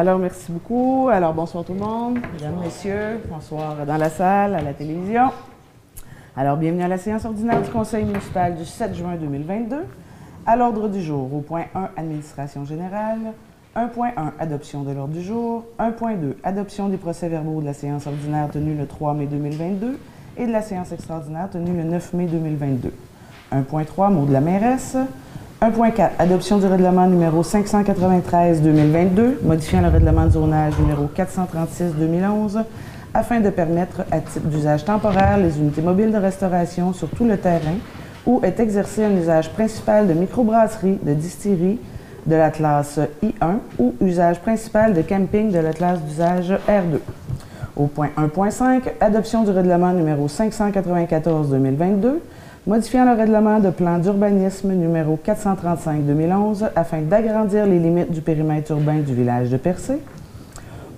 Alors, merci beaucoup. Alors, bonsoir tout le monde, mesdames, messieurs, bonsoir dans la salle, à la télévision. Alors, bienvenue à la séance ordinaire du Conseil municipal du 7 juin 2022. À l'ordre du jour, au point 1, administration générale. 1.1, adoption de l'ordre du jour. 1.2, adoption des procès-verbaux de la séance ordinaire tenue le 3 mai 2022 et de la séance extraordinaire tenue le 9 mai 2022. 1.3, mot de la mairesse. 1.4, adoption du règlement numéro 593-2022, modifiant le règlement de zonage numéro 436-2011 afin de permettre, à titre d'usage temporaire, les unités mobiles de restauration sur tout le terrain où est exercé un usage principal de microbrasserie, de distillerie de la classe I1 ou usage principal de camping de la classe d'usage R2. Au point 1.5, adoption du règlement numéro 594-2022, modifiant le règlement de plan d'urbanisme numéro 435-2011 afin d'agrandir les limites du périmètre urbain du village de Percé.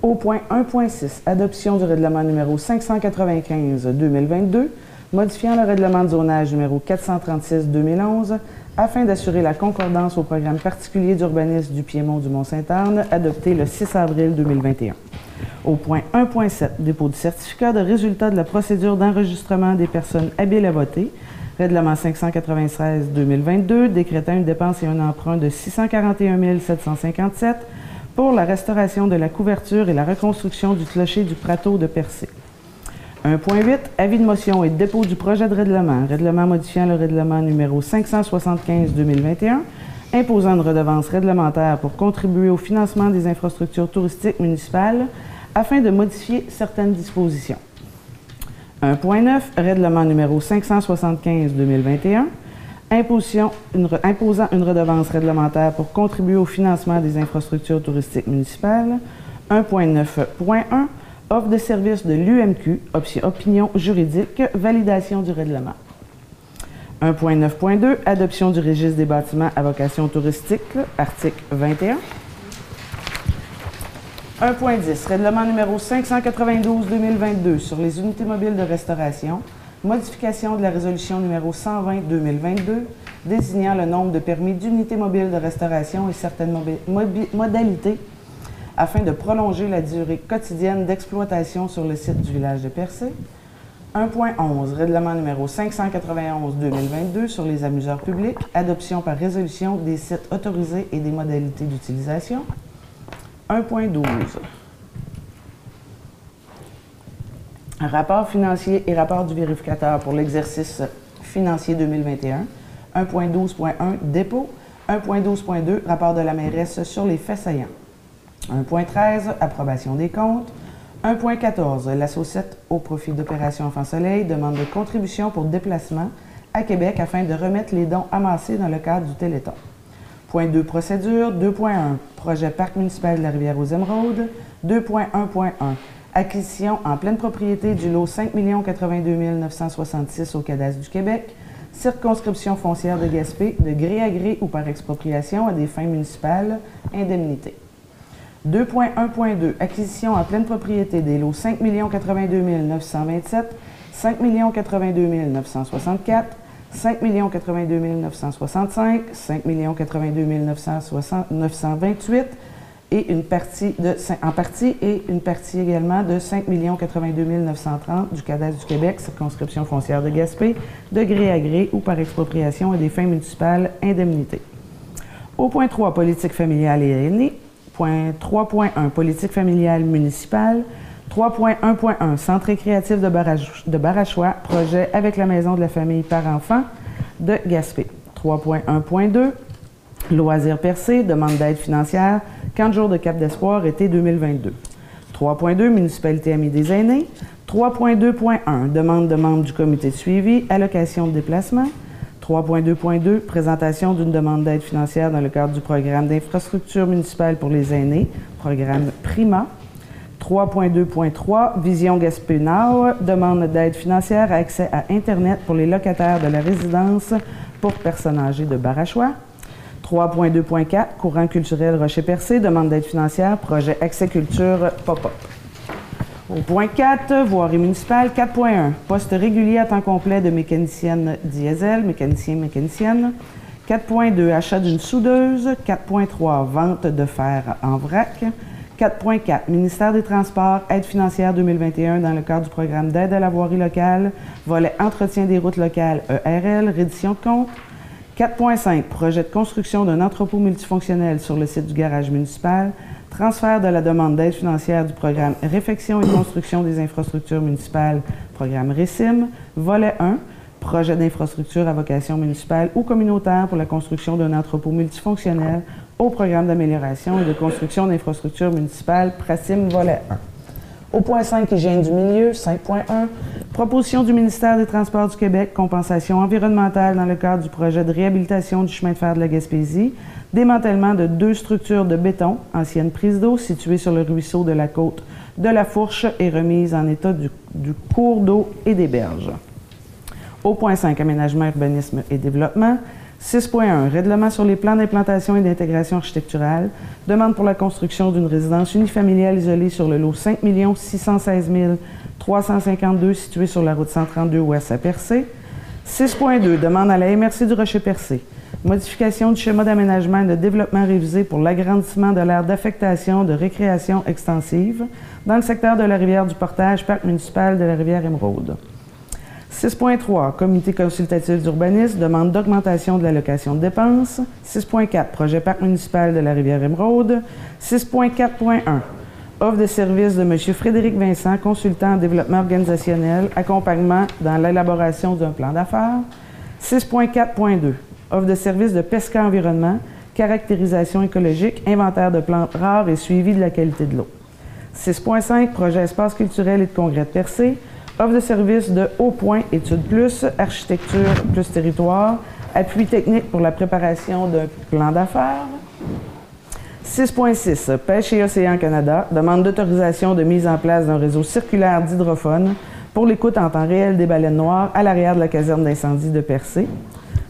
Au point 1.6, adoption du règlement numéro 595-2022, modifiant le règlement de zonage numéro 436-2011 afin d'assurer la concordance au programme particulier d'urbanisme du Piémont du Mont-Saint-Anne, adopté le 6 avril 2021. Au point 1.7, dépôt du certificat de résultat de la procédure d'enregistrement des personnes habiles à voter, règlement 593-2022, décrétant une dépense et un emprunt de 641 757 pour la restauration de la couverture et la reconstruction du clocher du Prateau de Percé. 1.8, avis de motion et dépôt du projet de règlement. Règlement modifiant le règlement numéro 575-2021, imposant une redevance réglementaire pour contribuer au financement des infrastructures touristiques municipales afin de modifier certaines dispositions. 1.9, règlement numéro 575-2021, imposant une redevance réglementaire pour contribuer au financement des infrastructures touristiques municipales. 1.9.1, offre de service de l'UMQ, opinion juridique, validation du règlement. 1.9.2, adoption du registre des bâtiments à vocation touristique, article 21. 1.10, règlement numéro 592-2022 sur les unités mobiles de restauration, modification de la résolution numéro 120-2022 désignant le nombre de permis d'unités mobiles de restauration et certaines modalités afin de prolonger la durée quotidienne d'exploitation sur le site du village de Percé. 1.11, règlement numéro 591-2022 sur les amuseurs publics, adoption par résolution des sites autorisés et des modalités d'utilisation. 1.12. Rapport financier et rapport du vérificateur pour l'exercice financier 2021. 1.12.1 dépôt. 1.12.2 rapport de la mairesse sur les faits saillants. 1.13 approbation des comptes. 1.14 l'associate au profit d'Opération Enfant Soleil demande de contribution pour déplacement à Québec afin de remettre les dons amassés dans le cadre du Téléthon. Point 2, procédure. 2.1, projet Parc municipal de la Rivière aux Émeraudes. 2.1.1, acquisition en pleine propriété du lot 5 82 966 au cadastre du Québec. Circonscription foncière de Gaspé, de gré à gré ou par expropriation à des fins municipales, indemnité. 2.1.2, acquisition en pleine propriété des lots 5 82 927, 5 82 964, 5 82 965, 5 82 928 et une partie également de 5 82 930 du cadastre du Québec, circonscription foncière de Gaspé, de gré à gré ou par expropriation à des fins municipales indemnité. Au point 3, politique familiale et aînée. Point 3.1, politique familiale municipale. 3.1.1, Centre Barrage, de Barachois, projet avec la Maison de la famille par enfant de Gaspé. 3.1.2, Loisirs percés, demande d'aide financière, 40 jours de Cap d'Espoir, été 2022. 3.2, Municipalité Amie des aînés. 3.2.1, demande de membres du comité de suivi, allocation de déplacement. 3.2.2, présentation d'une demande d'aide financière dans le cadre du programme d'infrastructure municipale pour les aînés, programme PRIMA. 3.2.3, Vision Gaspénard, demande d'aide financière à accès à Internet pour les locataires de la résidence pour personnes âgées de Barachois. 3.2.4, Courant culturel Rocher-Percé, demande d'aide financière, projet Accès Culture Pop-Up. Au point 4, voirie municipale. 4.1, poste régulier à temps complet de mécanicienne diesel, mécanicien, mécanicienne. 4.2, achat d'une soudeuse. 4.3, vente de fer en vrac. 4.4, ministère des Transports, aide financière 2021 dans le cadre du programme d'aide à la voirie locale, volet entretien des routes locales ERL, reddition de compte. 4.5, projet de construction d'un entrepôt multifonctionnel sur le site du garage municipal, transfert de la demande d'aide financière du programme Réfection et construction des infrastructures municipales, programme RECIM, volet 1, projet d'infrastructure à vocation municipale ou communautaire pour la construction d'un entrepôt multifonctionnel au programme d'amélioration et de construction d'infrastructures municipales, PRACIM, volet 1. Au point 5, hygiène du milieu, 5.1, proposition du ministère des Transports du Québec, compensation environnementale dans le cadre du projet de réhabilitation du chemin de fer de la Gaspésie, démantèlement de deux structures de béton, ancienne prise d'eau située sur le ruisseau de la côte de la Fourche et remise en état du, du cours d'eau et des berges. Au point 5, aménagement, urbanisme et développement, 6.1. Règlement sur les plans d'implantation et d'intégration architecturale. Demande pour la construction d'une résidence unifamiliale isolée sur le lot 5 616 352 situé sur la route 132 ouest à Percé. 6.2. Demande à la MRC du Rocher-Percé. Modification du schéma d'aménagement et de développement révisé pour l'agrandissement de l'aire d'affectation de récréation extensive dans le secteur de la rivière du Portage, parc municipal de la rivière Émeraude. 6.3, Comité consultatif d'urbanisme demande d'augmentation de l'allocation de dépenses. 6.4, Projet parc municipal de la Rivière-Émeraude. 6.4.1, Offre de service de M. Frédéric Vincent, consultant en développement organisationnel, accompagnement dans l'élaboration d'un plan d'affaires. 6.4.2, Offre de service de pesca environnement, caractérisation écologique, inventaire de plantes rares et suivi de la qualité de l'eau. 6.5, Projet espace culturel et de congrès de Percé. Offre de services de haut point, études plus, architecture plus territoire, appui technique pour la préparation d'un plan d'affaires. 6.6. Pêche et Océan Canada demande d'autorisation de mise en place d'un réseau circulaire d'hydrophones pour l'écoute en temps réel des baleines noires à l'arrière de la caserne d'incendie de Percé.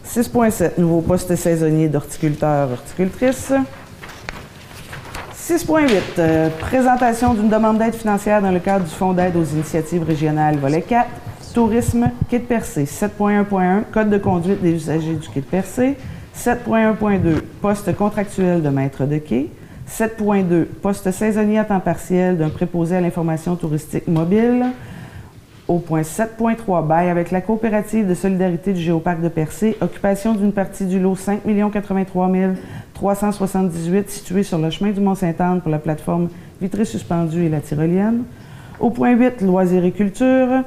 6.7. Nouveau poste saisonnier d'horticulteur-horticultrice. 6.8. Euh, présentation d'une demande d'aide financière dans le cadre du Fonds d'aide aux initiatives régionales, volet 4. Tourisme, kit percé. 7.1.1. Code de conduite des usagers du kit percé. 7.1.2. Poste contractuel de maître de quai. 7.2. Poste saisonnier à temps partiel d'un préposé à l'information touristique mobile. Au point 7.3, bail avec la coopérative de solidarité du Géoparc de Percé, occupation d'une partie du lot 5 083 378 situé sur le chemin du Mont-Saint-Anne pour la plateforme vitrée suspendue et la tyrolienne. Au point 8, loisirs et culture.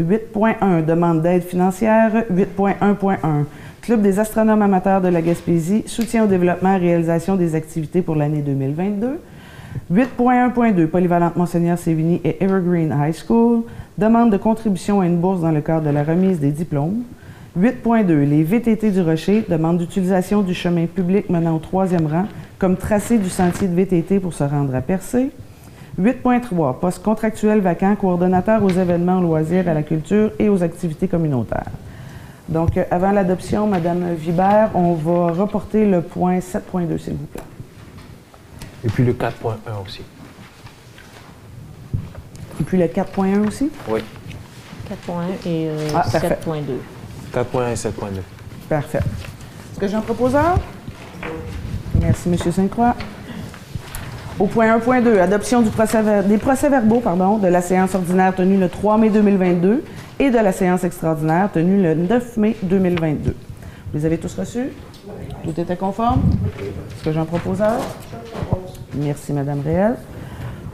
8.1, demande d'aide financière. 8.1.1, Club des astronomes amateurs de la Gaspésie, soutien au développement et réalisation des activités pour l'année 2022. 8.1.2, Polyvalente Monseigneur Sévigny et Evergreen High School, demande de contribution à une bourse dans le cadre de la remise des diplômes. 8.2, les VTT du Rocher demandent d'utilisation du chemin public menant au troisième rang comme tracé du sentier de VTT pour se rendre à Percé. 8.3, poste contractuel vacant, coordonnateur aux événements, loisirs, à la culture et aux activités communautaires. Donc, euh, avant l'adoption, Madame Vibert, on va reporter le point 7.2, s'il vous plaît. Et puis le 4.1 aussi. Et puis le 4.1 aussi? Oui. 4.1 et euh, Ah. 7.2. 4.1 et 7.2. Parfait. Est-ce que j'ai un proposeur? Merci, M. Sainte-Croix. Au point 1.2, adoption des procès-verbaux de la séance ordinaire tenue le 3 mai 2022 et de la séance extraordinaire tenue le 9 mai 2022. Vous les avez tous reçus? Tout était conforme? Est-ce que j'ai un proposeur? Merci, Madame Réel.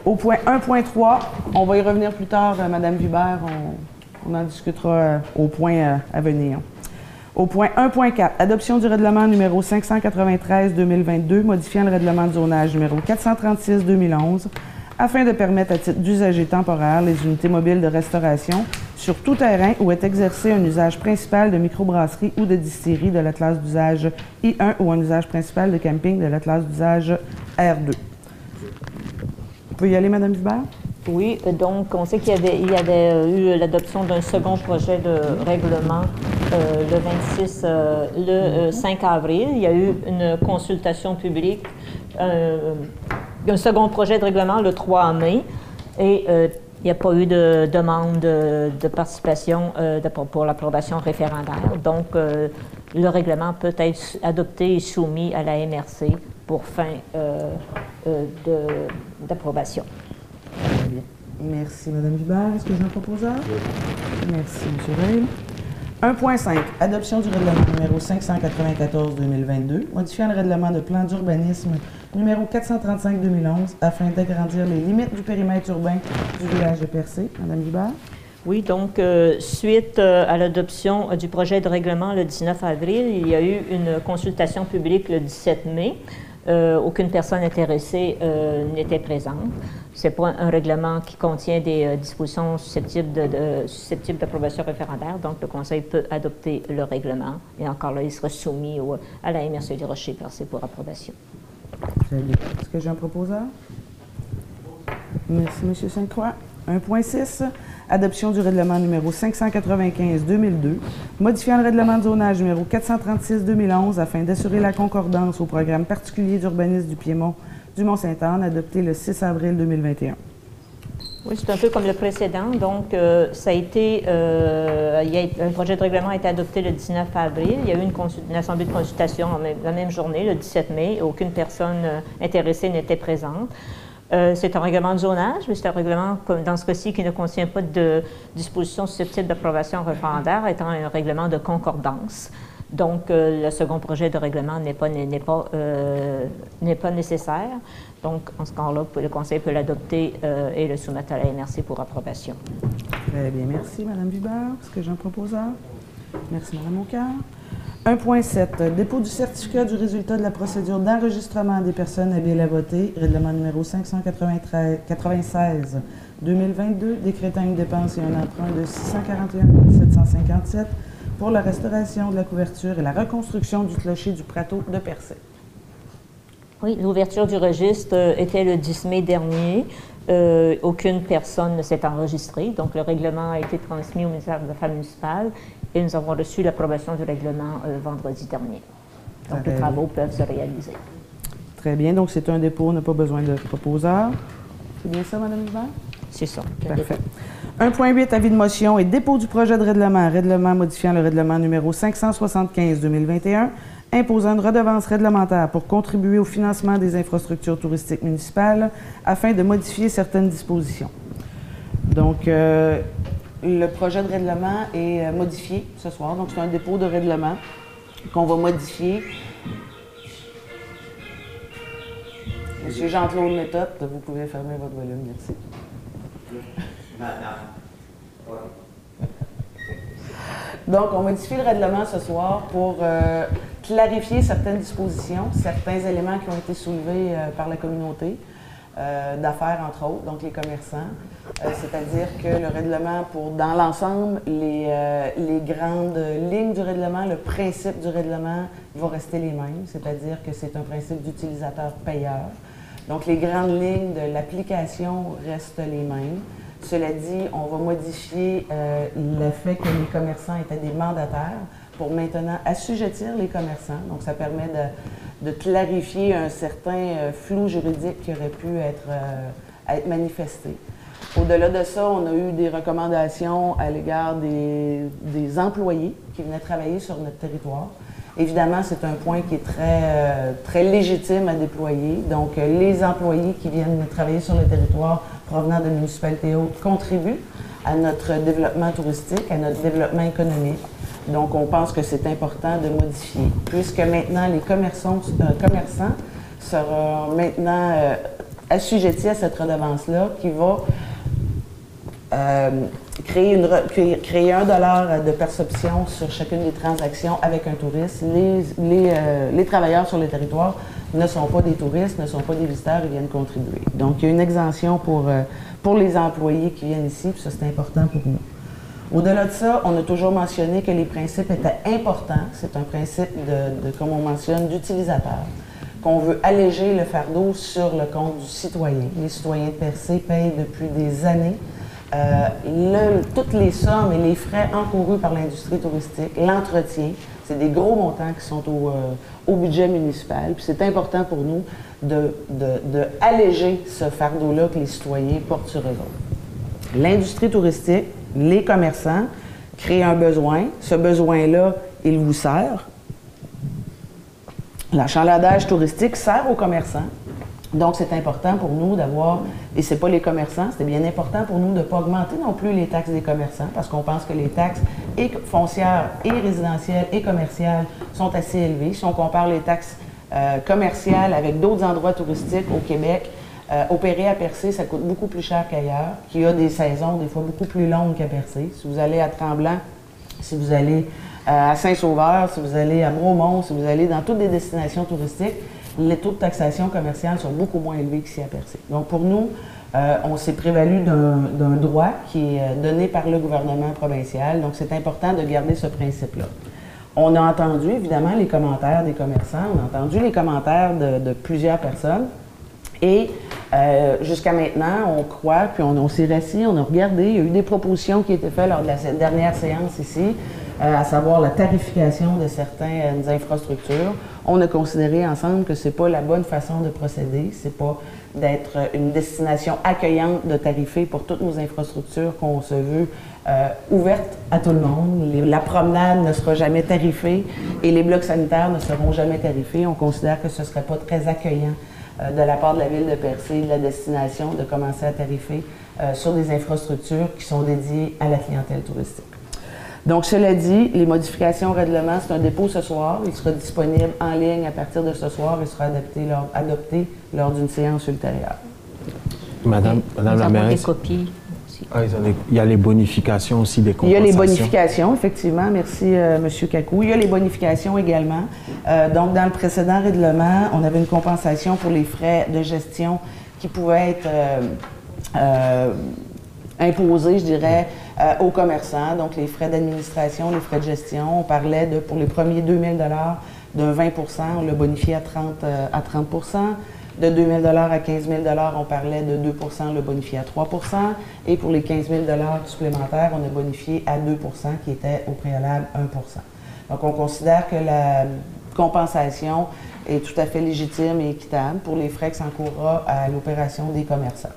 Au point 1.3, on va y revenir plus tard, euh, Madame Vibert. On, on en discutera euh, au point euh, à venir. Au point 1.4, adoption du règlement numéro 593-2022, modifiant le règlement de zonage numéro 436-2011, afin de permettre à titre d'usager temporaire les unités mobiles de restauration sur tout terrain où est exercé un usage principal de microbrasserie ou de distillerie de la classe d'usage I1 ou un usage principal de camping de la classe d'usage R2. Vous pouvez y aller, Madame Vibert? Oui, euh, donc on sait qu'il y avait, euh, eu l'adoption d'un second projet de règlement euh, le 26, euh, le euh, 5 avril. Il y a eu une consultation publique, un second projet de règlement le 3 mai. Et il n'y a pas eu de demande de, participation pour, l'approbation référendaire. Donc, le règlement peut être adopté et soumis à la MRC pour fin d'approbation. Merci, Mme Hubert. Est-ce que j'ai un proposeur? Merci, M. Veil. 1.5. Adoption du règlement numéro 594-2022, modifiant le règlement de plan d'urbanisme numéro 435-2011 afin d'agrandir les limites du périmètre urbain du village de Percé. Mme Hubert? Oui, donc, euh, suite euh, à l'adoption euh, du projet de règlement le 19 avril, il y a eu une consultation publique le 17 mai. Aucune personne intéressée n'était présente. C'est pas un règlement qui contient des euh, dispositions susceptibles de- susceptibles d'approbation référendaire, donc le Conseil peut adopter le règlement. Et encore là, il sera soumis au- à la MRC du Rocher-Percé pour approbation. Est-ce que j'ai un? Proposeur? Merci, M. Sainte-Croix. 1.6. Adoption du règlement numéro 595-2002, modifiant le règlement de zonage numéro 436-2011 afin d'assurer la concordance au programme particulier d'urbanisme du Piémont du Mont-Saint-Anne, adopté le 6 avril 2021. Oui, c'est un peu comme le précédent. Donc, euh, ça a été, euh, un projet de règlement a été adopté le 19 avril. Il y a eu une, assemblée de consultation la même journée, le 17 mai. Aucune personne euh, intéressée n'était présente. C'est un règlement de zonage, mais c'est un règlement, comme dans ce cas-ci, qui ne contient pas de dispositions susceptibles d'approbation référendaire, étant un règlement de concordance. Donc, euh, le second projet de règlement n'est pas, euh, nécessaire. Donc, en ce cas-là, le Conseil peut l'adopter euh, et le soumettre à la MRC pour approbation. Très bien, merci, Mme Hubert. Est-ce que j'ai un proposeur? Merci, Mme Aucard. 1.7. Dépôt du certificat du résultat de la procédure d'enregistrement des personnes habiles à voter, règlement numéro 596-2022, décrétant une dépense et un emprunt de 641 757 pour la restauration de la couverture et la reconstruction du clocher du plateau de Percé. Oui, l'ouverture du registre euh, était le 10 mai dernier. Euh, aucune personne ne s'est enregistrée, donc le règlement a été transmis au ministère de l'Affaires municipales et nous avons reçu l'approbation du règlement euh, vendredi dernier. Donc les travaux peuvent se réaliser. Très bien, donc c'est un dépôt, on n'a pas besoin de proposeur. C'est bien ça, Mme Hubert? C'est ça. Parfait. 1.8, avis de motion et dépôt du projet de règlement. Règlement modifiant le règlement numéro 575-2021, imposant une redevance réglementaire pour contribuer au financement des infrastructures touristiques municipales afin de modifier certaines dispositions. Donc, euh, le projet de règlement est euh, modifié ce soir. Donc, c'est un dépôt de règlement qu'on va modifier. Monsieur Jean-Claude Méthode, vous pouvez fermer votre volume. Merci. Donc, on modifie le règlement ce soir pour euh, clarifier certaines dispositions, certains éléments qui ont été soulevés euh, par la communauté euh, d'affaires, entre autres, donc les commerçants. C'est-à-dire que le règlement, pour dans l'ensemble, les, les grandes lignes du règlement, le principe du règlement va rester les mêmes, c'est-à-dire que c'est un principe d'utilisateur-payeur. Donc, les grandes lignes de l'application restent les mêmes. Cela dit, on va modifier euh, le fait que les commerçants étaient des mandataires pour maintenant assujettir les commerçants. Donc, ça permet de, clarifier un certain euh, flou juridique qui aurait pu être, euh, être manifesté. Au-delà de ça, on a eu des recommandations à l'égard des, employés qui venaient travailler sur notre territoire. Évidemment, c'est un point qui est très, très légitime à déployer. Donc, les employés qui viennent travailler sur le territoire provenant de municipalités hautes contribuent à notre développement touristique, à notre développement économique. Donc, on pense que c'est important de modifier, puisque maintenant, les commerçants, euh, commerçants seront maintenant euh, assujettis à cette redevance-là qui va euh, créer, une créer- un dollar de perception sur chacune des transactions avec un touriste. Les, les, les travailleurs sur le territoire ne sont pas des touristes, ne sont pas des visiteurs, ils viennent contribuer. Donc, il y a une exemption pour, euh, pour les employés qui viennent ici, puis ça, c'est important pour nous. Au-delà de ça, on a toujours mentionné que les principes étaient importants. C'est un principe, de, comme on mentionne, d'utilisateur, qu'on veut alléger le fardeau sur le compte du citoyen. Les citoyens de Percé payent depuis des années euh, toutes les sommes et les frais encourus par l'industrie touristique, l'entretien, c'est des gros montants qui sont au, euh, au budget municipal. Puis c'est important pour nous de, ce fardeau-là que les citoyens portent sur eux autres. L'industrie touristique, les commerçants créent un besoin. Ce besoin-là, il vous sert. L'achalandage touristique sert aux commerçants. Donc, c'est important pour nous d'avoir, et ce n'est pas les commerçants, c'est bien important pour nous de ne pas augmenter non plus les taxes des commerçants, parce qu'on pense que les taxes et foncières, et résidentielles, et commerciales sont assez élevées. Si on compare les taxes euh, commerciales avec d'autres endroits touristiques au Québec, euh, opérer à Percé, ça coûte beaucoup plus cher qu'ailleurs, qui a des saisons des fois beaucoup plus longues qu'à Percé. Si vous allez à Tremblant, si vous allez euh, à Saint-Sauveur, si vous allez à Bromont, si vous allez dans toutes les destinations touristiques, les taux de taxation commerciale sont beaucoup moins élevés qu'ici à Percé. Donc pour nous, euh, on s'est prévalu d'un droit qui est donné par le gouvernement provincial. Donc c'est important de garder ce principe-là. On a entendu évidemment les commentaires des commerçants, on a entendu les commentaires de plusieurs personnes. Et euh, jusqu'à maintenant, on croit, puis on, s'est rassis, on a regardé, il y a eu des propositions qui étaient faites lors de la dernière séance ici, euh, à savoir la tarification de certaines infrastructures. On a considéré ensemble que ce n'est pas la bonne façon de procéder, c'est pas d'être une destination accueillante de tarifer pour toutes nos infrastructures qu'on se veut euh, ouvertes à tout le monde. la promenade ne sera jamais tarifée et les blocs sanitaires ne seront jamais tarifés. On considère que ce ne serait pas très accueillant euh, de la part de la ville de Percé, de la destination, de commencer à tarifer euh, sur des infrastructures qui sont dédiées à la clientèle touristique. Donc, cela dit, les modifications au règlement, c'est un dépôt ce soir. Il sera disponible en ligne à partir de ce soir et sera adopté lors, adopté lors d'une séance ultérieure. Madame, Madame la mairesse. des copies. Ah, il y a les bonifications aussi des compensations. Il y a les bonifications, effectivement. Merci, euh, M. Kakou. Il y a les bonifications également. Euh, donc, dans le précédent règlement, on avait une compensation pour les frais de gestion qui pouvaient être euh, imposés, je dirais, aux commerçants. Donc, les frais d'administration, les frais de gestion. On parlait de, pour les premiers 2 000 de 20% on l'a bonifié à 30, à 30 de 2 000 à 15 000 on parlait de 2% le bonifié à 3% Et pour les 15 000 supplémentaires, on a bonifié à 2% qui était au préalable 1% Donc, on considère que la compensation est tout à fait légitime et équitable pour les frais que s'encourra à l'opération des commerçants.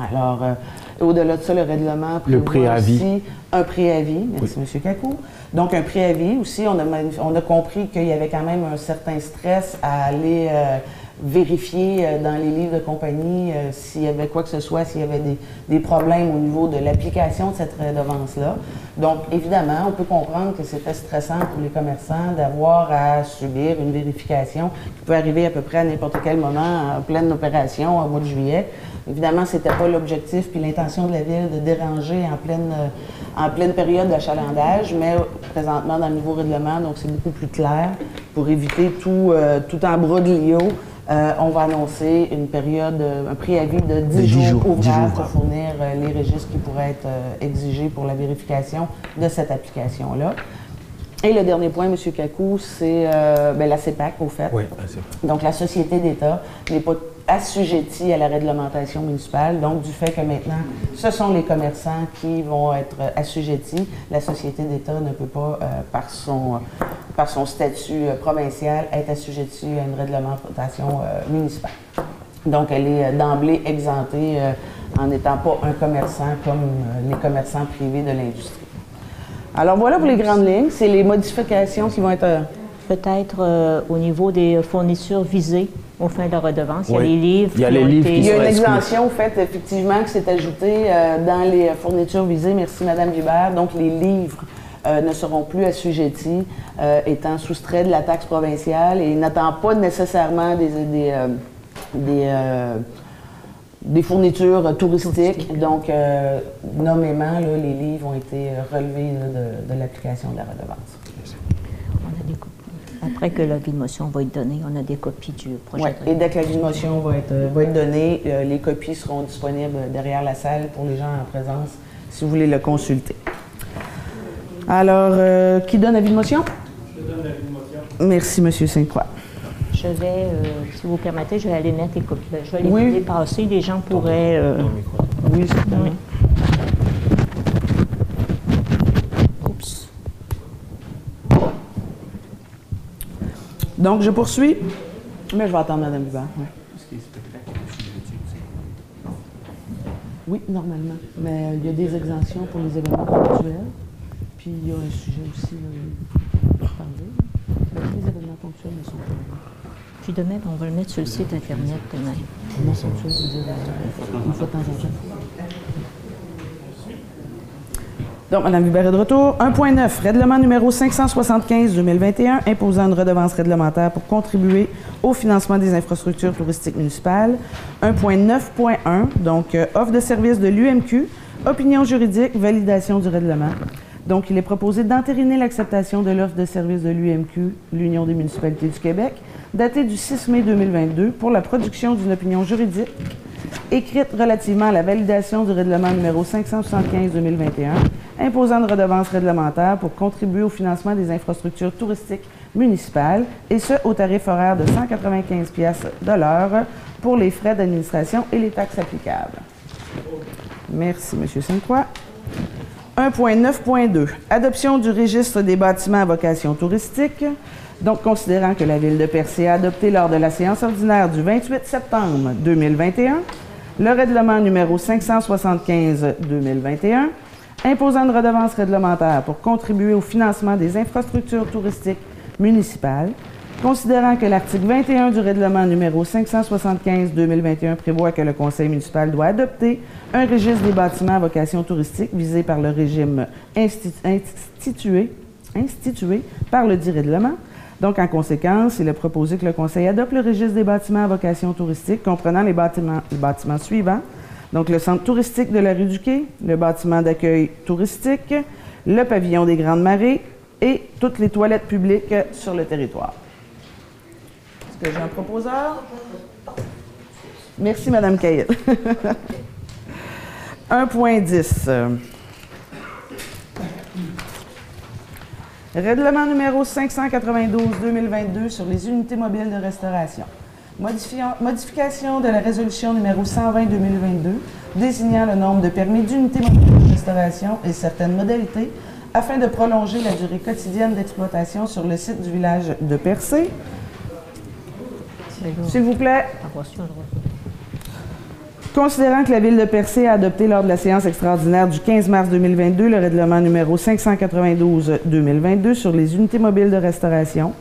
Alors, euh, au-delà de ça, le règlement prévoit aussi un préavis. Merci, M. Kakou. Donc, un préavis aussi, on a, on a compris qu'il y avait quand même un certain stress à aller euh, vérifier euh, dans les livres de compagnie s'il y avait quoi que ce soit, s'il y avait des, problèmes au niveau de l'application de cette redevance-là. Donc, évidemment, on peut comprendre que c'était stressant pour les commerçants d'avoir à subir une vérification qui peut arriver à peu près à n'importe quel moment en pleine opération au mois de juillet. Évidemment, ce n'était pas l'objectif puis l'intention de la Ville de déranger en pleine, euh, en pleine période d'achalandage, mais présentement dans le nouveau règlement, donc c'est beaucoup plus clair pour éviter tout, tout embroglio euh, on va annoncer une période, un préavis de 10, jours, ouvrables pour fournir euh, les registres qui pourraient être euh, exigés pour la vérification de cette application-là. Et le dernier point, M. Kakou, c'est ben, la CEPAC, au fait. Oui, la CEPAC. Donc, la société d'État n'est pas assujettis à la réglementation municipale. Donc, du fait que maintenant, ce sont les commerçants qui vont être assujettis, la société d'État ne peut pas, euh, par, son, par son statut euh, provincial, être assujettie à une réglementation euh, municipale. Donc, elle est d'emblée exemptée en n'étant pas un commerçant comme les commerçants privés de l'industrie. Alors, voilà pour les grandes lignes. C'est les modifications qui vont être... Peut-être au niveau des fournitures visées au fin de la redevance. Il y a les livres. Il y a les livres Il y a une exemption faite, effectivement, qui s'est ajoutée euh, dans les fournitures visées. Merci, Mme Gibert. Donc, les livres euh, ne seront plus assujettis, euh, étant soustraits de la taxe provinciale et n'attendent pas nécessairement des, des, fournitures touristiques. Donc, nommément, les livres ont été relevés de, de l'application de la redevance. Après que l'avis de motion va être donné, on a des copies du projet. Oui, et dès que l'avis de motion va être, euh, va être donné, euh, les copies seront disponibles derrière la salle pour les gens en présence si vous voulez le consulter. Alors, euh, qui donne l'avis de motion? Je donne l'avis de motion. Merci, M. Sainte-Croix. Je vais, si vous permettez, je vais aller mettre les copies. Ben, je vais les oui. dépasser. Les gens pourraient. oui, certainement. Donc, je poursuis. Mais je vais attendre Mme Hubert. Oui, normalement. Mais euh, il y a des exemptions pour les événements ponctuels. Puis il y a un sujet aussi euh, à parler. les événements ponctuels ne sont pas Puis demain, on va le mettre sur le site Internet demain. Non, autre chose, dire, une fois de temps en temps. Donc, Mme est de retour. 1.9, règlement numéro 575-2021, imposant une redevance réglementaire pour contribuer au financement des infrastructures touristiques municipales. 1.9.1, donc euh, offre de service de l'UMQ, opinion juridique, validation du règlement. Donc, il est proposé d'entériner l'acceptation de l'offre de service de l'UMQ, l'Union des municipalités du Québec, datée du 6 mai 2022 pour la production d'une opinion juridique écrite relativement à la validation du règlement numéro 575-2021, imposant une redevance réglementaire pour contribuer au financement des infrastructures touristiques municipales, et ce, au tarif horaire de 195 pièces pour les frais d'administration et les taxes applicables. Merci, M. Sainte-Croix. 1.9.2. Adoption du registre des bâtiments à vocation touristique. Donc, considérant que la Ville de Percé a adopté lors de la séance ordinaire du 28 septembre 2021 le règlement numéro 575-2021 imposant une redevance réglementaire pour contribuer au financement des infrastructures touristiques municipales, considérant que l'article 21 du règlement numéro 575-2021 prévoit que le conseil municipal doit adopter un registre des bâtiments à vocation touristique visé par le régime institué, institué par le dit règlement, donc, en conséquence, il est proposé que le Conseil adopte le registre des bâtiments à vocation touristique comprenant les bâtiments, suivants. Donc, le centre touristique de la rue du Quai, le bâtiment d'accueil touristique, le pavillon des Grandes Marées et toutes les toilettes publiques sur le territoire. Est-ce que j'ai un? Proposeur? Merci, Mme Cahill. 1.10. Règlement numéro 592-2022 sur les unités mobiles de restauration. modification de la résolution numéro 120-2022 désignant le nombre de permis d'unités mobiles de restauration et certaines modalités afin de prolonger la durée quotidienne d'exploitation sur le site du village de Percé. S'il vous plaît. Considérant que la Ville de Percé a adopté lors de la séance extraordinaire du 15 mars 2022 le règlement numéro 592-2022 sur les unités mobiles de restauration,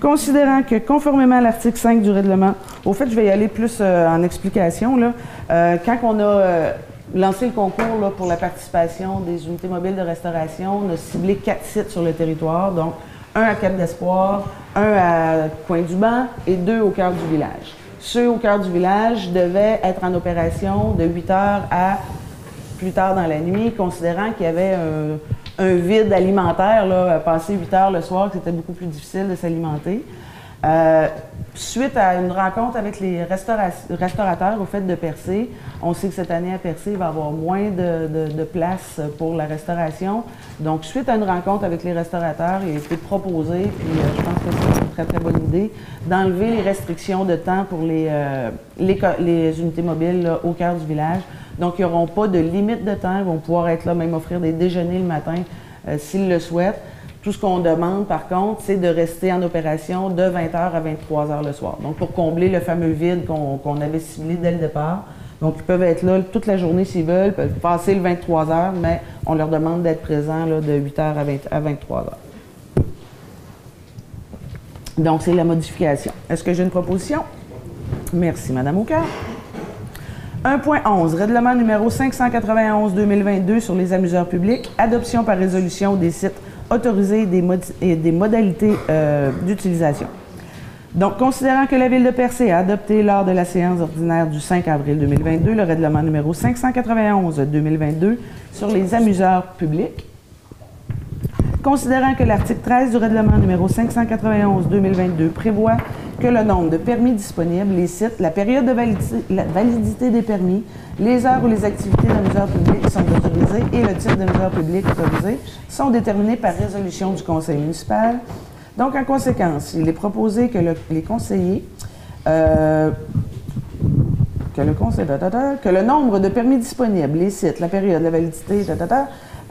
considérant que conformément à l'article 5 du règlement, au fait, je vais y aller plus euh, en explication, là, euh, quand on a euh, lancé le concours pour la participation des unités mobiles de restauration, on a ciblé quatre sites sur le territoire, donc un à Cap d'Espoir, un à Coin-du-Banc et deux au cœur du village. Ceux au cœur du village devaient être en opération de 8 heures à plus tard dans la nuit, considérant qu'il y avait un, vide alimentaire, là, passer 8 heures le soir, c'était beaucoup plus difficile de s'alimenter. Euh, suite à une rencontre avec les restaurateurs au fait de Percé, on sait que cette année à Percé, il va y avoir moins de, place pour la restauration. Donc, suite à une rencontre avec les restaurateurs, il a été proposé, puis euh, je pense que c'est très, très bonne idée, d'enlever les restrictions de temps pour les, euh, les, unités mobiles au cœur du village. Donc, ils n'auront pas de limite de temps. Ils vont pouvoir être là, même offrir des déjeuners le matin s'ils le souhaitent. Tout ce qu'on demande, par contre, c'est de rester en opération de 20h à 23h le soir. Donc, pour combler le fameux vide qu'on avait ciblé dès le départ. Donc, ils peuvent être là toute la journée s'ils veulent, peuvent passer le 23h, mais on leur demande d'être présents de 8h à, 23h. Donc, c'est la modification. Est-ce que j'ai une proposition? Merci, Mme Aucard. 1.11, règlement numéro 591-2022 sur les amuseurs publics, adoption par résolution des sites autoriser des, des modalités euh, d'utilisation. Donc, considérant que la Ville de Percé a adopté lors de la séance ordinaire du 5 avril 2022 le règlement numéro 591-2022 sur les amuseurs publics, considérant que l'article 13 du règlement numéro 591-2022 prévoit que le nombre de permis disponibles, les sites, la période de validité, des permis, les heures où les activités d'amuseurs publics sont autorisées et le type d'amuseur public autorisé sont déterminés par résolution du conseil municipal. Donc, en conséquence, il est proposé que les conseillers, euh, que le conseil, que le nombre de permis disponibles, les sites, la période, la validité,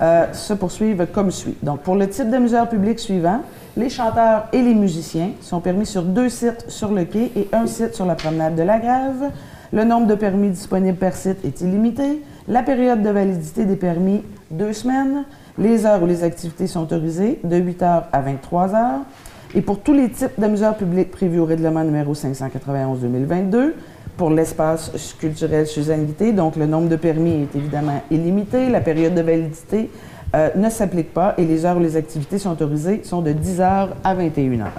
euh, se poursuivent comme suit. Donc, pour le type d'amuseur public suivant, les chanteurs et les musiciens sont permis sur deux sites sur le quai et un site sur la promenade de la Grève. Le nombre de permis disponibles par site est illimité. La période de validité des permis, deux semaines. Les heures où les activités sont autorisées, de 8 heures à 23 heures. et pour tous les types d'amuseurs publics prévus au règlement numéro 591-2022, pour l'espace culturel Suzanne Guité, donc le nombre de permis est évidemment illimité, la période de validité euh, ne s'applique pas et les heures où les activités sont autorisées sont de 10 h à 21 h.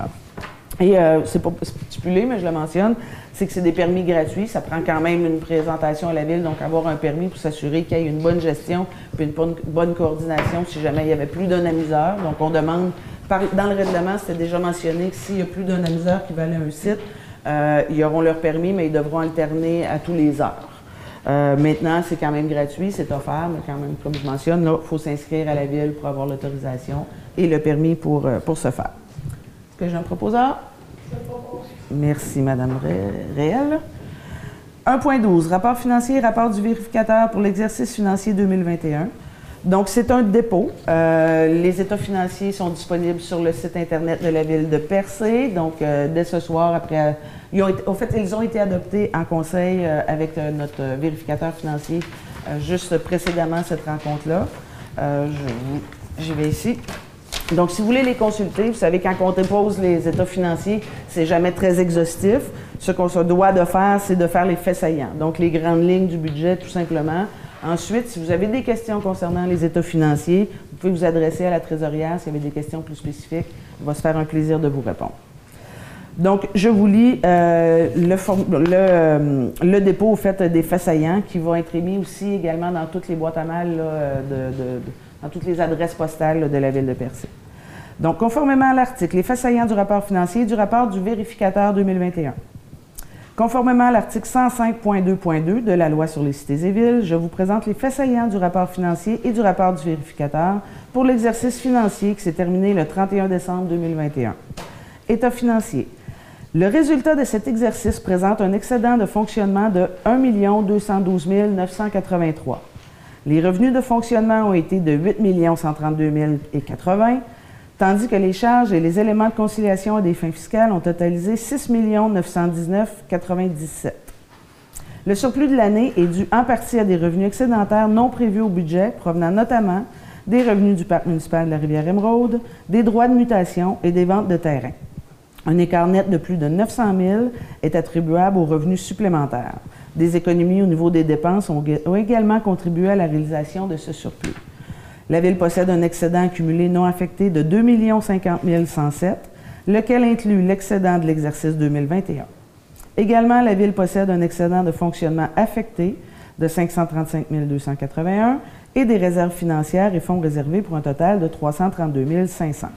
Et euh, c'est pas stipulé, mais je le mentionne, c'est que c'est des permis gratuits. Ça prend quand même une présentation à la ville, donc avoir un permis pour s'assurer qu'il y ait une bonne gestion puis une bonne, coordination si jamais il y avait plus d'un amuseur. Donc on demande, dans le règlement, c'était déjà mentionné que s'il y a plus d'un amuseur qui va aller à un site, euh, ils auront leur permis, mais ils devront alterner à tous les heures. Euh, maintenant, c'est quand même gratuit, c'est offert, mais quand même, comme je mentionne, il faut s'inscrire à la ville pour avoir l'autorisation et le permis pour, euh, pour ce faire. Est-ce que j'ai un? Proposeur? Merci, Madame Réel. 1.12, rapport financier et rapport du vérificateur pour l'exercice financier 2021. Donc, c'est un dépôt. Euh, les états financiers sont disponibles sur le site Internet de la ville de Percé. Donc, euh, dès ce soir, après. Ils ont en fait, ils ont été adoptés en conseil euh, avec notre vérificateur financier juste précédemment cette rencontre-là. J'y vais ici. Donc, si vous voulez les consulter, vous savez, quand on dépose les états financiers, c'est jamais très exhaustif. Ce qu'on se doit de faire, c'est de faire les faits saillants. Donc, les grandes lignes du budget, tout simplement. Ensuite, si vous avez des questions concernant les états financiers, vous pouvez vous adresser à la trésorière s'il y avait des questions plus spécifiques. On va se faire un plaisir de vous répondre. Donc, je vous lis euh, euh, le, dépôt au fait des faits saillants qui va être émis aussi également dans toutes les boîtes à mal, dans toutes les adresses postales de la ville de Percé. Donc, conformément à l'article, les faits saillants du rapport financier et du rapport du vérificateur 2021. Conformément à l'article 105.2.2 de la loi sur les cités et villes, je vous présente les faits saillants du rapport financier et du rapport du vérificateur pour l'exercice financier qui s'est terminé le 31 décembre 2021. État financier. Le résultat de cet exercice présente un excédent de fonctionnement de 1 212 983. Les revenus de fonctionnement ont été de 8 132 080 tandis que les charges et les éléments de conciliation à des fins fiscales ont totalisé 6 919,97. Le surplus de l'année est dû en partie à des revenus excédentaires non prévus au budget, provenant notamment des revenus du parc municipal de la rivière Émeraude, des droits de mutation et des ventes de terrain. Un écart net de plus de 900 000 est attribuable aux revenus supplémentaires. Des économies au niveau des dépenses ont également contribué à la réalisation de ce surplus. La Ville possède un excédent accumulé non affecté de 2 50 107, lequel inclut l'excédent de l'exercice 2021. Également, la Ville possède un excédent de fonctionnement affecté de 535 281 et des réserves financières et fonds réservés pour un total de 332 500.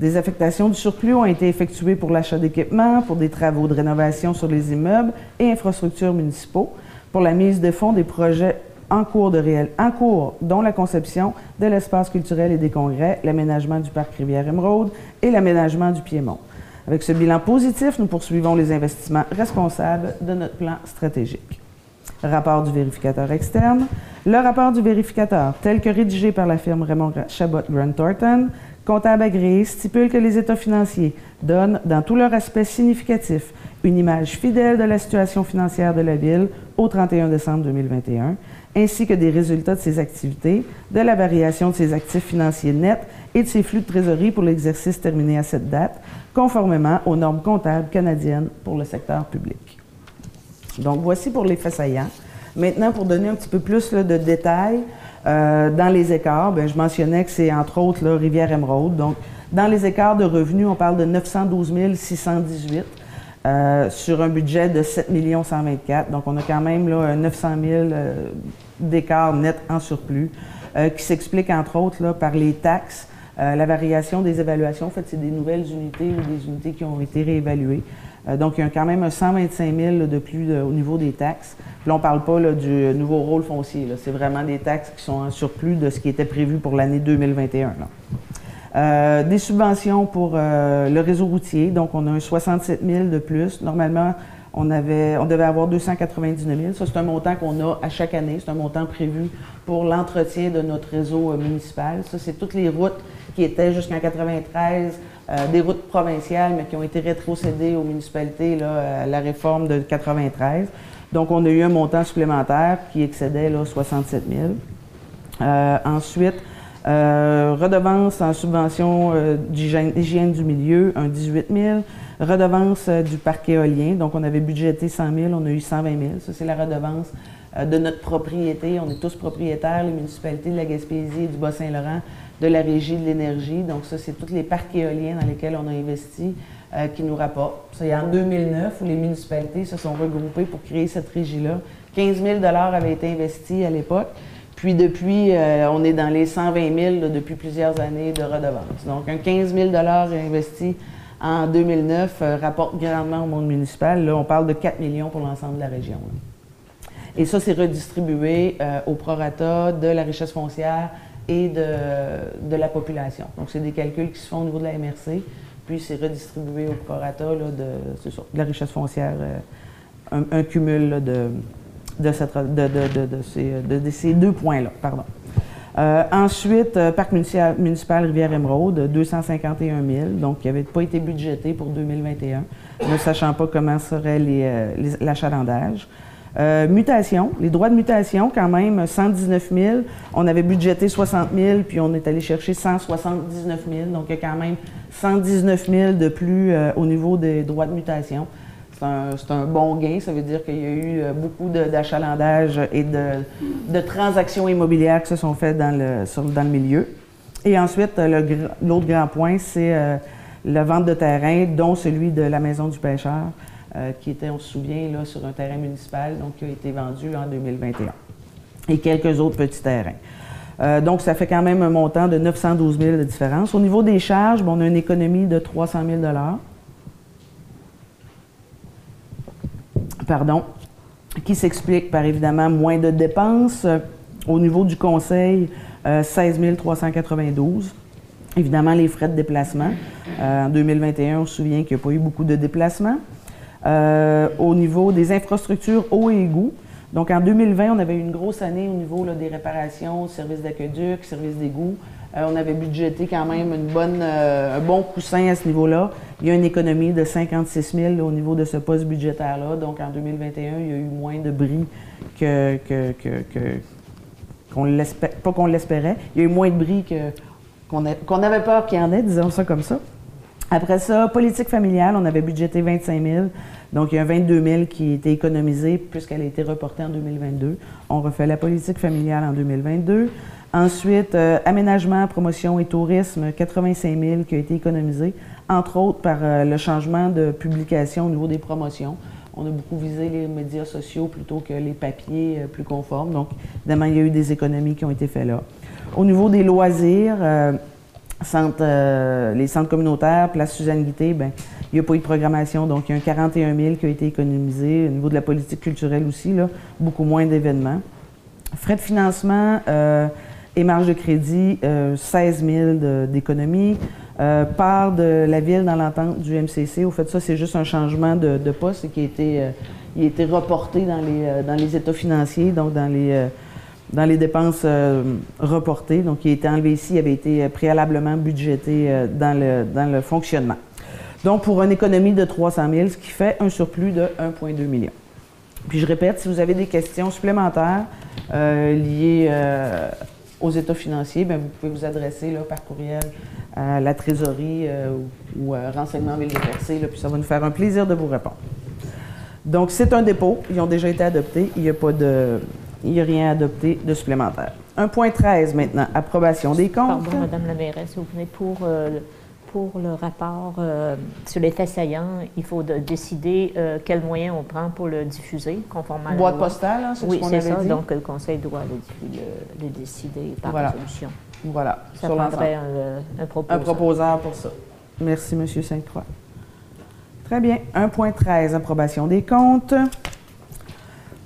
Des affectations du surplus ont été effectuées pour l'achat d'équipements, pour des travaux de rénovation sur les immeubles et infrastructures municipaux, pour la mise de fonds des projets en cours de réel, en cours, dont la conception de l'espace culturel et des congrès, l'aménagement du parc Rivière-Émeraude et l'aménagement du Piémont. Avec ce bilan positif, nous poursuivons les investissements responsables de notre plan stratégique. Rapport du vérificateur externe. Le rapport du vérificateur, tel que rédigé par la firme Raymond Chabot Grant Thornton, comptable agréé, stipule que les états financiers donnent, dans tous leurs aspects significatifs, une image fidèle de la situation financière de la Ville au 31 décembre 2021 ainsi que des résultats de ses activités, de la variation de ses actifs financiers nets et de ses flux de trésorerie pour l'exercice terminé à cette date, conformément aux normes comptables canadiennes pour le secteur public. Donc, voici pour les faits saillants. Maintenant, pour donner un petit peu plus de détails, euh, dans les écarts, ben, je mentionnais que c'est entre autres Rivière-Émeraude. Donc, dans les écarts de revenus, on parle de 912 618. Euh, sur un budget de 7 124 Donc, on a quand même là, 900 000 euh, d'écart net en surplus, euh, qui s'explique entre autres par les taxes, la variation des évaluations. En fait, c'est des nouvelles unités ou des unités qui ont été réévaluées. donc, il y a quand même un 125 000 de plus au niveau des taxes. Puis là, on ne parle pas du nouveau rôle foncier. C'est vraiment des taxes qui sont en surplus de ce qui était prévu pour l'année 2021. Là. Euh, des subventions pour euh, le réseau routier, donc on a un 67 000 de plus. Normalement, on, avait, on devait avoir 299 000. Ça, c'est un montant qu'on a à chaque année. C'est un montant prévu pour l'entretien de notre réseau euh, municipal. Ça, c'est toutes les routes qui étaient jusqu'en 93, des routes provinciales, mais qui ont été rétrocédées aux municipalités là, à la réforme de 93. Donc, on a eu un montant supplémentaire qui excédait là, 67 000. ensuite, redevance en subvention d'hygiène du milieu, un 18 000. Redevance du parc éolien, donc on avait budgété 100 000, on a eu 120 000. Ça, c'est la redevance de notre propriété. On est tous propriétaires, les municipalités de la Gaspésie et du Bas-Saint-Laurent, de la Régie de l'énergie. Donc ça, c'est tous les parcs éoliens dans lesquels on a investi euh, qui nous rapportent. C'est en 2009 où les municipalités se sont regroupées pour créer cette régie-là. 15 000 avaient été investis à l'époque. Puis depuis, euh, on est dans les 120 000 depuis plusieurs années de redevances. Donc un 15 000 investi en 2009 euh, rapporte grandement au monde municipal. Là, on parle de 4 millions pour l'ensemble de la région. Et ça, c'est redistribué au prorata de la richesse foncière et de, la population. Donc, c'est des calculs qui se font au niveau de la MRC, puis c'est redistribué au prorata de, la richesse foncière, euh, un, cumul de, de, ces, deux points-là. Pardon. Euh, ensuite, euh, Parc municipal, Rivière-Émeraude, 251 000, donc qui n'avait pas été budgété pour 2021, ne sachant pas comment serait l'achalandage. Euh, mutation, les droits de mutation, quand même, 119 000. On avait budgété 60 000, puis on est allé chercher 179 000. Donc, il y a quand même 119 000 de plus euh, au niveau des droits de mutation. C'est un, bon gain. Ça veut dire qu'il y a eu euh, beaucoup d'achalandage et de, transactions immobilières qui se sont faites dans le, dans le milieu. Et ensuite, l'autre grand point, c'est la vente de terrain, dont celui de la Maison du pêcheur. Euh, qui était, on se souvient, là, sur un terrain municipal, donc qui a été vendu en 2021. Et quelques autres petits terrains. Euh, donc, ça fait quand même un montant de 912 000 de différence. Au niveau des charges, on a une économie de 300 000 Pardon. Qui s'explique par évidemment moins de dépenses. Au niveau du conseil, 16 euh, 392. Évidemment, les frais de déplacement. en 2021, on se souvient qu'il n'y a pas eu beaucoup de déplacements. Euh, au niveau des infrastructures eau et égout. Donc, en 2020, on avait une grosse année au niveau des réparations, services d'aqueduc, services d'égout. Euh, on avait budgété quand même une bonne, euh, un bon coussin à ce niveau-là. Il y a une économie de 56 000 au niveau de ce poste budgétaire-là. Donc, en 2021, il y a eu moins de bris que, qu'on pas qu'on l'espérait. Il y a eu moins de bris qu'on, qu'on avait peur qu'il y en ait, disons ça comme ça. Après ça, politique familiale, on avait budgété 25 000. Donc, il y a 22 000 qui a été économisé puisqu'elle a été reportée en 2022. On refait la politique familiale en 2022. Ensuite, euh, aménagement, promotion et tourisme, 85 000 qui a été économisé, entre autres par euh, le changement de publication au niveau des promotions. On a beaucoup visé les médias sociaux plutôt que les papiers euh, plus conformes. Donc, évidemment, il y a eu des économies qui ont été faites là. Au niveau des loisirs, euh, les centres communautaires, place Suzanne Guité, ben, il n'y a pas eu de programmation, donc il y a un 41 000 qui a été économisé. Au niveau de la politique culturelle aussi, là, beaucoup moins d'événements. Frais de financement et marge de crédit, 16 euh, 000 d'économie. part de la ville dans l'entente du MCC. Au fait, ça, c'est juste un changement de, poste qui a été, il a été reporté dans les, dans les états financiers, donc dans les dans les dépenses euh, reportées, donc qui a été enlevé ici, avait été euh, préalablement budgété euh, dans, le, dans le fonctionnement. Donc, pour une économie de 300 000, ce qui fait un surplus de 1,2 million. Puis je répète, si vous avez des questions supplémentaires liées aux états financiers, bien, vous pouvez vous adresser là, par courriel à la trésorerie ou, à Renseignement Ville de Percé, puis ça va nous faire un plaisir de vous répondre. Donc, c'est un dépôt. Ils ont déjà été adoptés. Il n'y a pas de, il n'y a rien adopté de supplémentaire. 1.13 maintenant, approbation des comptes. Pardon, Mme la mairesse, vous venez pour, euh, pour le rapport euh, sur les faits saillants, il faut décider euh, quels moyens on prend pour le diffuser conformément à la Boîte postale, hein, c'est oui, ce qu'on avait ça, donc le conseil doit le, décider par résolution. Voilà, ça prendrait un, un, proposeur. Un proposeur pour ça. Merci, M. Sainte-Croix. Très bien. 1.13, approbation des comptes.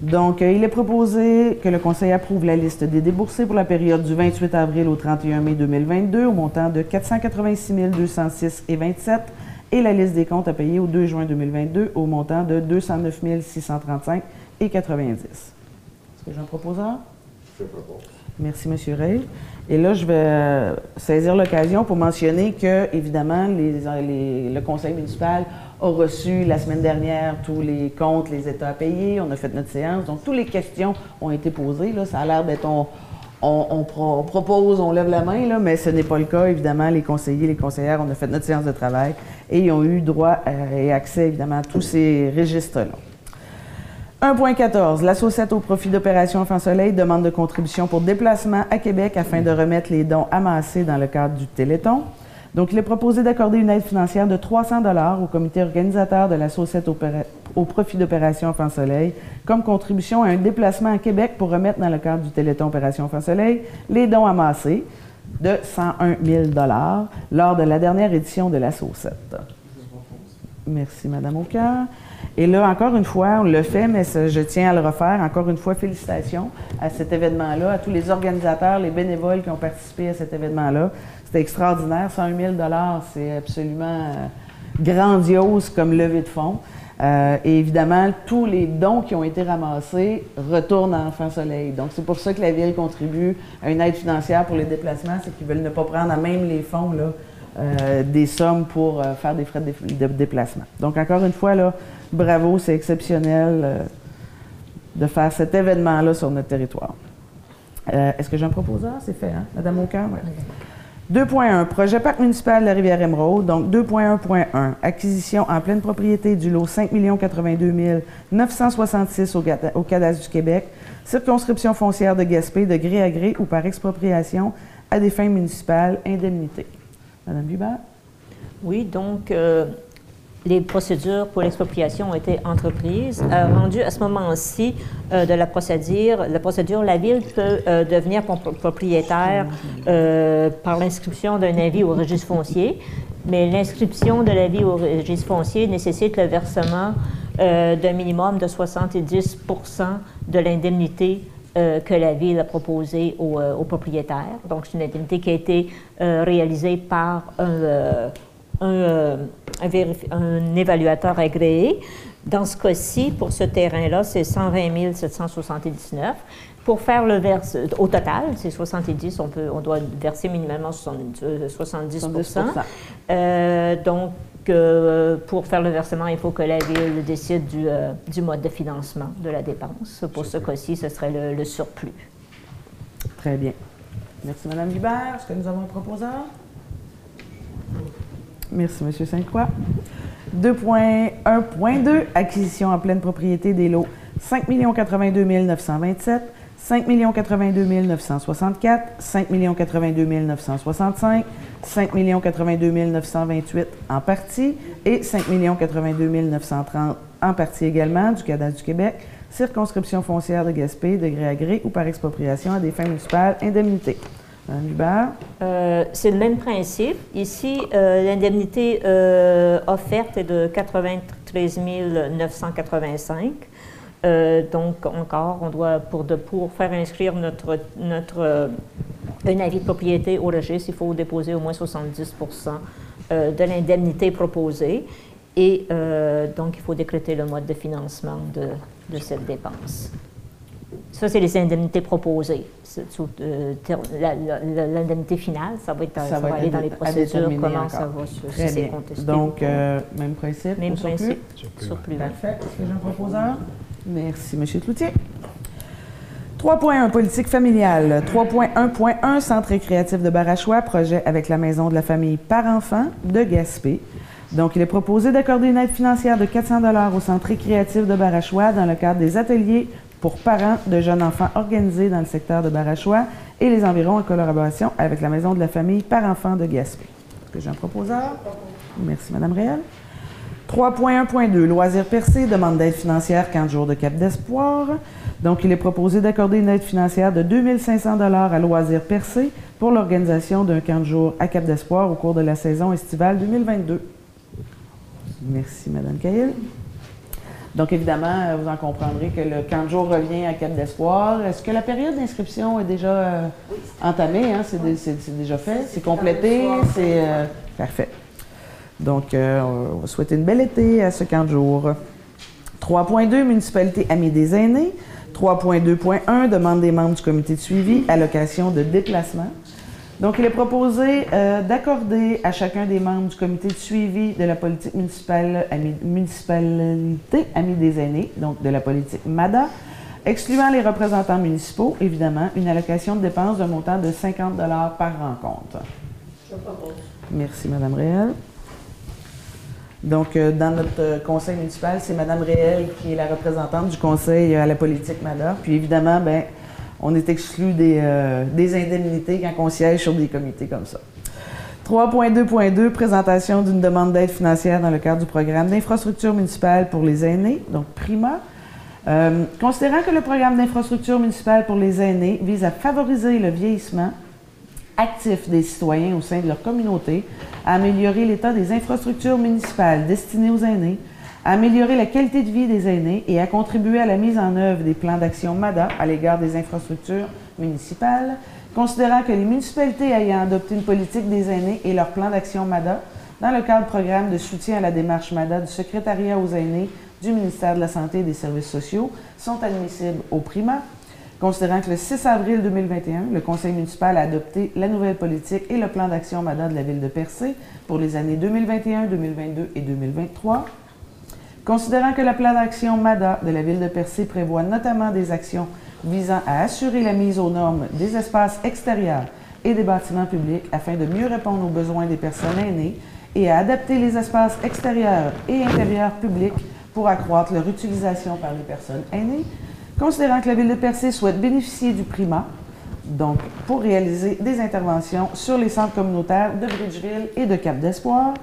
Donc, euh, il est proposé que le Conseil approuve la liste des déboursés pour la période du 28 avril au 31 mai 2022 au montant de 486 206 et 27 et la liste des comptes à payer au 2 juin 2022 au montant de 209 635 et 90. Est-ce que j'ai un? Proposeur? Je propose. Merci, M. Ray. Et là, je vais euh, saisir l'occasion pour mentionner que, évidemment, le Conseil municipal a reçu la semaine dernière tous les comptes, les états à payer. On a fait notre séance. Donc, toutes les questions ont été posées. Ça a l'air d'être. On, on, propose, on lève la main, mais ce n'est pas le cas. Évidemment, les conseillers, les conseillères, on a fait notre séance de travail et ils ont eu droit et accès, évidemment, à tous ces registres-là. 1.14. La Saucette au profit d'Opération Enfant Soleil demande de contribution pour déplacement à Québec afin de remettre les dons amassés dans le cadre du Téléthon. Donc, il est proposé d'accorder une aide financière de 300 dollars au comité organisateur de la Saucette au profit d'Opération Enfant Soleil comme contribution à un déplacement à Québec pour remettre dans le cadre du Téléthon Opération Enfant Soleil les dons amassés de 101 000 dollars lors de la dernière édition de la Saucette. Merci, Madame Aucœur. Et là, encore une fois, on le fait, mais je tiens à le refaire. Encore une fois, félicitations à cet événement-là, à tous les organisateurs, les bénévoles qui ont participé à cet événement-là. C'était extraordinaire. 101 000 c'est absolument euh, grandiose comme levée de fonds. Euh, et évidemment, tous les dons qui ont été ramassés retournent à Enfant Soleil. Donc, c'est pour ça que la Ville contribue à une aide financière pour les déplacements, c'est qu'ils veulent ne pas prendre à même les fonds là, euh, des sommes pour faire des frais de, déplacement. Donc, encore une fois, là, bravo, c'est exceptionnel de faire cet événement-là sur notre territoire. Est-ce que j'ai un proposeur? C'est fait, hein? Madame Aucun? 2.1, projet parc municipal de la rivière Émeraude. Donc, 2.1.1, acquisition en pleine propriété du lot 5 82 966 au, au du Québec, circonscription foncière de Gaspé de gré à gré ou par expropriation à des fins municipales, indemnité. Madame Hubert? Oui, donc, euh, les procédures pour l'expropriation ont été entreprises. Euh, rendu à ce moment-ci euh, de la procédure, la procédure, la Ville peut euh, devenir propriétaire par l'inscription d'un avis au registre foncier, mais l'inscription de l'avis au registre foncier nécessite le versement d'un minimum de 70% de l'indemnité que la Ville a proposée au, au propriétaire. Donc, c'est une indemnité qui a été réalisée par un, un, évaluateur agréé. Dans ce cas-ci, pour ce terrain-là, c'est 120 779. Pour faire le verse, au total, c'est 70, on, peut, on doit verser minimalement 70, 70 euh, Donc, euh, pour faire le versement, il faut que la Ville décide du, euh, du mode de financement de la dépense. Pour ce cas-ci, ce serait le, le, surplus. Très bien. Merci, Mme Hubert. Est-ce que nous avons un proposeur? Merci, M. Sainte-Croix. 2.1.2, acquisition en pleine propriété des lots 5 82 927, 5 82 964, 5 82 965, 5 82 928 en partie et 5 82 930 en partie également du cadastre du Québec, circonscription foncière de Gaspé, de gré à gré ou par expropriation à des fins municipales, indemnité. Euh, c'est le même principe. Ici, euh, l'indemnité euh, offerte est de 93 985. donc, encore, on doit, pour, faire inscrire notre, un avis de propriété au registre, il faut déposer au moins 70% de l'indemnité proposée. Et donc, il faut décréter le mode de financement de cette dépense. Ça, c'est les indemnités proposées. Euh, l'indemnité finale, ça va, être, ça, va, aller dans les procédures, comment ça va se, bien. Donc, euh, même principe. Même principe. Surplus. Parfait. Est-ce que j'ai un proposeur? Merci, M. Cloutier. 3.1 Politique familiale. 3.1.1 Centre récréatif de Barachois, projet avec la Maison de la famille par enfant de Gaspé. Donc, il est proposé d'accorder une aide financière de 400 au Centre récréatif de Barachois dans le cadre des ateliers pour parents de jeunes enfants organisés dans le secteur de Barachois et les environs en collaboration avec la Maison de la famille par enfants de Gaspé. Est-ce que j'ai un proposeur? Merci, Mme Réal. 3.1.2, Loisirs percés, demande d'aide financière 15 jours de Cap d'Espoir. Donc, il est proposé d'accorder une aide financière de 2500 à Loisirs percés pour l'organisation d'un camp de jour à Cap d'Espoir au cours de la saison estivale 2022. Merci, Mme Cahill. Donc, évidemment, vous en comprendrez que le camp de jour revient à Cap d'Espoir. Est-ce que la période d'inscription est déjà euh, entamée? Hein? C'est, déjà fait? C'est complété? C'est euh, parfait. Donc, euh, on va souhaiter une belle été à ce camp de jour. 3.2, municipalité amie des aînés. 3.2.1, demande des membres du comité de suivi, allocation de déplacement. Donc, il est proposé euh, d'accorder à chacun des membres du comité de suivi de la politique municipale, municipalité Amis des aînés, donc de la politique MADA, Excluant les représentants municipaux, évidemment, une allocation de dépenses d'un montant de 50 par rencontre. Merci, Mme Réel. Donc, euh, dans notre euh, conseil municipal, c'est Mme Réel qui est la représentante du conseil à la politique MADA. Puis évidemment, ben, on est exclu des, euh, des indemnités quand on siège sur des comités comme ça. 3.2.2, présentation d'une demande d'aide financière dans le cadre du programme d'infrastructure municipale pour les aînés, donc PRIMA. Euh, considérant que le programme d'infrastructure municipale pour les aînés vise à favoriser le vieillissement actif des citoyens au sein de leur communauté, à améliorer l'état des infrastructures municipales destinées aux aînés, à améliorer la qualité de vie des aînés et à contribuer à la mise en œuvre des plans d'action MADA à l'égard des infrastructures municipales, considérant que les municipalités ayant adopté une politique des aînés et leur plan d'action MADA dans le cadre du programme de soutien à la démarche MADA du secrétariat aux aînés du ministère de la Santé et des Services sociaux sont admissibles au primat. Considérant que le 6 avril 2021, le conseil municipal a adopté la nouvelle politique et le plan d'action MADA de la ville de Percé pour les années 2021, 2022 et 2023. Considérant que le plan d'action MADA de la ville de Percé prévoit notamment des actions visant à assurer la mise aux normes des espaces extérieurs et des bâtiments publics afin de mieux répondre aux besoins des personnes aînées et à adapter les espaces extérieurs et intérieurs publics pour accroître leur utilisation par les personnes aînées, considérant que la ville de Percé souhaite bénéficier du primat, donc pour réaliser des interventions sur les centres communautaires de Bridgeville et de Cap d'Espoir,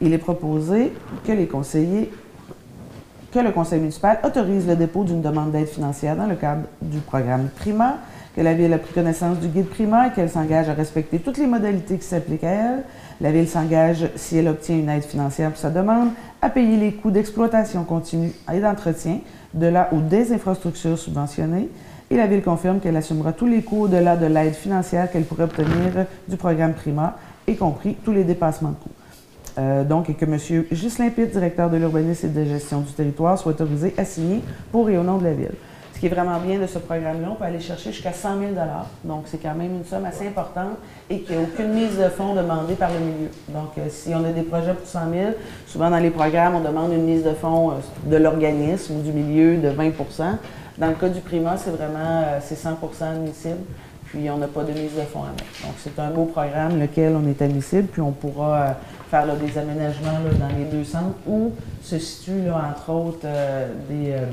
il est proposé que les conseillers que le conseil municipal autorise le dépôt d'une demande d'aide financière dans le cadre du programme Prima, que la Ville a pris connaissance du guide Prima et qu'elle s'engage à respecter toutes les modalités qui s'appliquent à elle. La Ville s'engage, si elle obtient une aide financière pour sa demande, à payer les coûts d'exploitation continue et d'entretien de la ou des infrastructures subventionnées. Et la Ville confirme qu'elle assumera tous les coûts au-delà de l'aide financière qu'elle pourrait obtenir du programme Prima, y compris tous les dépassements de coûts. Euh, donc, et que M. Ghislain Pitt, directeur de l'urbanisme et de gestion du territoire, soit autorisé à signer pour et au nom de la Ville. Ce qui est vraiment bien de ce programme-là, on peut aller chercher jusqu'à 100 000 Donc, c'est quand même une somme assez importante et qu'il n'y a aucune mise de fonds demandée par le milieu. Donc, euh, si on a des projets pour 100 000, souvent dans les programmes, on demande une mise de fonds euh, de l'organisme ou du milieu de 20% Dans le cas du Prima, c'est vraiment c'est 100% admissible puis on n'a pas de mise de fonds à mettre. Donc, c'est un beau programme lequel on est admissible, puis on pourra faire des aménagements dans les deux centres où se situent, entre autres, euh, des, euh,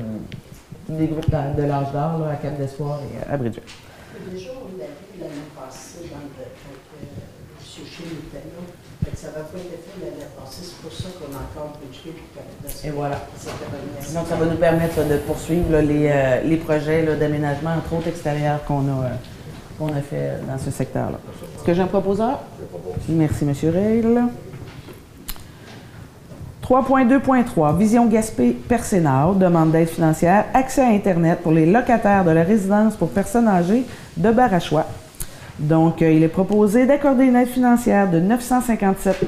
des, groupes de l'âge d'or à Cap d'Espoir et à Bridget. Déjà, on l'a vu l'année passée dans le, quand euh, M. Chine était là. Ça n'avait pas été fait l'année passée, c'est pour ça qu'on a encore Bridget et Cap d'Espoir. Et voilà. Donc, ça va nous permettre de poursuivre les, les, projets d'aménagement, entre autres extérieurs, qu'on a, qu'on a fait dans ce secteur-là. Est-ce que j'ai un proposeur? Merci, M. Règle. 3.2.3, Vision Gaspé Persénard, demande d'aide financière, accès à Internet pour les locataires de la résidence pour personnes âgées de Barachois. Donc, euh, il est proposé d'accorder une aide financière de 957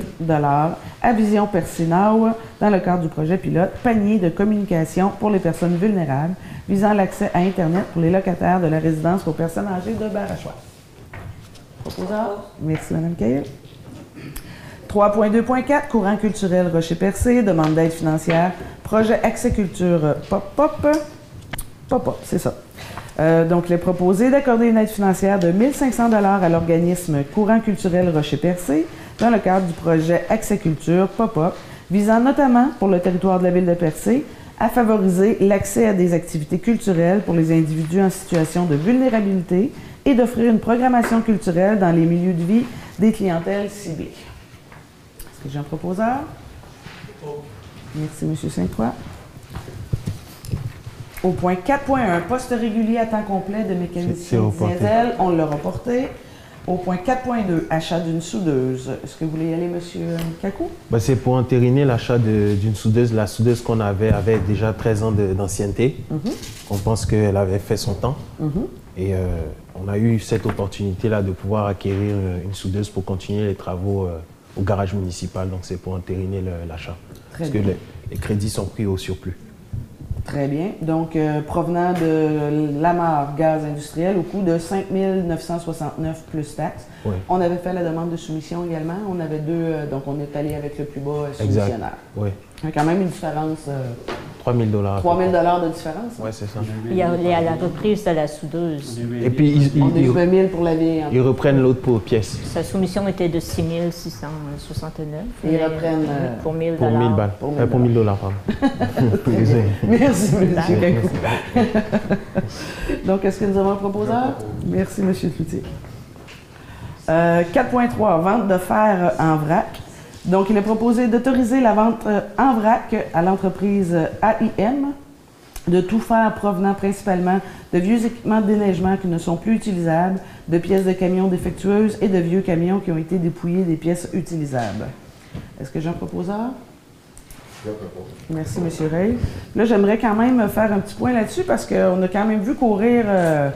à Vision Persénard dans le cadre du projet pilote Panier de communication pour les personnes vulnérables visant l'accès à Internet pour les locataires de la résidence pour personnes âgées de Barachois. Proposeur? Merci, Mme Cahill. 3.2.4, courant culturel Rocher-Percé, demande d'aide financière, projet Accès Culture Pop-Pop. Pop-Pop, c'est ça. Euh, donc, il est proposé d'accorder une aide financière de 1500 à l'organisme Courant culturel Rocher-Percé dans le cadre du projet Accès Culture Pop-Up, visant notamment pour le territoire de la ville de Percé à favoriser l'accès à des activités culturelles pour les individus en situation de vulnérabilité et d'offrir une programmation culturelle dans les milieux de vie des clientèles ciblées. Est-ce que j'ai un? Proposeur? Merci, M. Saint-Croix. Au point 4.1, poste régulier à temps complet de mécanicien diesel, on l'a reporté. Au point 4.2, achat d'une soudeuse. Est-ce que vous voulez y aller, M. Kakou? Ben, c'est pour entériner l'achat d'une soudeuse. La soudeuse qu'on avait avait déjà 13 ans d'ancienneté. Mm-hmm. On pense qu'elle avait fait son temps. Mm-hmm. Et euh, on a eu cette opportunité-là de pouvoir acquérir euh, une soudeuse pour continuer les travaux euh, au garage municipal. Donc, c'est pour entériner l'achat. Parce que les, crédits sont pris au surplus. Très bien. Donc, euh, provenant de Lamar Gaz Industriel au coût de 5 969 plus taxes. On avait fait la demande de soumission également. On avait deux, euh, donc on est allé avec le plus bas soumissionnaire. Oui. Il y a quand même une différence 3 000 dollars. 3 000 de différence? Ouais, c'est ça. Il y a, il y a la reprise de la soudeuse. Et puis, ils, On ils- est ils- 20 000 pour la vie. ils reprennent l'autre pour pièce. Sa soumission était de 6 669. Ils reprennent, euh, pour 1000 Pour 1000 balles. Pour 1000 Euh, Pour 1000 dollars, pardon. Merci, M. Cacou. Donc, est-ce que nous avons un proposeur? Merci, M. Cloutier. Euh, 4.3, vente de fer en vrac. Donc, il est proposé d'autoriser la vente euh, en vrac à l'entreprise AIM de tout fer provenant principalement de vieux équipements de déneigement qui ne sont plus utilisables, de pièces de camions défectueuses et de vieux camions qui ont été dépouillés des pièces utilisables. Est-ce que j'ai un proposeur? Merci, M. Ray. Là, j'aimerais quand même faire un petit point là-dessus parce qu'on a quand même vu courir euh,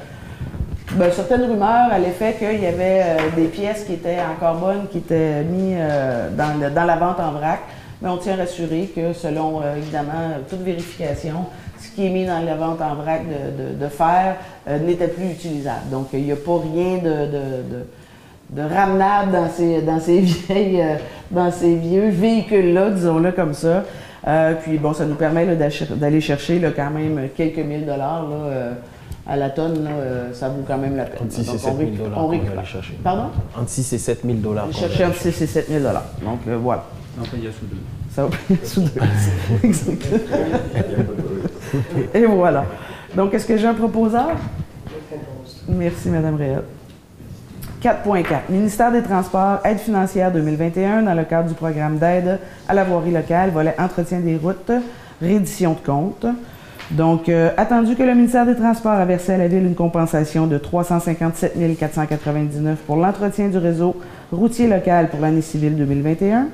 ben, certaines rumeurs à l'effet qu'il y avait euh, des pièces qui étaient encore bonnes, qui étaient mises euh, dans, la vente en vrac. Mais on tient à rassurer que selon, euh, évidemment, toute vérification, ce qui est mis dans la vente en vrac de, fer n'était plus utilisable. Donc, il n'y a pas rien de, ramenable dans ces, vieilles, dans ces vieux véhicules-là, disons-le comme ça. Puis bon, ça nous permet d'aller chercher quand même quelques mille dollars là, à la tonne. euh, ça vaut quand même la peine. Entre 6 et Donc, 7 on 000 récupère- dollars. Pardon? Entre 6 et 7 000 dollars. Chercher entre 6 et 7 000 dollars. Donc euh, voilà. Non, il y a sous deux. Ça va payer sous deux. Exactement. Et voilà. Donc, est-ce que j'ai un proposeur? Merci, Mme Réal. 4.4. Ministère des Transports, aide financière 2021 dans le cadre du programme d'aide à la voirie locale, volet entretien des routes, reddition de comptes. Donc, euh, attendu que le ministère des Transports a versé à la Ville une compensation de 357 499 pour l'entretien du réseau routier local pour l'année civile 2021,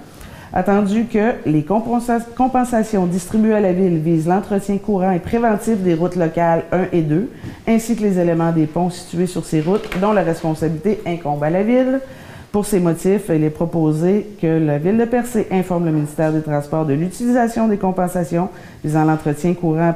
Attendu que les compensa- compensations distribuées à la Ville visent l'entretien courant et préventif des routes locales 1 et 2, ainsi que les éléments des ponts situés sur ces routes dont la responsabilité incombe à la Ville. Pour ces motifs, il est proposé que la Ville de Percé informe le ministère des Transports de l'utilisation des compensations visant l'entretien courant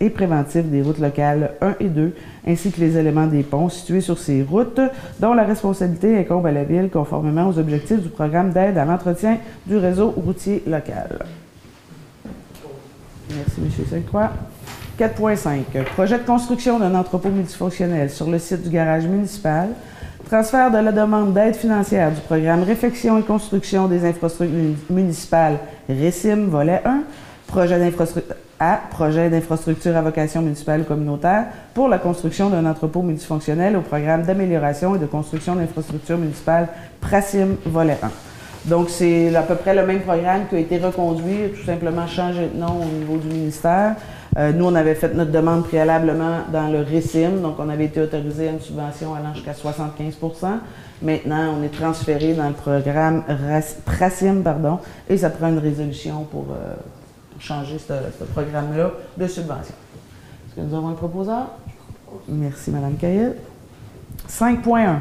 et préventif des routes locales 1 et 2, ainsi que les éléments des ponts situés sur ces routes dont la responsabilité incombe à la Ville conformément aux objectifs du programme d'aide à l'entretien du réseau routier local. Merci, M. Sainte-Croix. 4.5. Projet de construction d'un entrepôt multifonctionnel sur le site du garage municipal. Transfert de la demande d'aide financière du programme Réfection et construction des infrastructures muni- municipales RECIM, volet 1. Projet d'infrastructure à projet d'infrastructure à vocation municipale communautaire pour la construction d'un entrepôt multifonctionnel au programme d'amélioration et de construction d'infrastructures municipales PRACIM, volet 1. Donc, c'est à peu près le même programme qui a été reconduit, tout simplement changé de nom au niveau du ministère. Euh, nous, on avait fait notre demande préalablement dans le RECIM, donc on avait été autorisé à une subvention allant jusqu'à 75% Maintenant, on est transféré dans le programme PRACIM, pardon, et ça prend une résolution pour euh, changer ce, programme-là de subvention. Est-ce que nous avons un proposeur? Merci, Mme Cahill. 5.1.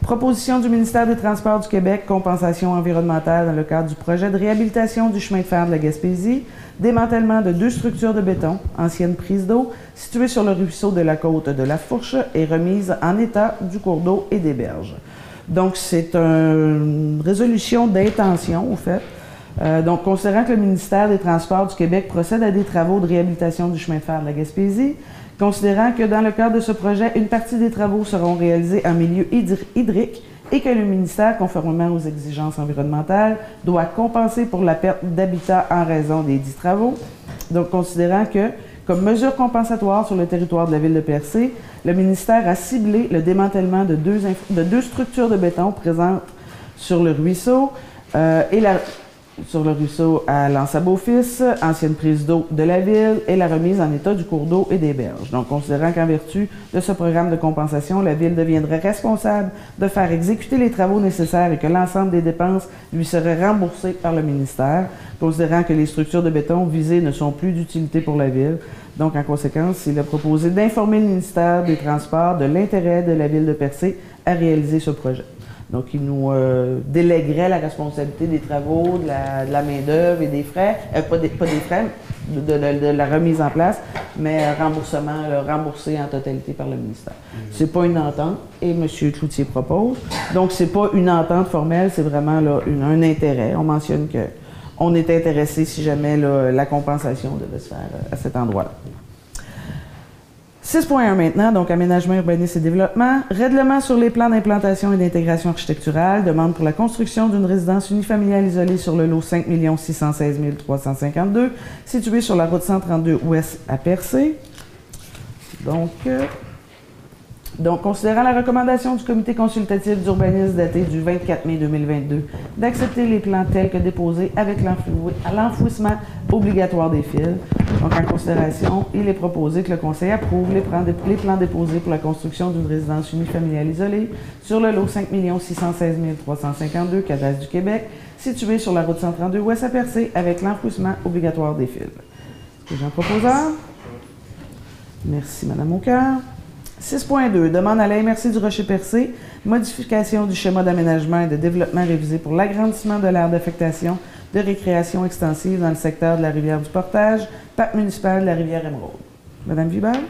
Proposition du ministère des Transports du Québec, compensation environnementale dans le cadre du projet de réhabilitation du chemin de fer de la Gaspésie, démantèlement de deux structures de béton, anciennes prises d'eau, situées sur le ruisseau de la côte de la Fourche et remise en état du cours d'eau et des berges. Donc, c'est une résolution d'intention, au fait. Euh, donc, considérant que le ministère des Transports du Québec procède à des travaux de réhabilitation du chemin de fer de la Gaspésie, considérant que dans le cadre de ce projet, une partie des travaux seront réalisés en milieu hydri- hydrique et que le ministère, conformément aux exigences environnementales, doit compenser pour la perte d'habitat en raison des dix travaux. Donc, considérant que, comme mesure compensatoire sur le territoire de la ville de Percé, le ministère a ciblé le démantèlement de deux, structures de béton présentes sur le ruisseau euh, et la, sur le ruisseau à Lansabeau-Fils, ancienne prise d'eau de la ville et la remise en état du cours d'eau et des berges. Donc, considérant qu'en vertu de ce programme de compensation, la ville deviendrait responsable de faire exécuter les travaux nécessaires et que l'ensemble des dépenses lui seraient remboursées par le ministère, considérant que les structures de béton visées ne sont plus d'utilité pour la ville. Donc, en conséquence, il a proposé d'informer le ministère des Transports de l'intérêt de la ville de Percé à réaliser ce projet. Donc, il nous euh, délèguerait la responsabilité des travaux, de la, main-d'œuvre et des frais, euh, pas, des, pas des frais, de, de- de la remise en place, mais euh, remboursement, là, remboursé en totalité par le ministère. C'est pas une entente, et M. Cloutier propose. Donc, c'est pas une entente formelle, c'est vraiment là, une- un intérêt. On mentionne que on est intéressé si jamais là, la compensation devait se faire euh, à cet endroit-là. 6.1 maintenant, donc aménagement, urbanisme et développement. Règlement sur les plans d'implantation et d'intégration architecturale. Demande pour la construction d'une résidence unifamiliale isolée sur le lot 5 616 352, situé sur la route 132 ouest à Percé. Donc, euh, donc, considérant la recommandation du comité consultatif d'urbanisme daté du 24 mai 2022 d'accepter les plans tels que déposés avec l'enfouissement obligatoire des fils, donc en considération, il est proposé que le conseil approuve les plans, déposés pour la construction d'une résidence unifamiliale isolée sur le lot 5 616 352 Cadastre du Québec, situé sur la route 132 ouest à Percé avec l'enfouissement obligatoire des fils. Les gens proposeurs? Merci, Madame Aucœur. 6.2. Demande à la MRC du Rocher-Percé modification du schéma d'aménagement et de développement révisé pour l'agrandissement de l'aire d'affectation de récréation extensive dans le secteur de la rivière du Portage, parc municipal de la rivière Émeraude. Madame Vibert?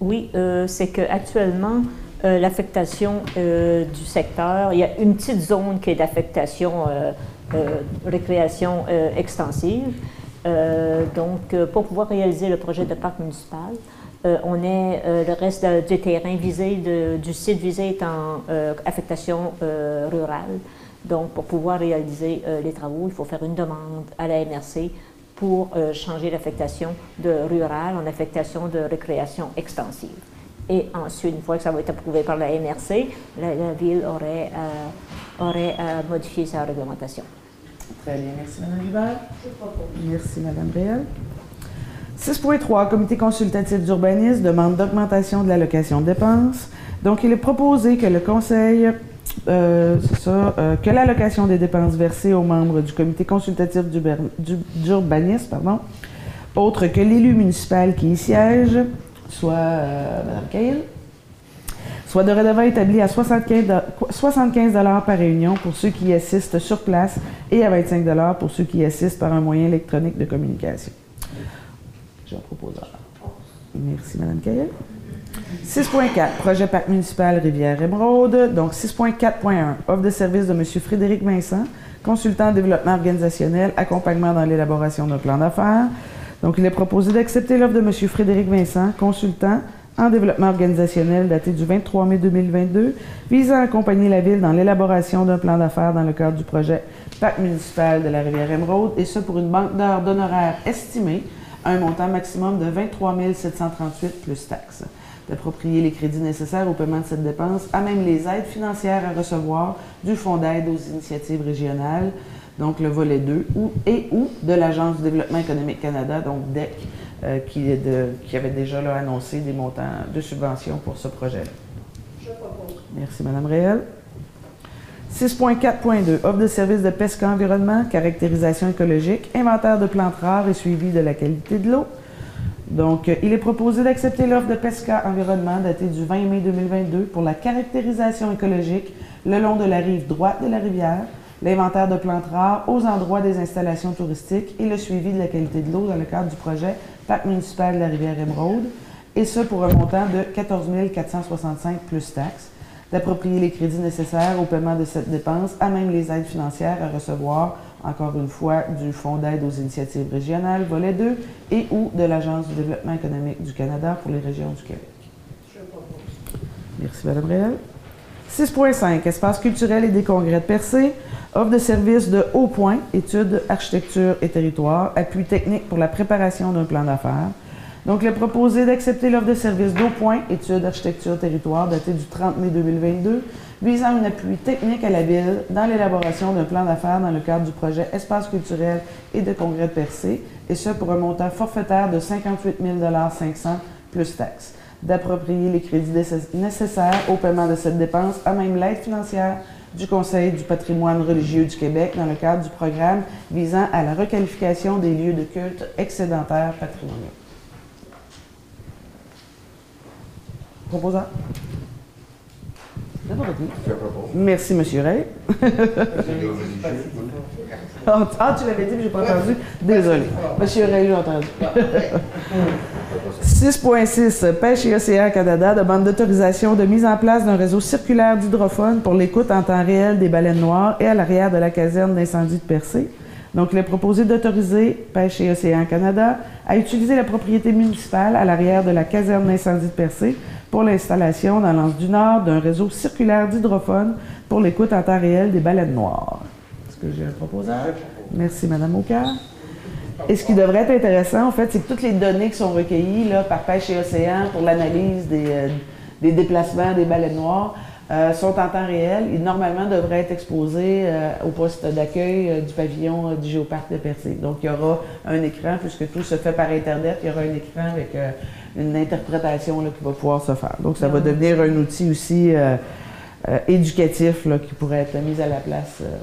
Oui, euh, c'est qu'actuellement, euh, l'affectation euh, du secteur, il y a une petite zone qui est d'affectation récréation extensive. donc, pour pouvoir réaliser le projet de parc municipal, euh, on est, euh, le reste des terrains visés, du site visé est en euh, affectation rurale. Donc, pour pouvoir réaliser les travaux, il faut faire une demande à la MRC pour changer l'affectation de rural en affectation de récréation extensive. Et ensuite, une fois que ça va être approuvé par la MRC, la, ville aurait, aurait à modifier sa réglementation. Très bien. Merci, Mme Hubert. Merci, Mme Réal. 6.3, Comité consultatif d'urbanisme demande d'augmentation de l'allocation de dépenses. Donc, il est proposé que le Conseil, euh, ça, euh, que l'allocation des dépenses versées aux membres du Comité consultatif d'urbanisme, pardon, autre que l'élu municipal qui y siège, soit euh, Mme Cahill, soit dorénavant établi à 75, 75 par réunion pour ceux qui assistent sur place et à 25 pour ceux qui assistent par un moyen électronique de communication. Merci, Mme Caillel. 6.4, projet parc municipal Rivière-Émeraude. Donc, 6.4.1, offre de service de M. Frédéric Vincent, consultant en développement organisationnel, accompagnement dans l'élaboration d'un plan d'affaires. Donc, il est proposé d'accepter l'offre de M. Frédéric Vincent, consultant en développement organisationnel daté du 23 mai 2022, visant à accompagner la Ville dans l'élaboration d'un plan d'affaires dans le cadre du projet Parc municipal de la Rivière-Émeraude, et ce pour une banque d'heures d'honoraires estimée un montant maximum de 23 738 plus taxes. D'approprier les crédits nécessaires au paiement de cette dépense, à même les aides financières à recevoir du Fonds d'aide aux initiatives régionales, donc le volet 2, ou, et ou de l'Agence du développement économique Canada, donc DEC, euh, qui, qui, avait déjà annoncé des montants de subventions pour ce projet-là. Merci, Mme Réel. 6.4.2 Offre de services de pesca environnement, caractérisation écologique, inventaire de plantes rares et suivi de la qualité de l'eau. Donc, euh, il est proposé d'accepter l'offre de pesca environnement datée du 20 mai 2022 pour la caractérisation écologique le long de la rive droite de la rivière, l'inventaire de plantes rares aux endroits des installations touristiques et le suivi de la qualité de l'eau dans le cadre du projet Parc municipal de la rivière Émeraude, et ce pour un montant de 14 465 plus taxes d'approprier les crédits nécessaires au paiement de cette dépense, à même les aides financières à recevoir, encore une fois, du Fonds d'aide aux initiatives régionales, volet 2, et ou de l'Agence du développement économique du Canada pour les régions du Québec. Merci, Mme Réal. 6.5, Espace culturel et des congrès de Percé, offre de services de haut point, études, architecture et territoire, appui technique pour la préparation d'un plan d'affaires, donc, le proposé d'accepter l'offre de service d'au point, études d'architecture territoire, datée du 30 mai 2022, visant un appui technique à la Ville dans l'élaboration d'un plan d'affaires dans le cadre du projet Espace culturel et de congrès de Percé, et ce pour un montant forfaitaire de 58 500 plus taxes. D'approprier les crédits nécessaires au paiement de cette dépense à même l'aide financière du Conseil du patrimoine religieux du Québec dans le cadre du programme visant à la requalification des lieux de culte excédentaires patrimoniaux. Proposant. Merci, M. Ray. Ah, ah, tu l'avais dit, mais je n'ai pas entendu. Désolé. Monsieur Ray, j'ai entendu. 6.6. Pêche et Océan Canada demande d'autorisation de mise en place d'un réseau circulaire d'hydrophone pour l'écoute en temps réel des baleines noires et à l'arrière de la caserne d'incendie de Percé. Donc, il est proposé d'autoriser Pêche et Océan Canada à utiliser la propriété municipale à l'arrière de la caserne d'incendie de Percé pour l'installation dans l'Anse du Nord d'un réseau circulaire d'hydrophone pour l'écoute en temps réel des baleines noires. Est-ce que j'ai un proposeur? Merci, Mme Aucard. Et ce qui devrait être intéressant, en fait, c'est que toutes les données qui sont recueillies là, par Pêche et Océan pour l'analyse des, euh, déplacements des baleines noires euh, sont en temps réel et normalement devraient être exposés euh, au poste d'accueil euh, du pavillon du Géoparc de Percé. Donc, il y aura un écran, puisque tout se fait par Internet, il y aura un écran avec une interprétation là, qui va pouvoir se faire. Donc, ça va devenir un outil aussi euh, euh, éducatif là, qui pourrait être mis à la place, euh,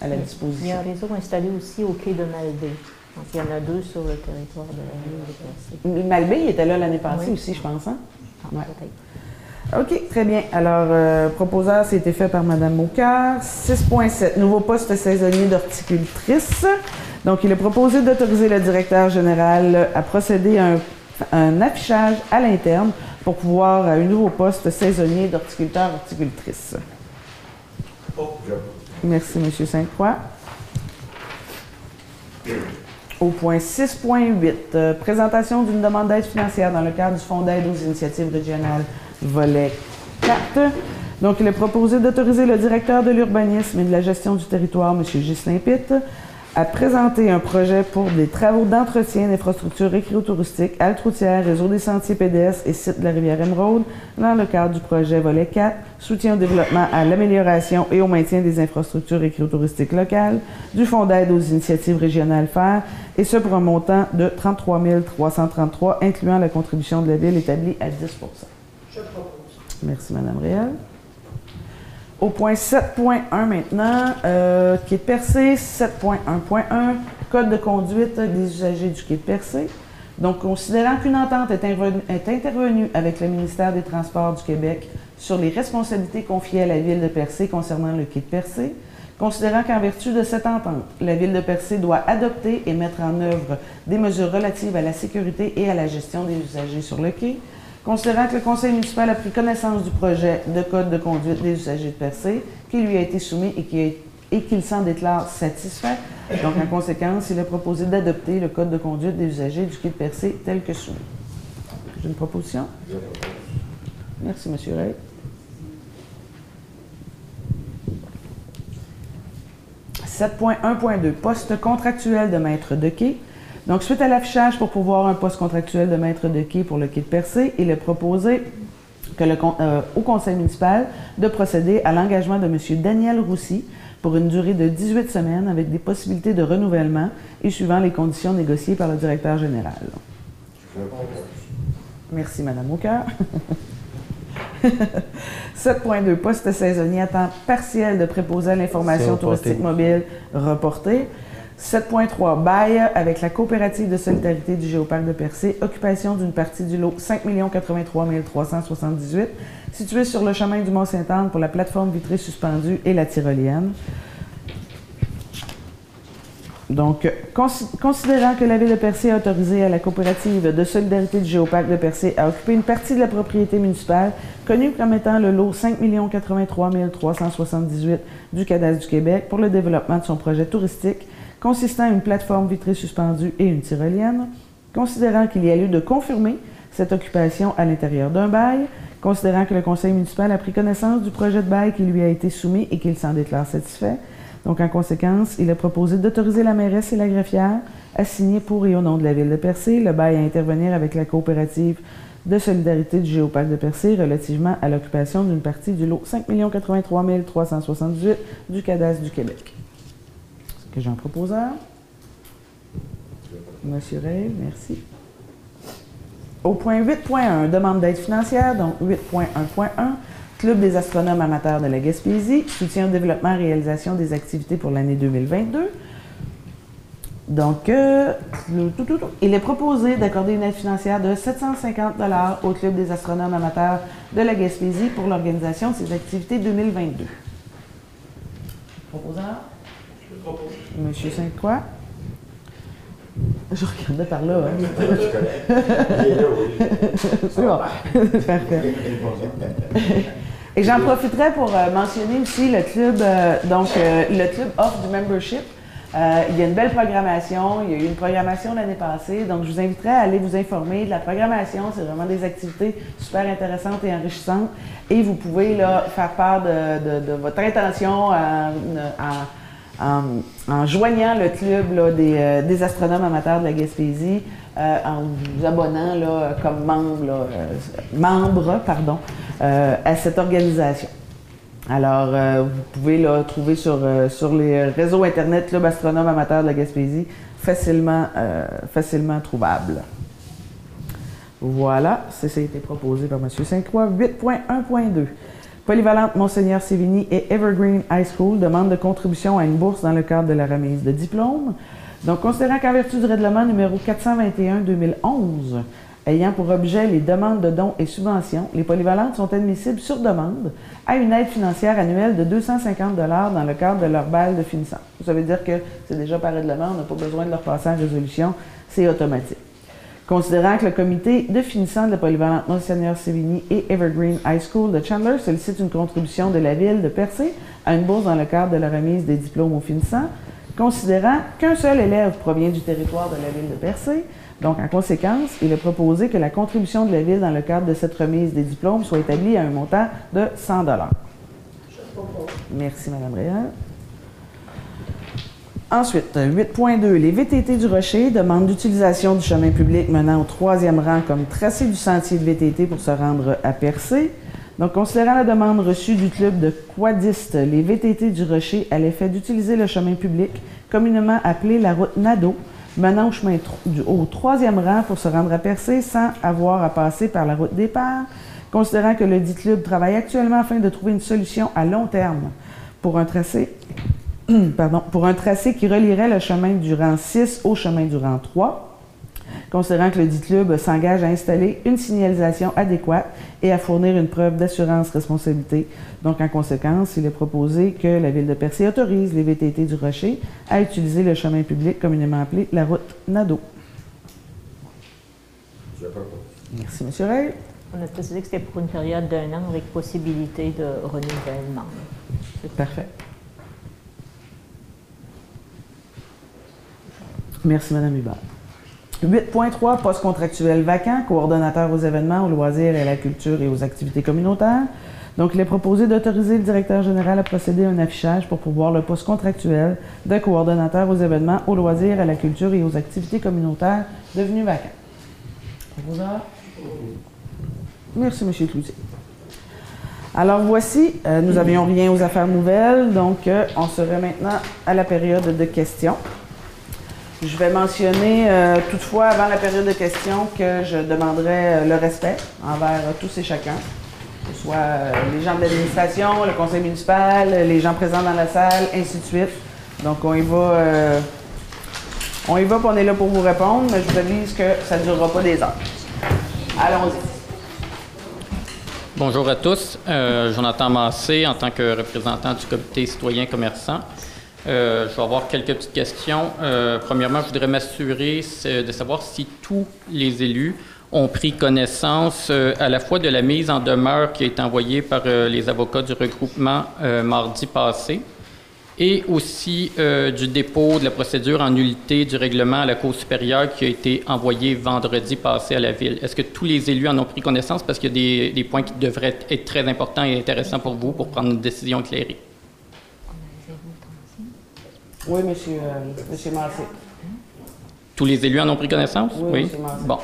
à la Il y a disposition. un réseau installé aussi au quai de Malbaie. Donc, il y en a deux sur le territoire de la ville de. Malbé, il était là l'année passée Oui. aussi, je pense. Hein? Ah, Ouais. OK, très bien. Alors, proposeur, c'était fait par Mme Mocard. 6.7, nouveau poste saisonnier d'horticultrice. Donc, il est proposé d'autoriser le directeur général à procéder à un, un affichage à l'interne pour pouvoir à un nouveau poste saisonnier d'horticulteur-horticultrice. Merci, M. Sainte-Croix. Au point 6.8, euh, présentation d'une demande d'aide financière dans le cadre du Fonds d'aide aux initiatives régionales, volet 4. Donc, il est proposé d'autoriser le directeur de l'urbanisme et de la gestion du territoire, M. Ghislain Pitt, à présenter un projet pour des travaux d'entretien d'infrastructures récréotouristiques, haltes routières, réseau des sentiers pédestres et sites de la rivière Émeraude dans le cadre du projet volet 4, soutien au développement, à l'amélioration et au maintien des infrastructures récréotouristiques locales, du Fonds d'aide aux initiatives régionales FAIR, et ce pour un montant de 33 333, incluant la contribution de la Ville établie à 10% Je propose. Merci, Mme Réal. Au point 7.1 maintenant, euh, quai de Percé, 7.1.1, code de conduite des usagers du quai de Percé. Donc, considérant qu'une entente est, est intervenue avec le ministère des Transports du Québec sur les responsabilités confiées à la Ville de Percé concernant le quai de Percé, considérant qu'en vertu de cette entente, la Ville de Percé doit adopter et mettre en œuvre des mesures relatives à la sécurité et à la gestion des usagers sur le quai, Considérant que le conseil municipal a pris connaissance du projet de code de conduite des usagers de Percé, qui lui a été soumis et qui est- et qu'il s'en déclare satisfait, donc en conséquence, il est proposé d'adopter le code de conduite des usagers du quai de Percé tel que soumis. J'ai une proposition? Merci, M. Ray. « 7.1.2 Poste contractuel de maître de quai. Donc, suite à l'affichage pour pouvoir un poste contractuel de maître de quai pour le quai de Percé, il est proposé que le euh, au conseil municipal de procéder à l'engagement de M. Daniel Roussy pour une durée de 18 semaines avec des possibilités de renouvellement et suivant les conditions négociées par le directeur général. Merci, Mme Aucœur. 7.2 Poste saisonnier à temps partiel de préposé à l'information touristique mobile reporté. 7.3 Bail avec la coopérative de solidarité du Géoparc de Percé, occupation d'une partie du lot 5 83 378, situé sur le chemin du Mont-Saint-Anne pour la plateforme vitrée suspendue et la tyrolienne. Donc, consi- considérant que la Ville de Percé a autorisé à la coopérative de solidarité du Géoparc de Percé à occuper une partie de la propriété municipale, connue comme étant le lot 5 83 378 du Cadastre du Québec pour le développement de son projet touristique, consistant à une plateforme vitrée suspendue et une tyrolienne, considérant qu'il y a lieu de confirmer cette occupation à l'intérieur d'un bail, considérant que le conseil municipal a pris connaissance du projet de bail qui lui a été soumis et qu'il s'en déclare satisfait, donc, en conséquence, il est proposé d'autoriser la mairesse et la greffière à signer pour et au nom de la Ville de Percé le bail à intervenir avec la coopérative de solidarité du Géoparc de Percé relativement à l'occupation d'une partie du lot 5 83 378 du cadastre du Québec. Que j'ai un proposeur? Monsieur Ray, merci. Au point 8.1, demande d'aide financière, donc 8.1.1, Club des astronomes amateurs de la Gaspésie, soutien au développement et réalisation des activités pour l'année 2022. Donc, euh, il est proposé d'accorder une aide financière de 750 au Club des astronomes amateurs de la Gaspésie pour l'organisation de ses activités 2022. Proposeur? Monsieur Sainte-Croix? Je regardais par là. Hein. C'est bon. Parfait. Et j'en profiterai pour euh, mentionner aussi le club. euh, donc, euh, le club offre du membership. Il y a une belle programmation. Il y a eu une programmation l'année passée. Donc, je vous inviterai à aller vous informer de la programmation. C'est vraiment des activités super intéressantes et enrichissantes. Et vous pouvez là, faire part de, votre intention en, joignant le club euh, des, astronomes amateurs de la Gaspésie, euh, en vous abonnant comme membre, à cette organisation. Alors, euh, vous pouvez le trouver sur, euh, les réseaux Internet Club Astronome Amateur de la Gaspésie, facilement, euh, trouvable. Voilà, ça, a été proposé par M. Saint-Croix. 8.1.2. Polyvalente Monseigneur Sévigny et Evergreen High School demandent de contribution à une bourse dans le cadre de la remise de diplôme. Donc, considérant qu'en vertu du règlement numéro 421-2011, ayant pour objet les demandes de dons et subventions, les polyvalentes sont admissibles sur demande à une aide financière annuelle de 250 dans le cadre de leur bail de finissant. Ça veut dire que c'est déjà par règlement, on n'a pas besoin de leur passer en résolution, c'est automatique. Considérant que le comité de finissant de la polyvalente Monseigneur Sévigny et Evergreen High School de Chandler sollicite une contribution de la ville de Percé à une bourse dans le cadre de la remise des diplômes aux finissants, considérant qu'un seul élève provient du territoire de la ville de Percé, donc, en conséquence, il est proposé que la contribution de la Ville dans le cadre de cette remise des diplômes soit établie à un montant de 100 Merci, Mme Réal. Ensuite, 8.2. Les VTT du Rocher demandent l'utilisation du chemin public menant au troisième rang comme tracé du sentier de VTT pour se rendre à Percé. Donc, considérant la demande reçue du club de quadistes, les VTT du Rocher à l'effet d'utiliser le chemin public, communément appelé la route Nadeau, menant au chemin au troisième rang pour se rendre à Percé sans avoir à passer par la route départ, considérant que le dit club travaille actuellement afin de trouver une solution à long terme pour un tracé, pardon, pour un tracé qui relierait le chemin du rang 6 au chemin du rang 3 considérant que le dit club s'engage à installer une signalisation adéquate et à fournir une preuve d'assurance responsabilité. Donc, en conséquence, il est proposé que la Ville de Percé autorise les VTT du Rocher à utiliser le chemin public communément appelé la route Nadeau. Merci, M. Ray. On a précisé que c'était pour une période d'un an avec possibilité de renouvellement. C'est parfait. Merci, Mme Hubert. 8.3, poste contractuel vacant, coordonnateur aux événements, aux loisirs et à la culture et aux activités communautaires. Donc, il est proposé d'autoriser le directeur général à procéder à un affichage pour pouvoir le poste contractuel de coordonnateur aux événements, aux loisirs, à la culture et aux activités communautaires devenu vacant. Merci, M. Cloutier. Alors voici, euh, nous n'avions rien aux affaires nouvelles, donc euh, on serait maintenant à la période de questions. Je vais mentionner euh, toutefois avant la période de questions que je demanderai euh, le respect envers euh, tous et chacun, que ce soit les gens de l'administration, le conseil municipal, les gens présents dans la salle, ainsi de suite. Donc on y va, on y va, on est là pour vous répondre, mais je vous avise que ça ne durera pas des heures. Allons-y. Bonjour à tous. Jonathan Massé, en tant que représentant du comité citoyen commerçant. Euh, je vais avoir quelques petites questions. Euh, premièrement, je voudrais m'assurer de savoir si tous les élus ont pris connaissance euh, à la fois de la mise en demeure qui a été envoyée par les avocats du regroupement mardi passé et aussi du dépôt de la procédure en nullité du règlement à la Cour supérieure qui a été envoyé vendredi passé à la Ville. Est-ce que tous les élus en ont pris connaissance? Parce qu'il y a des, des points qui devraient être très importants et intéressants pour vous pour prendre une décision éclairée? Oui, monsieur, euh, monsieur Massé. Tous les élus en ont pris connaissance? Oui, Bon.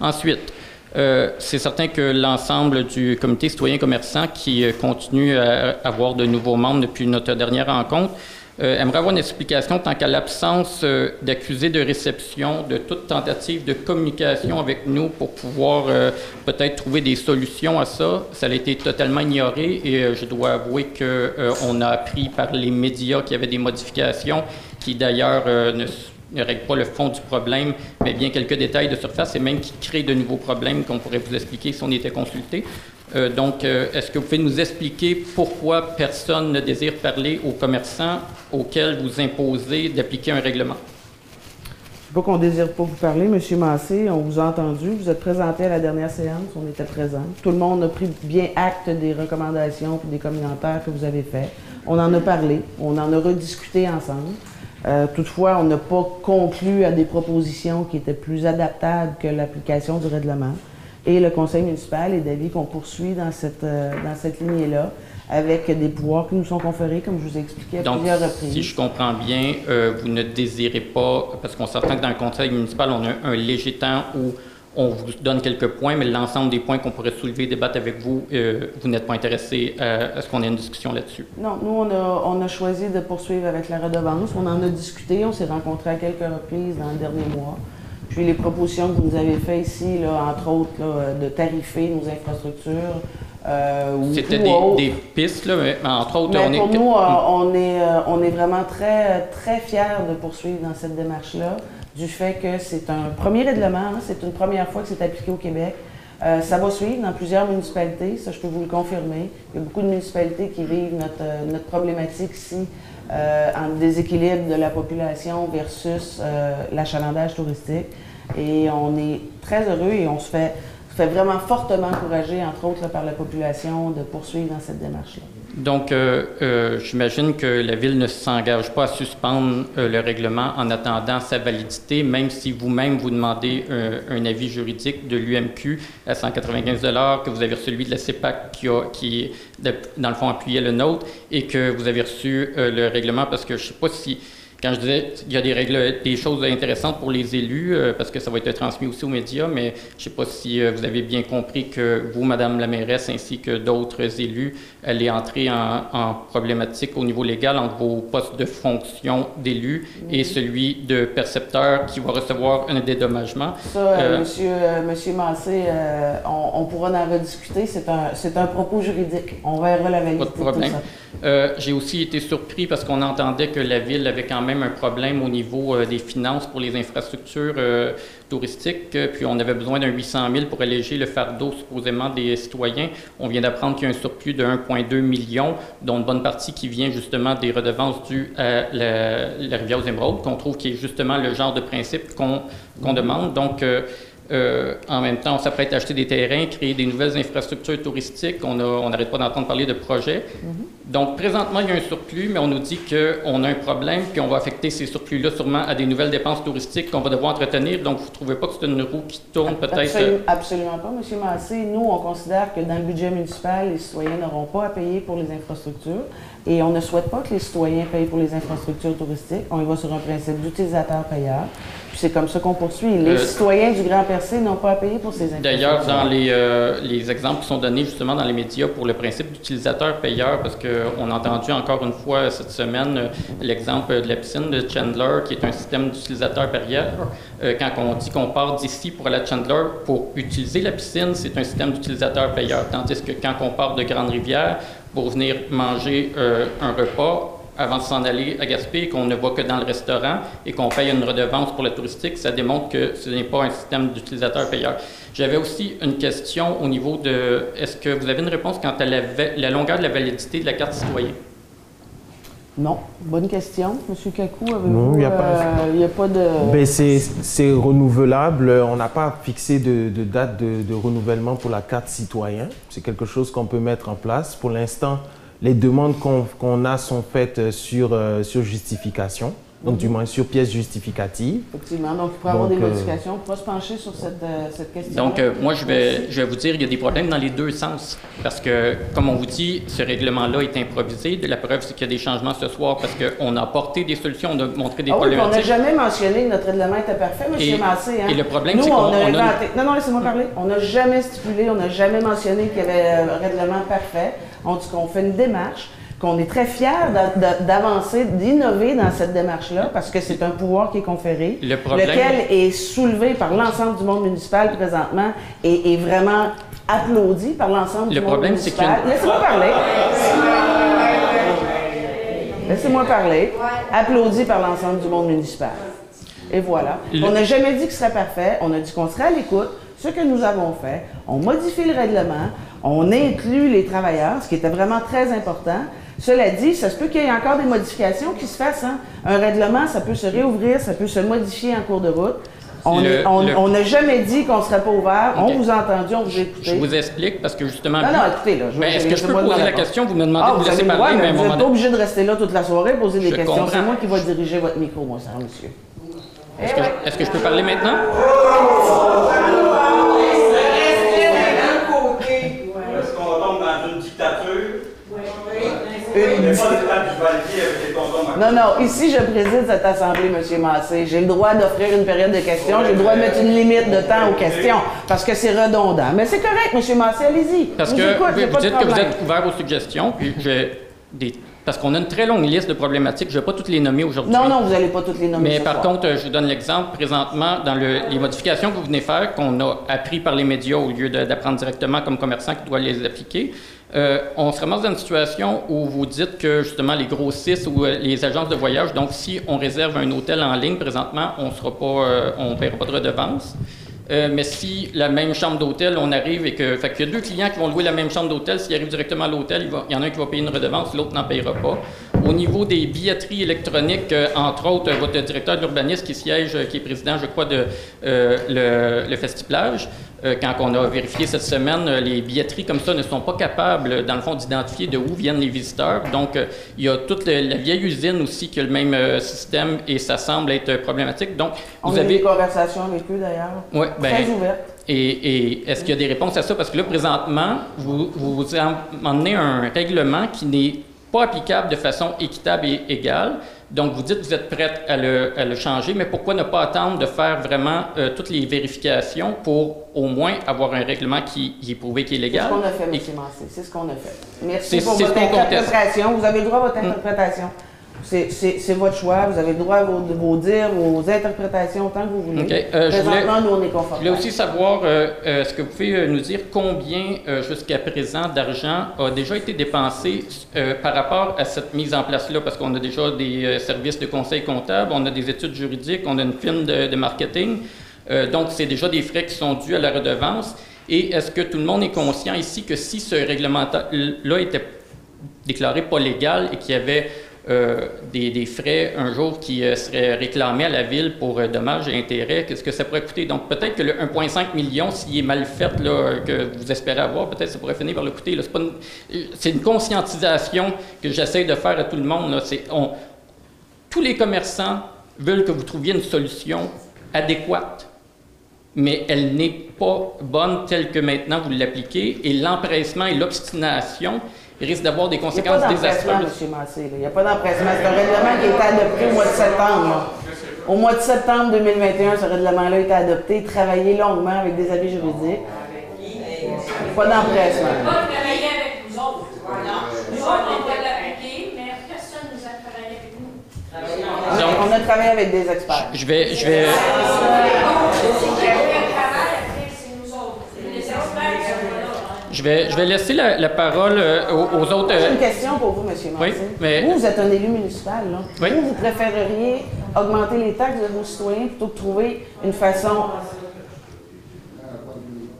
Ensuite, euh, c'est certain que l'ensemble du comité citoyen commerçant qui euh, continue à avoir de nouveaux membres depuis notre dernière rencontre euh, aimerait avoir une explication tant qu'à l'absence euh, d'accusés de réception de toute tentative de communication avec nous pour pouvoir euh, peut-être trouver des solutions à ça. Ça a été totalement ignoré et je dois avouer qu'on a appris par les médias qu'il y avait des modifications qui d'ailleurs ne ne règlent pas le fond du problème, mais bien quelques détails de surface et même qui créent de nouveaux problèmes qu'on pourrait vous expliquer si on était consulté. Euh, donc, euh, est-ce que vous pouvez nous expliquer pourquoi personne ne désire parler aux commerçants auxquels vous imposez d'appliquer un règlement? C'est pas qu'on désire pas vous parler, M. Massé, on vous a entendu, vous êtes présenté à la dernière séance, on était présent. Tout le monde a pris bien acte des recommandations et des commentaires que vous avez faits. On en a parlé, on en a rediscuté ensemble. Euh, toutefois, on n'a pas conclu à des propositions qui étaient plus adaptables que l'application du règlement. Et le conseil municipal est d'avis qu'on poursuit dans cette, euh, dans cette lignée-là avec des pouvoirs qui nous sont conférés, comme je vous ai expliqué à Donc, plusieurs reprises. si je comprends bien, euh, vous ne désirez pas, parce qu'on s'entend que dans le conseil municipal, on a un léger temps où on vous donne quelques points, mais l'ensemble des points qu'on pourrait soulever, débattre avec vous, euh, vous n'êtes pas intéressé à, à ce qu'on ait une discussion là-dessus. Non, nous, on a, on a choisi de poursuivre avec la redevance. On en a discuté, on s'est rencontrés à quelques reprises dans le dernier mois. Puis les propositions que vous nous avez faites ici, là, entre autres, là, de tarifer nos infrastructures. euh, C'était des, pistes, là, mais entre autres, Mais on pour est... nous, euh, on, est, euh, on est vraiment très, très fiers de poursuivre dans cette démarche-là, du fait que c'est un premier règlement, hein, c'est une première fois que c'est appliqué au Québec. Euh, ça va suivre dans plusieurs municipalités, ça je peux vous le confirmer. Il y a beaucoup de municipalités qui vivent notre, euh, notre problématique ici euh, en déséquilibre de la population versus euh, l'achalandage touristique. Et on est très heureux et on se fait, vraiment fortement encourager, entre autres par la population, de poursuivre dans cette démarche-là. Donc, euh, euh, j'imagine que la Ville ne s'engage pas à suspendre euh, le règlement en attendant sa validité, même si vous-même vous demandez un avis juridique de l'UMQ à 195 que vous avez reçu celui de la CEPAC qui, a, qui dans le fond, appuyait le nôtre, et que vous avez reçu le règlement parce que je ne sais pas si... Quand je disais il y a des règles, des choses intéressantes pour les élus, euh, parce que ça va être transmis aussi aux médias, mais je ne sais pas si euh, vous avez bien compris que vous, Madame la mairesse, ainsi que d'autres élus, allez entrer en, en problématique au niveau légal entre vos postes de fonction d'élu et celui de percepteur qui va recevoir un dédommagement. Ça, euh, Euh, monsieur, monsieur Massé, on, on pourra en rediscuter. C'est un, propos juridique. On verra la validité Pas de problème. J'ai aussi été surpris parce qu'on entendait que la ville avait quand même un problème au niveau euh, des finances pour les infrastructures euh, touristiques, euh, puis on avait besoin d'un 800 000 pour alléger le fardeau supposément des citoyens. On vient d'apprendre qu'il y a un surplus de 1,2 million, dont une bonne partie qui vient justement des redevances dues à la, rivière aux Émeraudes, qu'on trouve qui est justement le genre de principe qu'on qu'on demande. Donc, euh, en même temps, on s'apprête à acheter des terrains, créer des nouvelles infrastructures touristiques. On n'arrête pas d'entendre parler de projets. Donc, présentement, il y a un surplus, mais on nous dit qu'on a un problème, puis on va affecter ces surplus-là sûrement à des nouvelles dépenses touristiques qu'on va devoir entretenir. Donc, vous ne trouvez pas que c'est une roue qui tourne peut-être? euh, Absolument, absolument pas, monsieur Massé. Nous, on considère que dans le budget municipal, les citoyens n'auront pas à payer pour les infrastructures. Et on ne souhaite pas que les citoyens payent pour les infrastructures touristiques. On y va sur un principe d'utilisateur-payeur. Puis c'est comme ça qu'on poursuit. Les Euh, citoyens du Grand Percé n'ont pas à payer pour ces infrastructures. D'ailleurs, dans les, euh, les exemples qui sont donnés justement dans les médias pour le principe d'utilisateur-payeur, parce qu'on a entendu encore une fois cette semaine euh, l'exemple de la piscine de Chandler, qui est un système d'utilisateur-payeur. Euh, quand on dit qu'on part d'ici pour aller à Chandler pour utiliser la piscine, c'est un système d'utilisateur-payeur. Tandis que quand on part de Grande-Rivière pour venir manger un repas, avant de s'en aller à Gaspé, qu'on ne va que dans le restaurant et qu'on paye une redevance pour la touristique, ça démontre que ce n'est pas un système d'utilisateur-payeur. J'avais aussi une question au niveau de, est-ce que vous avez une réponse quant à la, longueur de la validité de la carte citoyen? Non. Bonne question. Monsieur Kakou. Non, il n'y a pas- euh, a pas de... Ben, c'est c'est renouvelable. On n'a pas fixé de, de date de, de renouvellement pour la carte citoyen. C'est quelque chose qu'on peut mettre en place. Pour l'instant, les demandes qu'on a sont faites sur, euh, sur justification, donc du moins sur pièce justificative. Effectivement. Donc, il pourrait y avoir des euh, modifications. On pourra se pencher sur cette, euh, cette question. Donc, euh, moi, je vais, je vais vous dire, il y a des problèmes dans les deux sens. Parce que, comme on vous dit, ce règlement-là est improvisé. La preuve, c'est qu'il y a des changements ce soir parce qu'on a apporté des solutions, on a montré des Ah oui, puis on n'a problématiques. jamais mentionné que notre règlement était parfait, M. Et- Massé. Hein? et le problème, c'est on qu'on- a on a- inventé... Non, non, laissez-moi parler. On n'a jamais stipulé, on n'a jamais mentionné qu'il y avait euh, un règlement parfait. On dit qu'on fait une démarche, qu'on est très fiers d'a- d'a- d'avancer, d'innover dans cette démarche-là, parce que c'est un pouvoir qui est conféré, Le problème- lequel est soulevé par l'ensemble du monde municipal présentement et est vraiment applaudi par l'ensemble du Le monde problème, municipal. une- Laissez-moi parler. Laissez-moi parler. Applaudi par l'ensemble du monde municipal. Et voilà. Le- On n'a jamais dit que ce serait parfait. On a dit qu'on serait à l'écoute. Ce que nous avons fait, on modifie le règlement, on inclut les travailleurs, ce qui était vraiment très important. Cela dit, ça se peut qu'il y ait encore des modifications qui se fassent. hein. Un règlement, ça peut se réouvrir, ça peut se modifier en cours de route. On n'a jamais dit qu'on ne serait pas ouvert. On vous a entendu, on vous a écouté. Je vous explique parce que justement. Non, non, écoutez, là. Ben, Est-ce que je peux poser la question? Vous me demandez Ah, de vous vous laisser parler, mais vous n'êtes pas obligé de rester là toute la soirée et poser des Je questions. C'est moi qui vais diriger votre micro, mon cher monsieur. Est-ce que, est-ce que je peux parler maintenant? Non, non, ici, je préside cette assemblée, M. Massé. J'ai le droit d'offrir une période de questions. J'ai le droit de mettre une limite de temps aux questions parce que c'est redondant. Mais c'est correct, M. Massé, allez-y. Parce Je que vous vous, dites que vous êtes ouvert aux suggestions, puis je, des- parce qu'on a une très longue liste de problématiques. Je ne vais pas toutes les nommer aujourd'hui. Non, non, vous n'allez pas toutes les nommer Mais ce par soir. contre, euh, je vous donne l'exemple présentement dans le- les modifications que vous venez faire, qu'on a appris par les médias au lieu d'apprendre directement comme commerçant qui doit les appliquer. Euh, on se ramasse dans une situation où vous dites que justement les grossistes ou euh, les agences de voyage, donc si on réserve un hôtel en ligne présentement, on sera euh, paiera pas de redevance. Mais si la même chambre d'hôtel, on arrive et que. Fait qu'il y a deux clients qui vont louer la même chambre d'hôtel. S'ils arrivent directement à l'hôtel, il, y en a un qui va payer une redevance, l'autre n'en payera pas. Au niveau des billetteries électroniques, entre autres, votre directeur de l'urbanisme qui siège, qui est président, je crois, de le, le Festiplage, euh, quand on a vérifié cette semaine, euh, les billetteries comme ça ne sont pas capables, dans le fond, d'identifier de où viennent les visiteurs. Donc, euh, il y a toute la vieille usine aussi qui a le même euh, système et ça semble être problématique. Donc, On vous a avez. des conversations avec eux, d'ailleurs. Ouais, ben, Très ouvertes. et, et est-ce qu'il y a des réponses à ça? Parce que là, présentement, vous, vous, vous emmenez un règlement qui n'est pas applicable de façon équitable et égale. Donc, vous dites que vous êtes prête à le, à le changer, mais pourquoi ne pas attendre de faire vraiment euh, toutes les vérifications pour au moins avoir un règlement qui, qui est prouvé qui est C'est légal? ce qu'on a fait, M. Massé. C'est ce qu'on a fait. Merci C'est- pour c'est votre interprétation. Vous avez le droit à votre Mm. interprétation. C'est- C'est votre choix. Vous avez le droit à vos, de vos dires, vos interprétations autant que vous voulez. Euh, je voulais- Présentement, nous, on est Je voulais aussi savoir, euh, euh, est-ce que vous pouvez nous dire combien jusqu'à présent d'argent a déjà été dépensé par rapport à cette mise en place-là? Parce qu'on a déjà des services de conseil comptable, on a des études juridiques, on a une firme de, de marketing. Donc, c'est déjà des frais qui sont dus à la redevance. Et est-ce que tout le monde est conscient ici que si ce réglementaire-là était déclaré pas légal et qu'il y avait euh, des, frais un jour qui euh, seraient réclamés à la ville pour euh, dommages et intérêts, qu'est-ce que ça pourrait coûter? Donc peut-être que le 1,5 million, s'il est mal fait, que vous espérez avoir, peut-être ça pourrait finir par le coûter. C'est une- conscientisation que j'essaie de faire à tout le monde. tous les commerçants veulent que vous trouviez une solution adéquate mais elle n'est pas bonne telle que maintenant vous l'appliquez, et l'empressement et l'obstination d'avoir des Il n'y a pas conséquences désastreuses. Il n'y a pas d'empressement. C'est un règlement qui a été adopté au mois de septembre. Au mois de septembre 2021, ce règlement-là a été adopté, travaillé longuement avec des avis juridiques. Pas d'empressement. pas travailler avec nous autres. Nous autres, on va l'appliquer, mais personne ne nous a travaillé avec nous. Donc, On a travaillé avec des experts. je vais, je vais, Qui a fait le travail après, c'est nous autres. Les experts sont pas là. Je vais, je vais laisser la, la parole euh, aux, aux autres. J'ai euh, une question pour vous, M. Massé. Oui, mais- Vous, vous êtes un élu municipal. Là. Oui. Vous, vous préféreriez augmenter les taxes de vos citoyens plutôt que trouver une façon,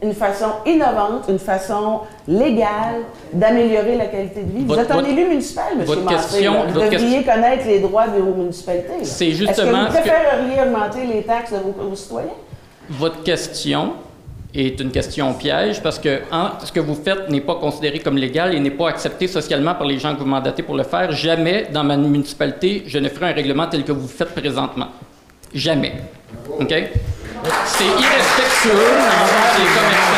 une façon innovante, une façon légale d'améliorer la qualité de vie? Vous êtes un votre- élu municipal, M. votre question-. Vous votre devriez connaître les droits de vos municipalités. C'est Est-ce que justement vous que- préféreriez augmenter les taxes de vos, vos citoyens? votre question est une question piège parce que hein, ce que vous faites n'est pas considéré comme légal et n'est pas accepté socialement par les gens que vous mandatez pour le faire. Jamais dans ma municipalité, je ne ferai un règlement tel que vous faites présentement. Jamais. OK? C'est irrespectueux envers les commerçants.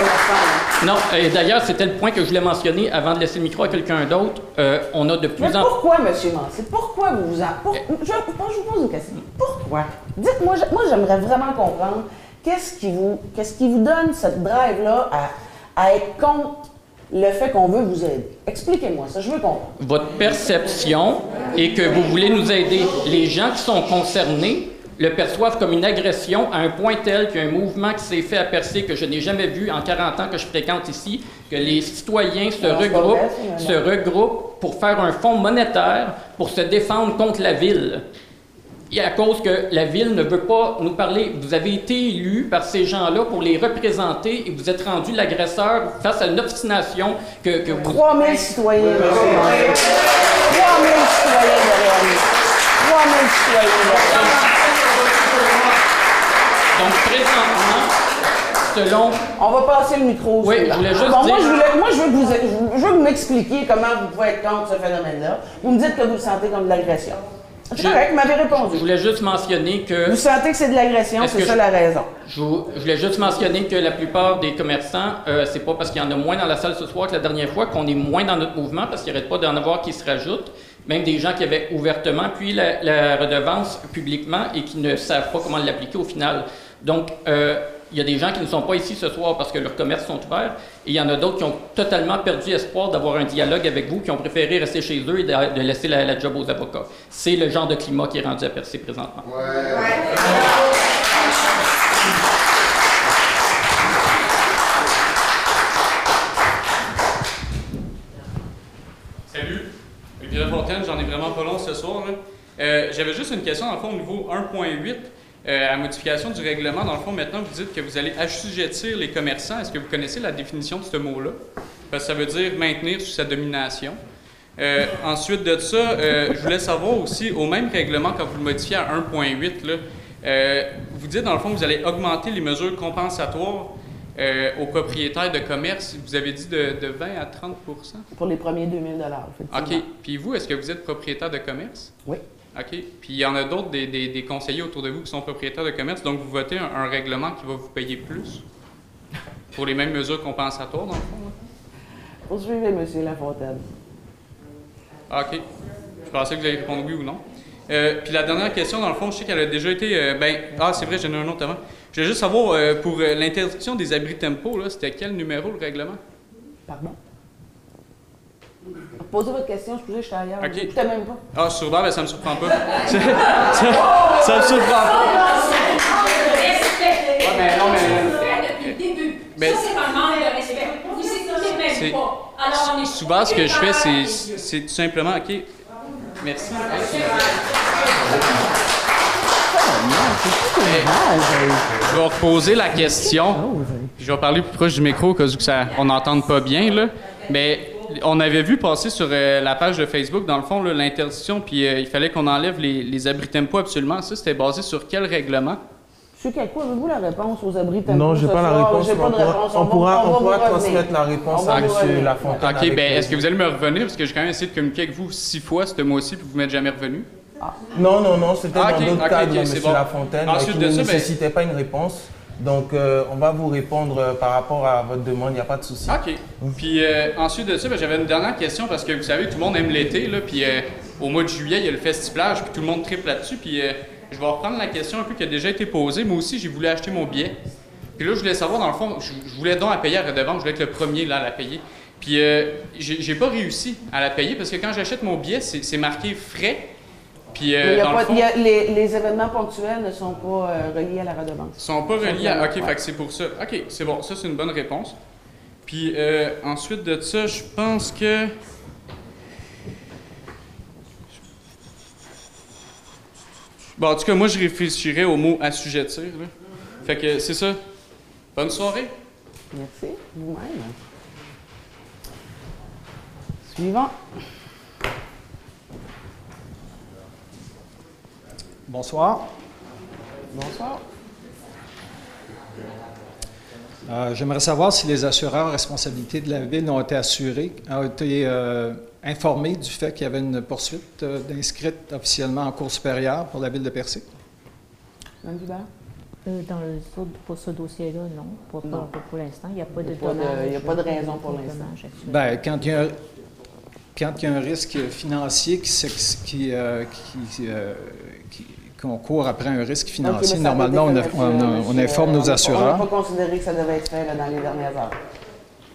Là. Non, et d'ailleurs, c'était le point que je voulais mentionner avant de laisser le micro à quelqu'un d'autre. Euh, on a de Mais plus en plus. pourquoi, M. Massé? Pourquoi vous vous en... pour- je, je vous pose une question. Pourquoi? Dites-moi, je- moi, j'aimerais vraiment comprendre qu'est-ce qui vous, qu'est-ce qui vous donne cette drive-là à, à être contre le fait qu'on veut vous aider? Expliquez-moi ça, je veux comprendre. Votre perception est que vous voulez nous aider. Les gens qui sont concernés le perçoivent comme une agression à un point tel qu'il y a un mouvement qui s'est fait à percer que je n'ai jamais vu en 40 ans que je fréquente ici, que les citoyens se regroupent, se regroupent pour faire un fonds monétaire pour se défendre contre la ville. Et à cause que la ville ne veut pas nous parler. Vous avez été élu par ces gens-là pour les représenter et vous êtes rendu l'agresseur face à une obstination que, que vous... 3 000 citoyens, M. Massé. 3 000 citoyens derrière nous. 3 000 Donc, présentement, selon On va passer le micro. Oui, je voulais juste Bon, moi, je voulais- moi, je veux que vous, je veux m'expliquiez comment vous pouvez être contre ce phénomène-là. Vous me dites que vous le sentez comme de l'agression. C'est Je- correct, vous m'avez Je répondu. voulais juste mentionner que Vous sentez que c'est de l'agression, c'est ça je- la raison? je, je voulais juste mentionner que la plupart des commerçants, euh, c'est pas parce qu'il y en a moins dans la salle ce soir que la dernière fois qu'on est moins dans notre mouvement parce qu'il n'y arrête pas d'en avoir qui se rajoutent. Même des gens qui avaient ouvertement puis la, la redevance publiquement et qui ne savent pas comment l'appliquer au final. Donc, euh, il y a des gens qui ne sont pas ici ce soir parce que leurs commerces sont ouverts et il y en a d'autres qui ont totalement perdu espoir d'avoir un dialogue avec vous, qui ont préféré rester chez eux et de, de laisser la, la job aux avocats. C'est le genre de climat qui est rendu à Percé présentement. Salut, Olivier Fontaine, j'en ai vraiment pas long ce soir. Euh, J'avais juste une question, le fond, au niveau 1.8, euh, à modification du règlement. Dans le fond, maintenant, vous dites que vous allez assujettir les commerçants. Est-ce que vous connaissez la définition de ce mot-là? Parce que ça veut dire maintenir sous sa domination. Euh, ensuite de ça, euh, je voulais savoir aussi, au même règlement, quand vous le modifiez à 1.8, là, euh, vous dites, dans le fond, que vous allez augmenter les mesures compensatoires euh, aux propriétaires de commerce. Vous avez dit de, de 20 à 30% Pour les premiers 2000 effectivement. OK. Puis vous, est-ce que vous êtes propriétaire de commerce? Oui. OK. Puis il y en a d'autres, des, des- des conseillers autour de vous qui sont propriétaires de commerce, donc vous votez un, un règlement qui va vous payer plus pour les mêmes mesures compensatoires, dans le fond? là? Poursuivez, M. Lafontaine. OK. Je pensais que vous alliez répondre oui ou non. Euh, puis la dernière question, dans le fond, je sais qu'elle a déjà été. euh, ben, ah, c'est vrai, j'en ai un autre avant. Je veux juste savoir, euh, pour l'interdiction des abris tempo, là, c'était quel numéro le règlement? Pardon? Posez votre question, je suis ailleurs. Ok. Je t'aime même pas. Ah, sur ben, ça me surprend pas. ça, me surprend pas. Mais non, mais- depuis le début. Mais- Ça, c'est un manque de respect. Vous écoutez même pas. Alors, on est Souvent, ce que je fais, c'est, c'est tout simplement, OK, merci. Je vais reposer la question. Je vais parler plus proche du micro, au cas où que ça, on n'entende pas bien. Là. Mais on avait vu passer sur euh, la page de Facebook, dans le fond, l'interdiction, puis euh, il fallait qu'on enlève les, les abris tempo absolument. Ça, c'était basé sur quel règlement? Monsieur Kakou, avez-vous la réponse aux abris tempo Non, j'ai pas la réponse. Pas on de pourra, réponse. on va- pourra, va on vous pourra revenir. transmettre la réponse à M. Lafontaine. OK, ben est-ce plaisir. que vous allez me revenir? Parce que j'ai quand même essayé de communiquer avec vous six fois ce mois-ci, puis vous m'êtes jamais revenu. Non, non, non, c'était Ah, dans d'autres ok, cadres, ok, M. bon. Lafontaine, Ensuite qui de ne ça, ben- nécessitait pas une réponse. Donc, euh, on va vous répondre euh, par rapport à votre demande, il n'y a pas de souci. OK. Puis euh, ensuite de ça, ben, j'avais une dernière question parce que vous savez, tout le monde aime l'été, là, puis au mois de juillet, il y a le festiplage, puis tout le monde triple là-dessus. Puis je vais reprendre la question un peu qui a déjà été posée. Moi aussi, j'ai voulu acheter mon billet. Puis là, je voulais savoir, dans le fond, je, voulais donc à payer à redevance, je voulais être le premier là, à la payer. Puis j'ai pas réussi à la payer parce que quand j'achète mon billet, c'est marqué frais. Puis euh, Il y a dans pas- le fond, il y a- les, les événements ponctuels ne sont pas euh, reliés à la redevance. Ils sont pas reliés à. Ok, Ouais. fait que c'est pour ça. Ok, c'est bon, ça c'est une bonne réponse. Puis euh, ensuite de ça, je pense que. Bon, en tout cas, moi je réfléchirais au mot assujettir. Là. Fait que c'est ça. Bonne soirée. Merci. Vous-même. Suivant. Bonsoir. Bonsoir. Euh, J'aimerais savoir si les assureurs à responsabilité de la ville ont été assurés, ont été euh, informés du fait qu'il y avait une poursuite euh, d'inscrite officiellement en cours supérieure pour la ville de Percé. Mme Dubert? Euh, Dans le, pour ce dossier-là, non. Pour, Non. pour, pour l'instant, il n'y a pas de il y a pas de raison pour l'instant. Ben, quand il y a un, quand il y a un risque financier qui, s'ex- qui, euh, qui, euh, qui- qu'on court après un risque financier, normalement, on, a- a- informe euh, nos On n'a assureurs. pas considéré que ça devait être fait là, dans les dernières heures.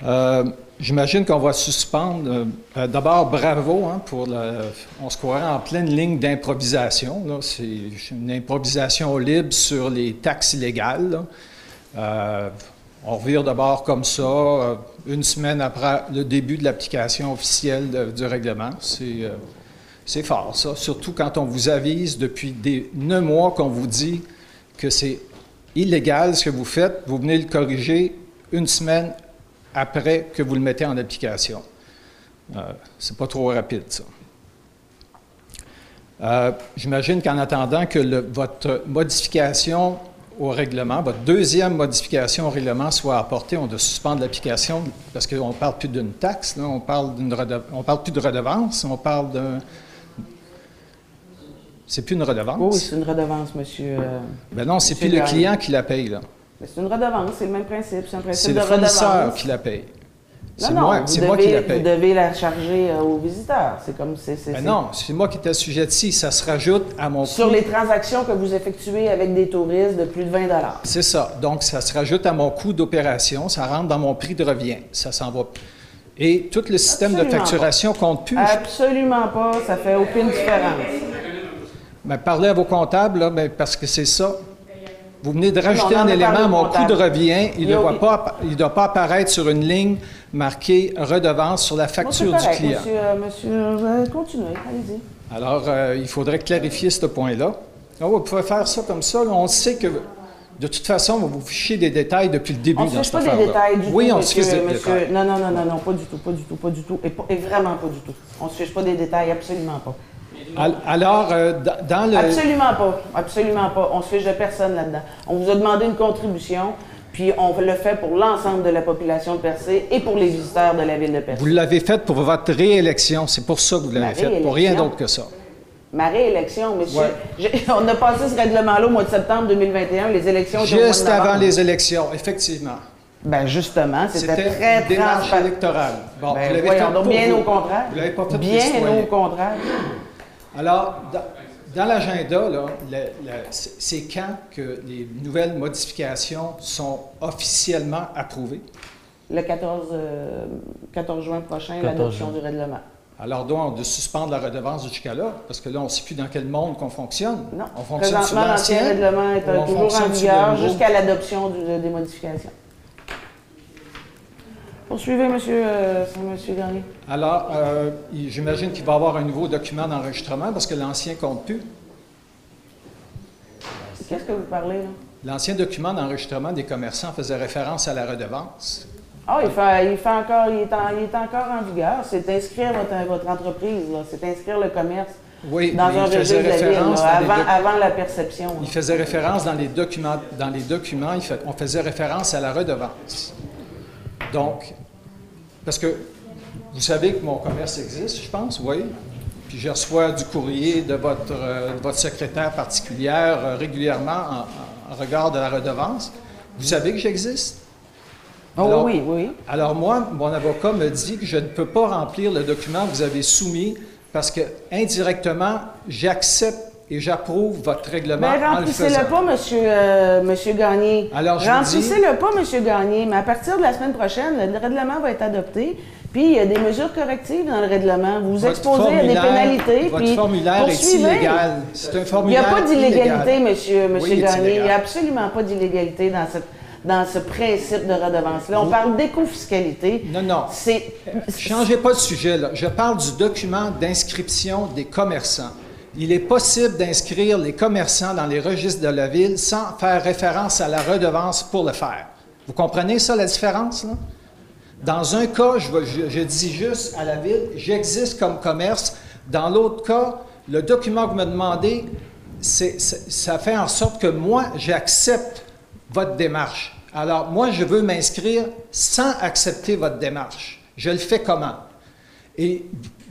Euh, J'imagine qu'on va suspendre. euh, D'abord, bravo hein, pour le. On se croirait en pleine ligne d'improvisation. C'est une improvisation libre sur les taxes illégales. Euh, on revire d'abord comme ça, une semaine après le début de l'application officielle de- du règlement. C'est c'est fort, ça. Surtout quand on vous avise depuis des neuf mois qu'on vous dit que c'est illégal ce que vous faites. Vous venez le corriger une semaine après que vous le mettez en application. Euh, c'est pas trop rapide, ça. Euh, J'imagine qu'en attendant que votre modification au règlement, votre deuxième modification au règlement soit apportée, on doit suspendre l'application parce qu'on ne parle plus d'une taxe, on parle d'une on parle plus de redevance, on parle d'un... C'est plus une redevance. Oui, oui, c'est une redevance, monsieur. euh, Ben non, c'est plus le client qui la paye, là. mais c'est une redevance, c'est le même principe. C'est un le fournisseur redevance. qui la paye. Non, C'est non, moi, moi qui devez- la paye. Vous devez la charger euh, aux visiteurs. C'est comme c'est. Ben non, c'est moi qui est assujetti. Ça se rajoute à mon Sur coût. les transactions que vous effectuez avec des touristes de plus de 20 C'est ça. Donc, ça se rajoute à mon coût d'opération. Ça rentre dans mon prix de revient. Ça s'en va. Et tout le système de facturation compte plus. Absolument pas, ça fait aucune différence. Ben, parlez à vos comptables, là, ben, parce que c'est ça. Vous venez de rajouter on un élément mon coût de revient. Il ne doit, pas, il doit pas apparaître sur une ligne marquée redevance sur la facture correct, du client. monsieur, euh, monsieur, euh, continuez, allez-y. Alors, euh, il faudrait clarifier ce point-là. Ah, vous pouvez faire ça comme ça. là. On sait que, de toute façon, on va vous ficher des détails depuis le début On ne dans fiche cette pas des affaire-là. détails du oui, tout, on se fiche des monsieur- détails. Non, non, non, non, non, pas du tout, pas du tout, pas du tout. Et, pas- et vraiment pas du tout. On ne se fiche pas des détails, absolument pas. Al- Alors, euh, dans- le... Absolument pas, absolument pas. On se fiche de personne là-dedans. On vous a demandé une contribution, puis on le fait pour l'ensemble de la population de Percé et pour les visiteurs de la ville de Percé. Vous l'avez fait pour votre réélection. C'est pour ça que vous l'avez fait, pour rien d'autre que ça. Ma réélection, monsieur. Ouais. on a passé ce règlement-là au mois de septembre 2021, les élections Juste avant les élections, effectivement. Ben justement, c'était très une démarche transparent. électorale. Bon, Ben, vous l'avez fait pour bien vous. au contraire. Vous l'avez pas fait Bien au contraire. Alors, dans, dans l'agenda, c'est quand que les nouvelles modifications sont officiellement approuvées? Le 14, euh, 14 juin prochain, 14 l'adoption du règlement. Alors, donc, on doit suspendre la redevance jusqu'à là, parce que là, on ne sait plus dans quel monde qu'on fonctionne. Non. On fonctionne Présentement, l'ancien règlement est toujours en vigueur jusqu'à l'adoption des modifications. Poursuivez, monsieur, euh, monsieur Garnier? Alors, euh, j'imagine qu'il va y avoir un nouveau document d'enregistrement parce que l'ancien compte plus. Qu'est-ce que vous parlez, là? L'ancien document d'enregistrement des commerçants faisait référence à la redevance. Ah, il fait, il fait encore, il est, en- il est encore en vigueur. C'est inscrire votre, votre entreprise, là. C'est inscrire le commerce Oui, dans un il faisait ville, référence là, avant, la perception. là. Il faisait référence dans les documents, dans les documents, fait- on faisait référence à la redevance. Donc, parce que vous savez que mon commerce existe, je pense, oui. Puis je reçois du courrier de votre, euh, de votre secrétaire particulière euh, régulièrement en, en regard de la redevance. Vous savez que j'existe? Oh, Alors- oui, oui. Alors moi, mon avocat me dit que je ne peux pas remplir le document que vous avez soumis parce que indirectement, j'accepte et j'approuve votre règlement Ben, en le remplissez-le pas, monsieur, euh, monsieur Gagné. Alors, je vous Remplissez-le pas, monsieur Gagné, mais à partir de la semaine prochaine, le règlement va être adopté, puis il y a des mesures correctives dans le règlement. Vous vous exposez à des formulaire- pénalité, Votre puis formulaire est illégal. C'est un Il n'y formulaire a pas d'illégalité, illégal. monsieur, monsieur Oui, il est Gagné. Il n'y a absolument pas d'illégalité dans, cette- dans ce principe de redevance-là. On parle d'éco-fiscalité. Non, non. C'est. Changez pas de sujet, là. Je parle du document d'inscription des commerçants. Il est possible d'inscrire les commerçants dans les registres de la ville sans faire référence à la redevance pour le faire. Vous comprenez ça, la différence? Dans un cas, je, dis juste à la ville, j'existe comme commerce. Dans l'autre cas, le document que vous me demandez, ça fait en sorte que moi, j'accepte votre démarche. Alors, moi, je veux m'inscrire sans accepter votre démarche. Je le fais comment? Et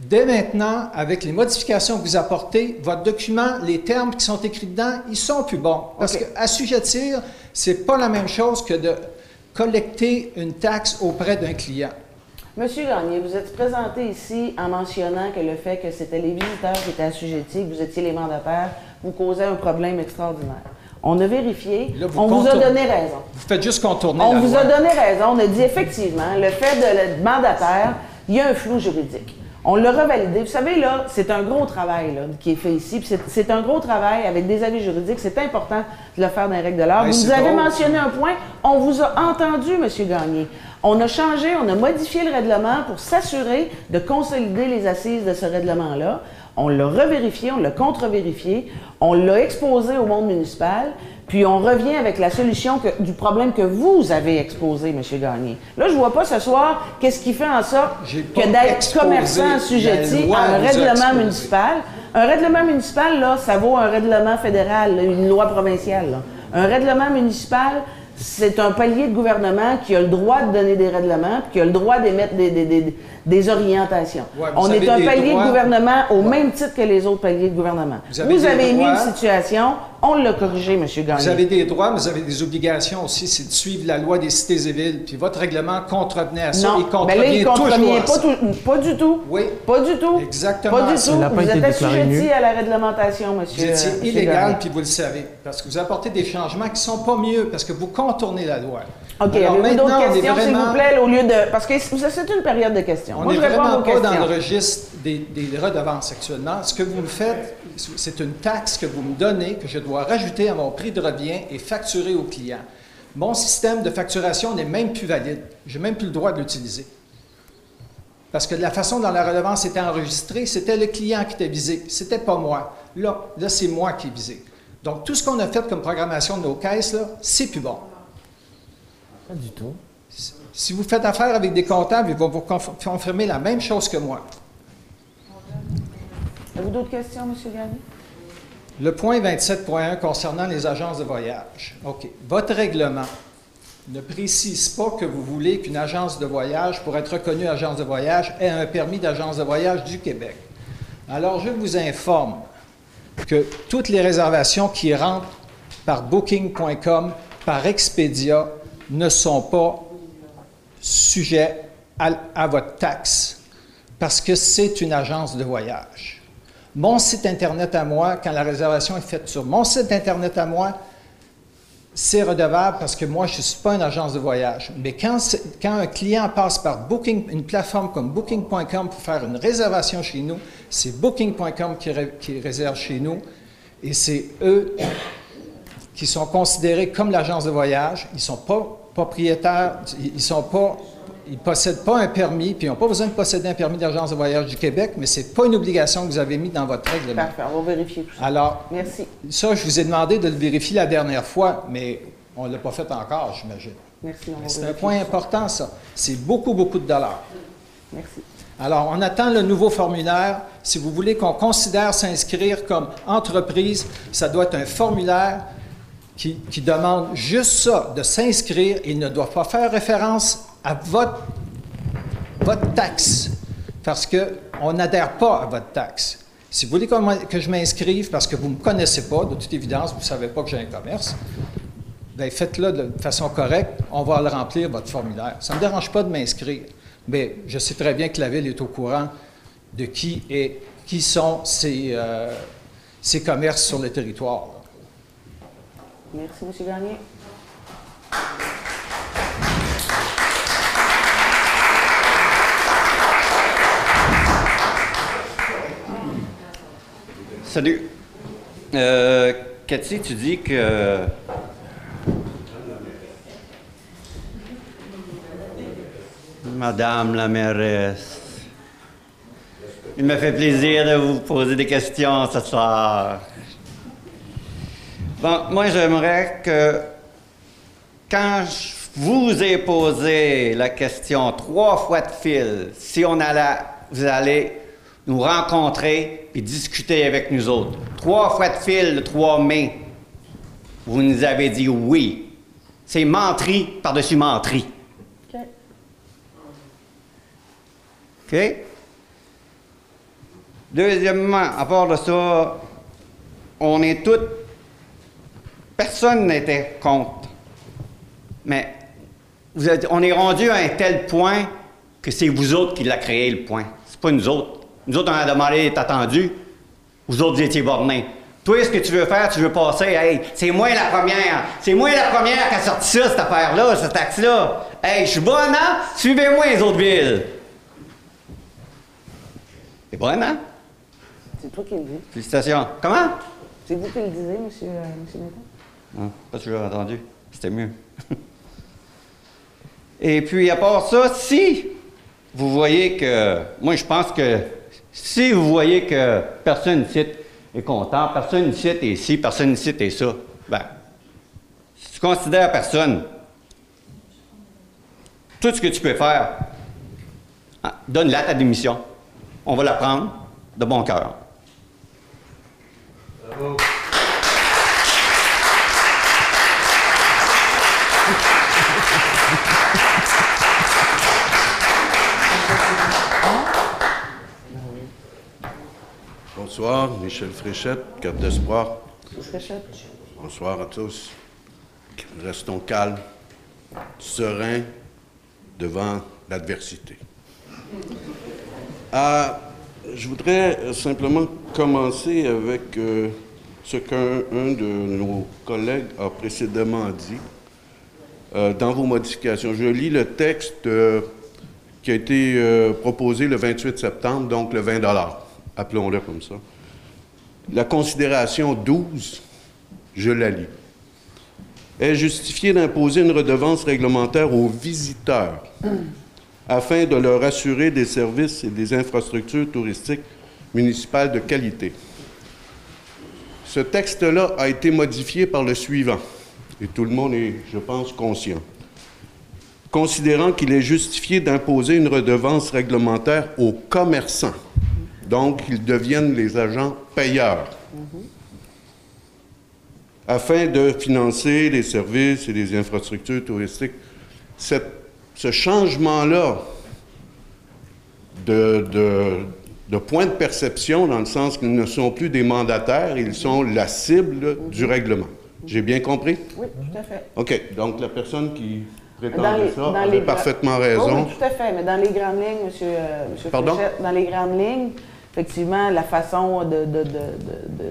dès maintenant, avec les modifications que vous apportez, votre document, les termes qui sont écrits dedans, ils sont plus bons. Parce OK. que assujettir, c'est pas la même chose que de collecter une taxe auprès d'un client. Monsieur Gagné, vous êtes présenté ici en mentionnant que le fait que c'était les visiteurs qui étaient assujettis, que vous étiez les mandataires, vous causait un problème extraordinaire. On a vérifié, Là, vous on vous a donné raison. Vous faites juste contourner On la vous loi. a donné raison. On a dit effectivement, le fait de le mandataire, il y a un flou juridique. On l'a revalidé. Vous savez, là, c'est un gros travail là, qui est fait ici. puis C'est un gros travail avec des avis juridiques. C'est important de le faire dans les règles de l'art. Vous nous avez mentionné un point. On vous a entendu, M. Gagné. On a changé, on a modifié le règlement pour s'assurer de consolider les assises de ce règlement-là. On l'a revérifié, on l'a contre-vérifié, on l'a exposé au monde municipal, puis on revient avec la solution que- du problème que vous avez exposé, M. Gagné. Là, je vois pas ce soir qu'est-ce qui fait en sorte que d'être commerçant assujetti à un vous règlement municipal Un règlement municipal, là, ça vaut un règlement fédéral, une loi provinciale. là. Un règlement municipal, c'est un palier de gouvernement qui a le droit de donner des règlements, puis qui a le droit d'émettre des, des- des- des orientations. Ouais, vous On est un palier droits. de gouvernement au Ouais. même titre que les autres paliers de gouvernement. Vous avez émis droits. une situation, on l'a corrigé, M. Gagné. Vous avez des droits, mais vous avez des obligations aussi, c'est de suivre la loi des cités et villes. Puis votre règlement contrevenait à ça. Non, il mais contrevient là, il contrevient pas, tout- pas du tout. Oui. Pas du tout. Exactement. Pas du tout. Vous êtes assujetti à la réglementation, monsieur. Vous étiez euh, illégal, puis vous le savez, parce que vous apportez des changements qui ne sont pas mieux, parce que vous contournez la loi. OK, avez-vous d'autres on est questions, s'il vous plaît, au lieu de... Parce que c'est une période de questions. On n'est vraiment pas dans le registre des, des redevances actuellement. Ce que vous me faites, c'est une taxe que vous me donnez, que je dois rajouter à mon prix de revient et facturer au client. Mon système de facturation n'est même plus valide. Je n'ai même plus le droit de l'utiliser. Parce que de la façon dont la redevance était enregistrée, c'était le client qui était visé. C'était pas moi. Là, là c'est moi qui est visé. Donc, tout ce qu'on a fait comme programmation de nos caisses, là, c'est plus bon. Pas du tout. Si vous faites affaire avec des comptables, ils vont vous conf- confirmer la même chose que moi. Avez-vous d'autres questions, M. Gagné? Le point 27.1 concernant les agences de voyage. OK. Votre règlement ne précise pas que vous voulez qu'une agence de voyage, pour être reconnue agence de voyage, ait un permis d'agence de voyage du Québec. Alors, je vous informe que toutes les réservations qui rentrent par booking.com, par Expedia, ne sont pas sujet à, votre taxe parce que c'est une agence de voyage. Mon site Internet à moi, quand la réservation est faite sur mon site Internet à moi, c'est redevable parce que moi, je ne suis pas une agence de voyage. Mais quand, un client passe par Booking, une plateforme comme Booking.com pour faire une réservation chez nous, c'est Booking.com qui réserve chez nous et c'est eux qui sont considérés comme l'agence de voyage. Ils ne sont pas propriétaires, ils ne sont pas, ils possèdent pas un permis, puis ils n'ont pas besoin de posséder un permis d'agence de voyage du Québec, mais ce n'est pas une obligation que vous avez mis dans votre règlement. Parfait, on va vérifier tout ça. Alors, Merci. ça, je vous ai demandé de le vérifier la dernière fois, mais on ne l'a pas fait encore, j'imagine. Merci, C'est un point ça. important, ça. C'est beaucoup, beaucoup de dollars. Merci. Alors, on attend le nouveau formulaire. Si vous voulez qu'on considère s'inscrire comme entreprise, ça doit être un formulaire qui, qui demande juste ça, de s'inscrire. Il ne doit pas faire référence à votre, taxe, parce qu'on n'adhère pas à votre taxe. Si vous voulez que je m'inscrive parce que vous ne me connaissez pas, de toute évidence, vous ne savez pas que j'ai un commerce, bien, faites-le de façon correcte, on va le remplir, votre formulaire. Ça ne me dérange pas de m'inscrire, mais je sais très bien que la Ville est au courant de qui, qui sont ces, euh, ces commerces sur le territoire. Merci, M. Gagné. Salut. Euh, Cathy, tu dis que. Madame la mairesse, il me fait plaisir de vous poser des questions ce soir. Bon, moi, j'aimerais que quand je vous ai posé la question trois fois de fil, si on allait, vous allez nous rencontrer et discuter avec nous autres. Trois fois de fil le 3 mai, vous nous avez dit oui. C'est menterie par-dessus menterie. OK. OK? Deuxièmement, à part de ça, on est toutes. Personne n'était contre. Mais vous êtes- on est rendu à un tel point que c'est vous autres qui l'a créé, le point. C'est pas nous autres. Nous autres, on a demandé d'être attendus. Vous autres, vous étiez bornés. Toi, ce que tu veux faire, tu veux passer, hey, c'est moi la première. C'est moi la première qui a sorti ça, cette affaire-là, cette taxe-là. Hey, je suis bonne, hein? Suivez-moi, les autres villes. C'est bonne, hein? C'est toi qui le dis. Félicitations. Comment? C'est vous qui le disiez, monsieur Nathan? Non, pas toujours entendu. C'était mieux. Et puis, à part ça, si vous voyez que. Moi, je pense que si vous voyez que personne ici est content, personne ici est ici, personne ici est ça, ben, si tu considères personne, tout ce que tu peux faire, ah, donne-la ta démission. On va la prendre de bon cœur. Bonsoir, Michel Fréchette, carte d'espoir. Fréchette. Bonsoir à tous. Restons calmes, sereins devant l'adversité. Ah, je voudrais simplement commencer avec euh, ce qu'un un de nos collègues a précédemment dit euh, dans vos modifications. Je lis le texte euh, qui a été proposé le 28 septembre, donc le 20 appelons-le comme ça. La considération 12, je la lis. Est justifié d'imposer une redevance réglementaire aux visiteurs afin de leur assurer des services et des infrastructures touristiques municipales de qualité. Ce texte-là a été modifié par le suivant, et tout le monde est, je pense, conscient. Considérant qu'il est justifié d'imposer une redevance réglementaire aux commerçants, donc ils deviennent les agents payeurs, afin de financer les services et les infrastructures touristiques. Cette- ce changement-là de, de- de point de perception, dans le sens qu'ils ne sont plus des mandataires, ils sont la cible du règlement. J'ai bien compris? Oui, tout à fait. OK. Donc, la personne qui Dans les- ça dans avait les- parfaitement raison. Oui, tout à fait. Mais dans les grandes lignes, monsieur, euh, monsieur Pardon? Fréchette, dans les grandes lignes, effectivement, la façon de, de- de- de- de,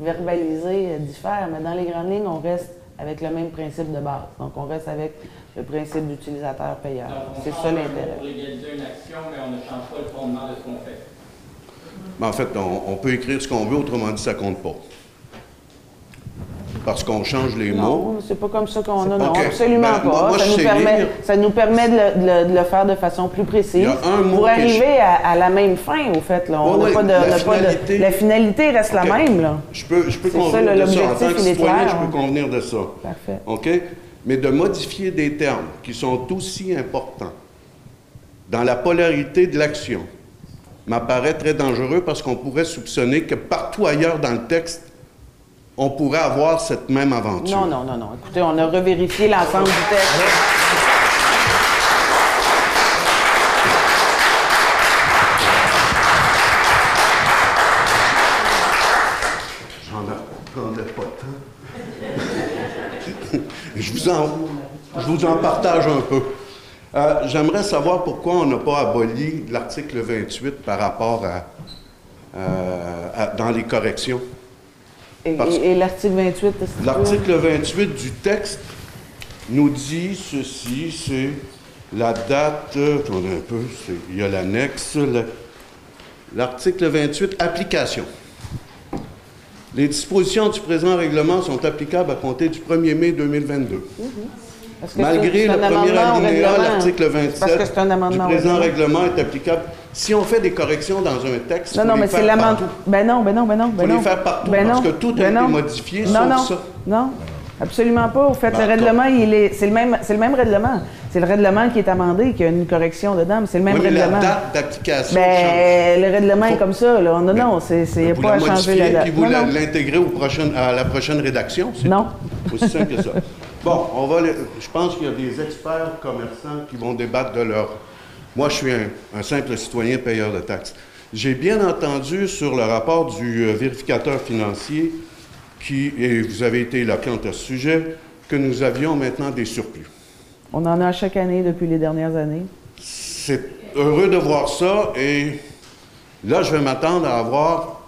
verbaliser diffère, mais dans les grandes lignes, on reste avec le même principe de base. Donc, on reste avec le principe d'utilisateur-payeur. C'est ça l'intérêt. Pour légaliser une action, mais on ne change pas le fondement de ce qu'on fait. Mais en fait, on, on peut écrire ce qu'on veut, autrement dit, ça compte pas. Parce qu'on change les mots. Non, c'est pas comme ça qu'on a. Non, absolument Ben, pas. moi, ça, nous permet, ça nous permet de le, de le- de le faire de façon plus précise. Il y a un mot pour arriver à, à la même fin, au fait. Là. On Oui, n'a oui, pas de, la pas de- finalité- la finalité reste la même. Là. Je peux, je peux ça, convenir de ça. En tant l'objectif, que il est citoyen, clair, je hein. peux convenir de ça. Parfait. OK? Mais de modifier des termes qui sont aussi importants dans la polarité de l'action m'apparaît très dangereux parce qu'on pourrait soupçonner que partout ailleurs dans le texte, on pourrait avoir cette même aventure. Non, non, non, non. Écoutez, on a revérifié l'ensemble du texte. J'en attendais pas tant. je, vous en, je vous en partage un peu. Euh, J'aimerais savoir pourquoi on n'a pas aboli l'article 28 par rapport à, euh, à- dans les corrections. Et, Parce- et- et l'article 28, est-ce que- L'article 28 du texte nous dit ceci, c'est la date, euh, attendez un peu, il y a l'annexe, le- l'article 28, application. Les dispositions du présent règlement sont applicables à compter du 1er mai 2022. Parce que Malgré le premier alinéa, l'article C'est parce que 27 c'est un du présent règlement est applicable. Si on fait des corrections dans un texte, Non, non, les mais c'est partout. Ben non, ben non, ben non. Ben Faut les non. faire partout, Ben parce non, que tout a ben été non. modifié, non, sauf non, ça. Non, absolument pas. Au fait, Ben, le règlement, il est, c'est le même, c'est le même règlement. C'est le règlement qui est amendé, qui a une correction dedans, mais c'est le même Oui, mais la règlement. date d'application. Ben, le règlement est comme ça, là. Non, non, c'est, c'est, a pas la à changer la date. puis vous la- l'intégrez au prochain- à la prochaine rédaction, c'est Non. Aussi simple que ça. Bon, on va je pense qu'il y a des experts commerçants qui vont débattre de leur... Moi, je suis un, un simple citoyen payeur de taxes. J'ai bien entendu sur le rapport du euh, vérificateur financier, qui, et vous avez été éloquent à ce sujet, que nous avions maintenant des surplus. On en a chaque année depuis les dernières années. C'est heureux de voir ça et là, je vais m'attendre à avoir,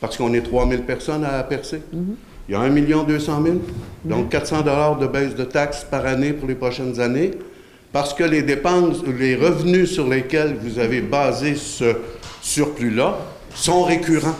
parce qu'on est 3000 personnes à percer, il y a 1 200 000, donc 400 dollars de baisse de taxes par année pour les prochaines années, parce que les dépenses, les revenus sur lesquels vous avez basé ce surplus-là sont récurrents.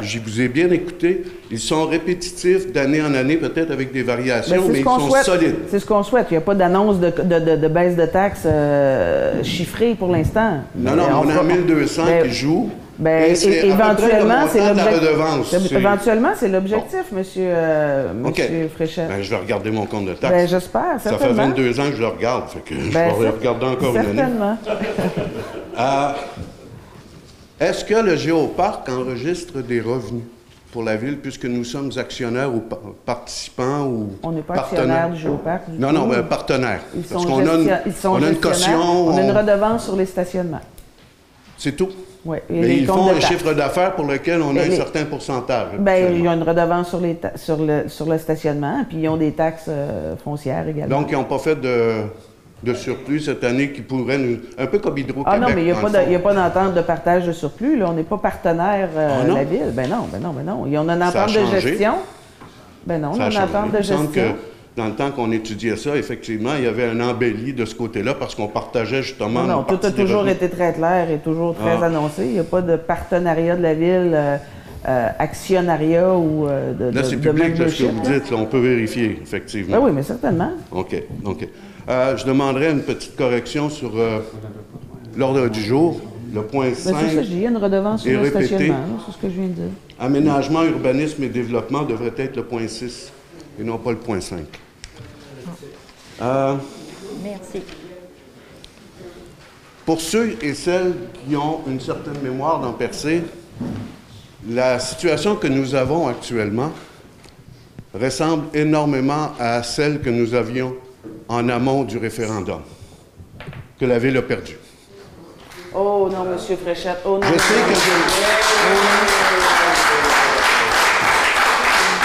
Je vous ai bien écouté, ils sont répétitifs d'année en année, peut-être avec des variations, mais ils sont souhaite. solides. C'est ce qu'on souhaite. Il n'y a pas d'annonce de, de- de- de baisse de taxes euh, chiffrée pour l'instant. Non, non, Mais on, a fera- 1200 Ben, qui jouent. Ben, et éventuellement, c'est l'objectif. Éventuellement, c'est l'objectif, monsieur, euh, Fréchette. Ben, je vais regarder mon compte de taxes. Ben, j'espère, Ça fait certainement. 22 ans que je le regarde, fait que je vais le regarder encore une année. Certainement. Euh, Est-ce que le géoparc enregistre des revenus? pour la ville puisque nous sommes actionnaires ou pa- participants ou On n'est pas partenaires? actionnaire du géoparc. du Non, non, mais partenaires. Ils Parce sont, qu'on a une, on a une caution, On a une on- redevance sur les stationnements. c'est tout. Mais ils font un chiffre d'affaires pour lequel on a Mais un certain pourcentage. Ben, ils ont une redevance sur, les ta- sur, le, sur le stationnement, puis ils ont des taxes euh, foncières également. Donc, ils n'ont pas fait de, de surplus cette année qui pourrait nous... Un peu comme Hydro-Québec. ah non, mais il n'y a, pas d'entente de partage de surplus. Là. On n'est pas partenaire euh, Ah la ville. Ben non, ben non, ben non. Il y a une entente de gestion. Ben non, on a une entente de gestion. Dans le temps qu'on étudiait ça, effectivement, il y avait un embelli de ce côté-là parce qu'on partageait justement... Non, non, tout a toujours revenus. été très clair et toujours très Ah. annoncé. Il n'y a pas de partenariat de la ville, euh, euh, actionnariat ou euh, de, Là, c'est public, là, ce que vous dites. là, on peut vérifier, effectivement. Ben oui, mais certainement. OK, OK. Euh, je demanderais une petite correction sur l'ordre du jour. Le point Ben, 5, c'est ça, une redevance sur le répété. stationnement. là, C'est ce que je viens de dire. aménagement, urbanisme et développement devrait être le point 6 et non pas le point 5. Euh, Merci. Pour ceux et celles qui ont une certaine mémoire d'en percer, la situation que nous avons actuellement ressemble énormément à celle que nous avions en amont du référendum, que la Ville a perdu. Oh non, Monsieur Fréchette. Oh non. Je sais que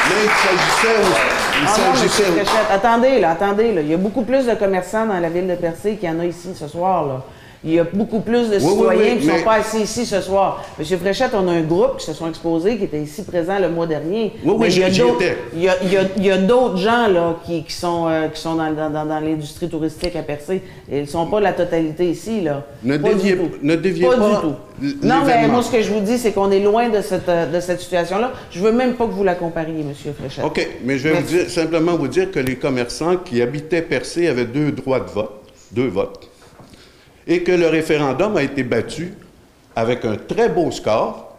Mais il s'agissait, Ah non, Monsieur attendez, là, attendez, là. Il y a beaucoup plus de commerçants dans la ville de Percé qu'il y en a ici ce soir, là. Il y a beaucoup plus de oui, citoyens oui, qui ne mais- sont pas assis ici ce soir. Monsieur Fréchette, on a un groupe qui se sont exposés, qui était ici présent le mois dernier. Oui, oui, Mais j'y étais. Il y a, il y a- il y a d'autres gens là, qui, qui sont, euh, qui sont dans, dans- dans- dans l'industrie touristique à Percé. Ils ne sont pas la totalité ici. Là. Ne Pas du déviez- tout. ne déviez pas pas du tout. Non, mais moi, ce que je vous dis, c'est qu'on est loin de cette, euh, de cette situation-là. Je veux même pas que vous la compariez, Monsieur Fréchette. OK, mais je vais vous Merci. dire, simplement vous dire que les commerçants qui habitaient Percé avaient deux droits de vote, deux votes, et que le référendum a été battu avec un très beau score.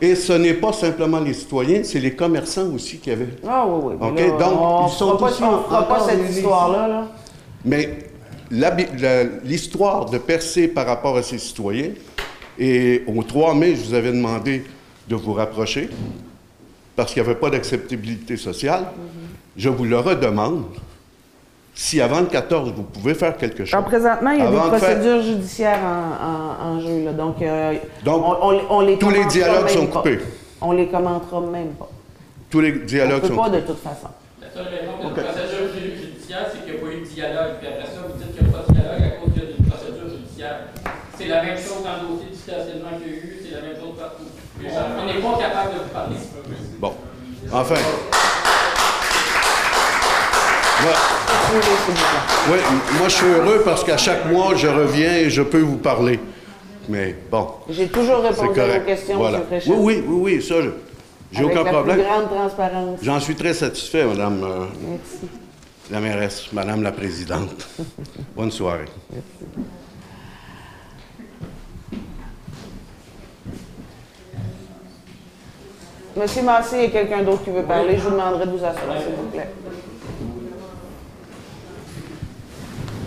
Et ce n'est pas simplement les citoyens, c'est les commerçants aussi qui avaient. Ah oui, oui. là, donc, on ils sont pas, aussi on fera pas cette histoire-là. Là. Mais l'histoire de Percé par rapport à ses citoyens, et au 3 mai, je vous avais demandé de vous rapprocher, parce qu'il n'y avait pas d'acceptabilité sociale. Je vous le redemande. Si avant le 14, vous pouvez faire quelque chose. Alors, présentement, il y a Avant des de faire- procédures judiciaires en, en- en jeu. Là. Donc, euh, Donc, on, on- on les tous les commentera dialogues même sont pas. coupés. On les commentera même pas. Tous les On dialogues peut sont pas de coupés. toute façon. La seule raison que la procédure ju- judiciaire, c'est qu'il n'y a pas eu de dialogue. Puis après ça, vous dites qu'il n'y a pas de dialogue à cause qu'il y a une procédure judiciaire. C'est la même chose dans le dossier du stationnement qu'il y a eu, c'est la même chose partout. On n'est pas capable de vous parler. Bon. Enfin. Oui, moi, je suis heureux parce qu'à chaque mois, je reviens et je peux vous parler. Mais bon. J'ai toujours répondu à correct. vos questions, Voilà. M. Fréchette. Oui, oui, oui, oui, ça, je- j'ai aucun la problème. plus grande transparence. J'en suis très satisfait, Madame euh, Merci. la mairesse, Madame la présidente. Bonne soirée. Monsieur Massé, il y a quelqu'un d'autre qui veut parler? Je vous demanderai de vous asseoir, s'il vous plaît.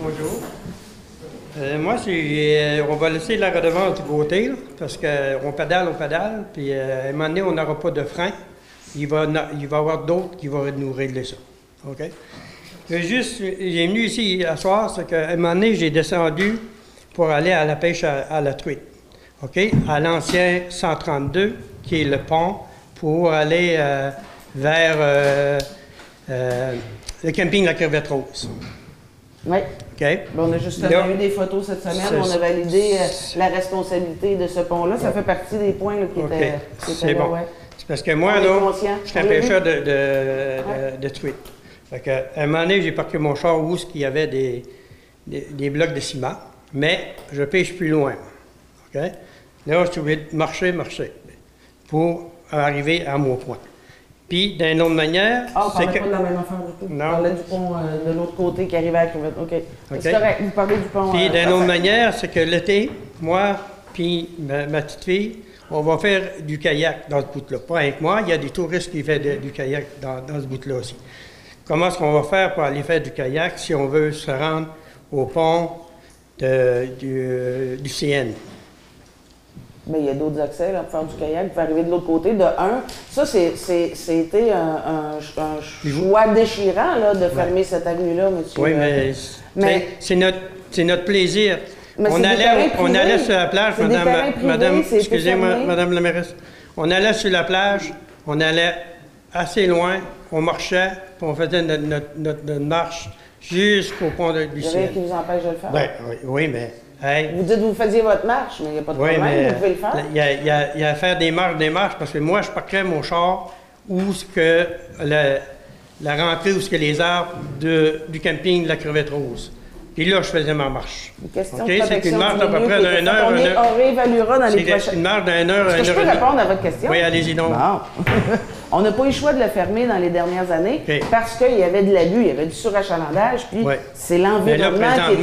Bonjour. Euh, moi, euh, on va laisser la redevance du côté, parce qu'on pédale, on pédale, puis euh, à un moment donné, on n'aura pas de frein. Il va, il va y avoir d'autres qui vont nous régler ça. OK? Juste, j'ai venu ici à soir, c'est qu'à un moment donné, j'ai descendu pour aller à la pêche à, la truite. OK? À l'ancien 132, qui est le pont, pour aller euh, vers euh, euh, le camping La Crevette Rose. Oui. On a justement eu des photos cette semaine. On a validé euh, la responsabilité de ce pont-là. Ça fait partie des points là, qui OK. étaient, C'est bon. ouais. Parce que moi, là, je suis un pêcheur de, de, de, de truite. Fait que, à un moment donné, j'ai parqué mon char où il y avait des, des, des blocs de ciment, mais je pêche plus loin. OK? Là, je suis obligé de marcher, marcher pour arriver à mon point. Puis, d'une autre manière, Ah, on c'est parlait que... pas de la même affaire. On parlait du pont euh, de l'autre côté qui arrivait à. OK. C'est correct. Vous parlez du pont. Puis euh, d'une autre manière, c'est que l'été, moi, puis ma, ma petite fille, on va faire du kayak dans ce bout-là. Pas avec moi, il y a des touristes qui font de- du kayak dans, dans ce bout-là aussi. Comment est-ce qu'on va faire pour aller faire du kayak si on veut se rendre au pont de- du, du CN? Ben, il y a d'autres accès là, pour faire du kayak. Pouvez arriver de l'autre côté. De un, ça, c'était un, un- un choix déchirant là, de fermer cette avenue-là, monsieur. Oui, euh, mais, mais- c'est- notre, notre plaisir. Mais on, allait, on allait sur la plage, madame, privés, madame excusez-moi, madame la mairesse. On allait sur la plage, on allait assez loin, on marchait, puis on faisait notre, notre- notre- notre marche jusqu'au pont de, du Il n'y a rien qui vous empêche de le faire. Ben, oui, oui, mais, hey, Vous dites que vous faisiez votre marche, mais il n'y a pas de oui, problème, mais vous pouvez le faire. il y a, il y a- il y a à faire des marches, des marches, parce que moi, je parquerais mon char où ce que la, la rentrée, où ce que les arbres de- du camping de la crevette rose. Puis là, je faisais ma marche. Une question OK? C'est une marche d'à peu près d'une heure, On, une est- heure. on réévaluera dans les C'est prochaines... une marche d'une heure, Est-ce que je peux répondre à votre question? Oui, allez-y donc. On n'a pas eu le choix de le fermer dans les dernières années parce qu'il y avait de l'abus, il y avait du surachalandage, puis Ouais. c'est Mais là, l'environnement qui est...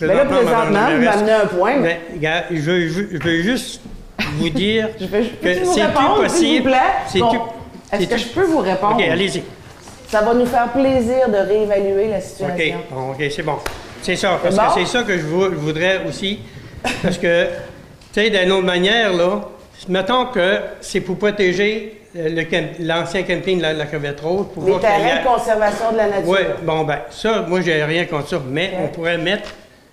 Mais là, présentement, vous m'amenez un point. mais, je, veux- je juste vous dire Je que c'est plus s'il vous possible? Bon. Est-ce c'est que je peux vous répondre? OK, allez-y. Ça va nous faire plaisir de réévaluer la OK, situation. bon, OK, c'est bon. C'est ça, parce bon? que c'est ça que je, vou- je voudrais aussi. Parce que, tu sais, d'une autre manière, là, mettons que c'est pour protéger euh, camp- l'ancien camping de la, la Crevette Rose. Pour Les terrains a- de conservation de la nature. Oui, bon, ben, ça, moi, j'ai rien contre ça, mais on pourrait mettre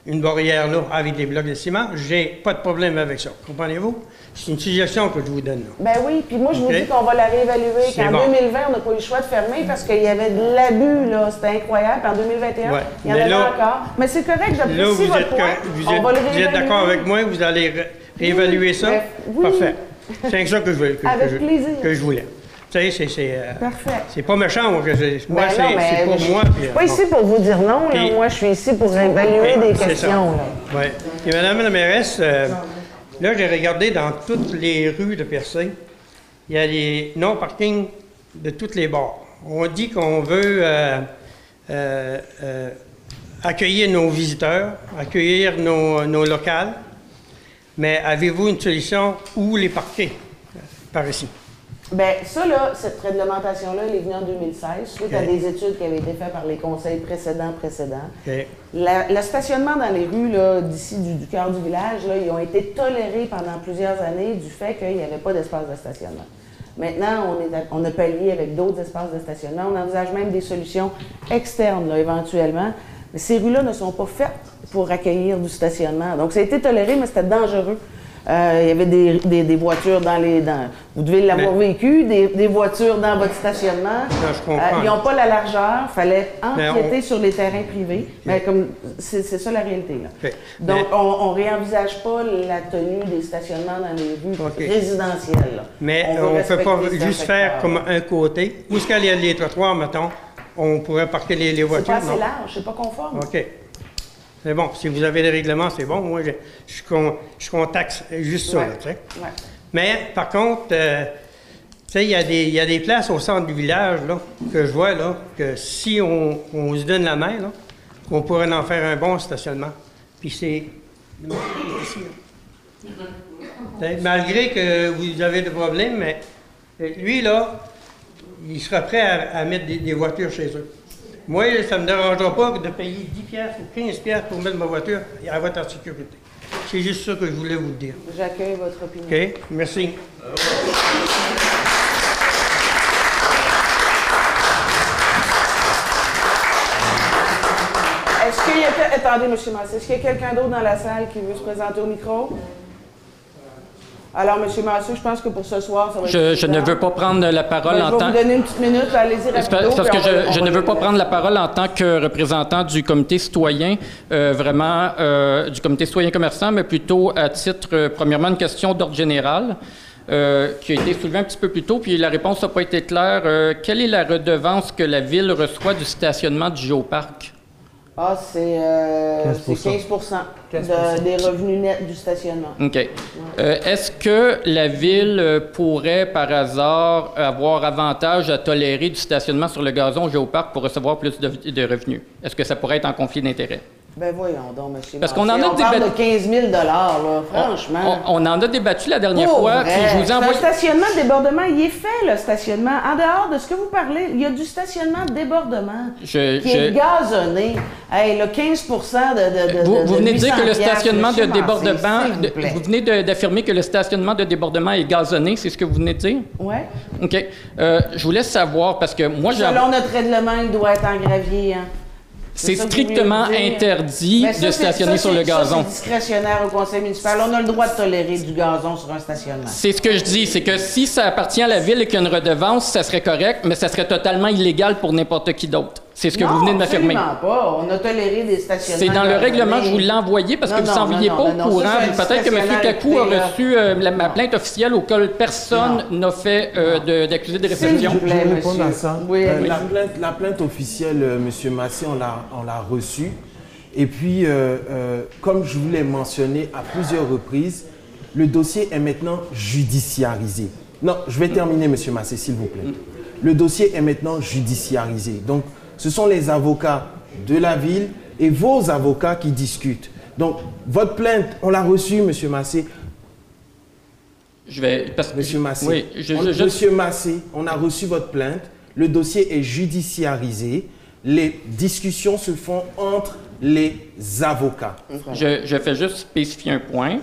une barrière là avec des blocs de ciment. J'ai pas de problème avec ça. Comprenez-vous? C'est une suggestion que je vous donne là. Ben oui, puis moi, je vous dis qu'on va la réévaluer. Qu'en bon. 2020, on n'a pas eu le choix de fermer parce qu'il y avait de l'abus, là. C'était incroyable. En 2021, Ouais. il y en avait encore. Mais c'est correct, j'apprécie votre point. vous on êtes, va le vous êtes d'accord avec moi? Vous allez ré- réévaluer ça? Oui. Parfait. C'est ça que je, veux- que, Avec je, plaisir. que je voulais. Tu sais, c'est... c'est, euh, Parfait. C'est pas méchant, moi, je- moi, Ben c'est mais c'est pour je- moi. Je puis, suis pas euh, ici pour vous dire non. là. Moi, je suis ici pour évaluer Oui, des questions. là. Ouais. Et Madame la mairesse, euh, là, j'ai regardé dans toutes les rues de Percé, il y a les non-parking de toutes les bords. On dit qu'on veut euh, euh, euh, accueillir nos visiteurs, accueillir nos, nos locales, mais avez-vous une solution où les parquer euh, par ici? Ben ça, là, cette réglementation-là, elle est venue en 2016, suite à des études qui avaient été faites par les conseils précédents, précédents. La- le stationnement dans les rues là, d'ici du, du cœur du village, là, ils ont été tolérés pendant plusieurs années du fait qu'il n'y avait pas d'espace de stationnement. Maintenant, on, est à- on a pallié avec d'autres espaces de stationnement. On envisage même des solutions externes, là, éventuellement. Mais ces rues-là ne sont pas faites pour accueillir du stationnement. Donc, ça a été toléré, mais c'était dangereux. Euh, il y avait des, des- des voitures dans les... Dans, vous devez l'avoir vécu, des, des voitures dans votre stationnement. Non, je comprends. Euh, ils n'ont pas la largeur. Il fallait empiéter on- sur les terrains privés. Mais comme c'est ça la réalité. Là. Donc, Mais- on ne réenvisage pas la tenue des stationnements dans les rues résidentielles. là. Mais on ne peut pas juste faire comme un côté. Où est-ce qu'il y a les trottoirs, mettons? On pourrait parquer les, les C'est voitures? pas assez non? large, c'est pas conforme. OK. C'est bon. Si vous avez des règlements, c'est bon. Moi, je, je, con- je contacte juste ça, là. Ouais. Mais, par contre, euh, il y, a des- il y a des places au centre du village, là, que je vois, là, que si on, on se donne la main, là, on pourrait en faire un bon stationnement. Puis c'est... sais, Malgré que vous avez des problèmes, mais euh, lui, là, il sera prêt à, à mettre des, des voitures chez eux. Moi, ça ne me dérangera pas de payer 10 piastres ou 15 piastres pour mettre ma voiture à votre sécurité. C'est juste ça que je voulais vous dire. J'accueille votre opinion. OK? Merci. Est-ce qu'il y a... Attendez, M. Massé, est-ce qu'il y a quelqu'un d'autre dans la salle qui veut se présenter au micro? Alors, M. Massé, je pense que pour ce soir, ça va être Je, je ne veux pas prendre la parole Ben, en je vais tant vous donner une petite minute, allez-y rapido. parce que je, ne veux pas prendre la parole en tant que représentant du comité citoyen, euh, vraiment euh, du comité citoyen commerçant, mais plutôt à titre, euh, premièrement, une question d'ordre général euh, qui a été soulevée un petit peu plus tôt, puis la réponse n'a pas été claire. Euh, quelle est la redevance que la ville reçoit du stationnement du géoparc? Ah, c'est euh, 15 c'est 15 de- des revenus nets du stationnement. OK. Euh, Est-ce que la ville euh, pourrait, par hasard, avoir avantage à tolérer du stationnement sur le gazon au géoparc pour recevoir plus de, de revenus? Est-ce que ça pourrait être en conflit d'intérêts? Ben voyons donc, monsieur. Parce qu'on en a on parle débattu- de 15 000 là, franchement. On, on en a débattu la dernière Pour fois, vrai. puis je vous. Un stationnement de débordement, il est fait, le stationnement. En dehors de ce que vous parlez, il y a du stationnement de débordement Je- qui je- est gazonné. Hey, le 15 de, de, de, Vous, de- vous venez de dire que le 800 stationnement de débordement, vous venez d'affirmer que le stationnement de débordement est gazonné, c'est ce que vous venez de dire? Ouais. OK. Euh, je vous laisse savoir parce que moi, j'ai. Selon notre règlement, il doit être en gravier. Hein. C'est strictement interdit Mais ça, de stationner ça, sur le gazon. C'est discrétionnaire au conseil municipal. On a le droit de tolérer du gazon sur un stationnement. C'est ce que je dis, c'est que si ça appartient à la ville et qu'il y a une redevance, ça serait correct, mais ça serait totalement illégal pour n'importe qui d'autre. C'est ce que Non, vous venez de m'affirmer. absolument pas. On a toléré des stationnements. C'est dans le règlement, je vous l'ai envoyé parce que vous envoyez non, pas non, au non, courant. Peut-être que M. Kakou a reçu euh, la- ma plainte officielle auquel personne n'a fait euh, de- d'accusé de réception. Je vais répondre à ça. Oui, Euh, allez-y. la, plainte, la plainte officielle, euh, Monsieur Massé, on l'a, on l'a reçue. Et puis, euh, euh, comme je vous l'ai mentionné à plusieurs reprises, le dossier est maintenant judiciarisé. Non, je vais terminer, Monsieur Massé, s'il vous plaît. Le dossier est maintenant judiciarisé. Donc, ce sont les avocats de la ville et vos avocats qui discutent. Donc, votre plainte, on l'a reçue, Monsieur Massé. Je vais. Parce, Monsieur Massé. Oui, je- On- je- je- Monsieur Massé, on a reçu votre plainte. Le dossier est judiciarisé. Les discussions se font entre les avocats. Je, je fais juste spécifier un point,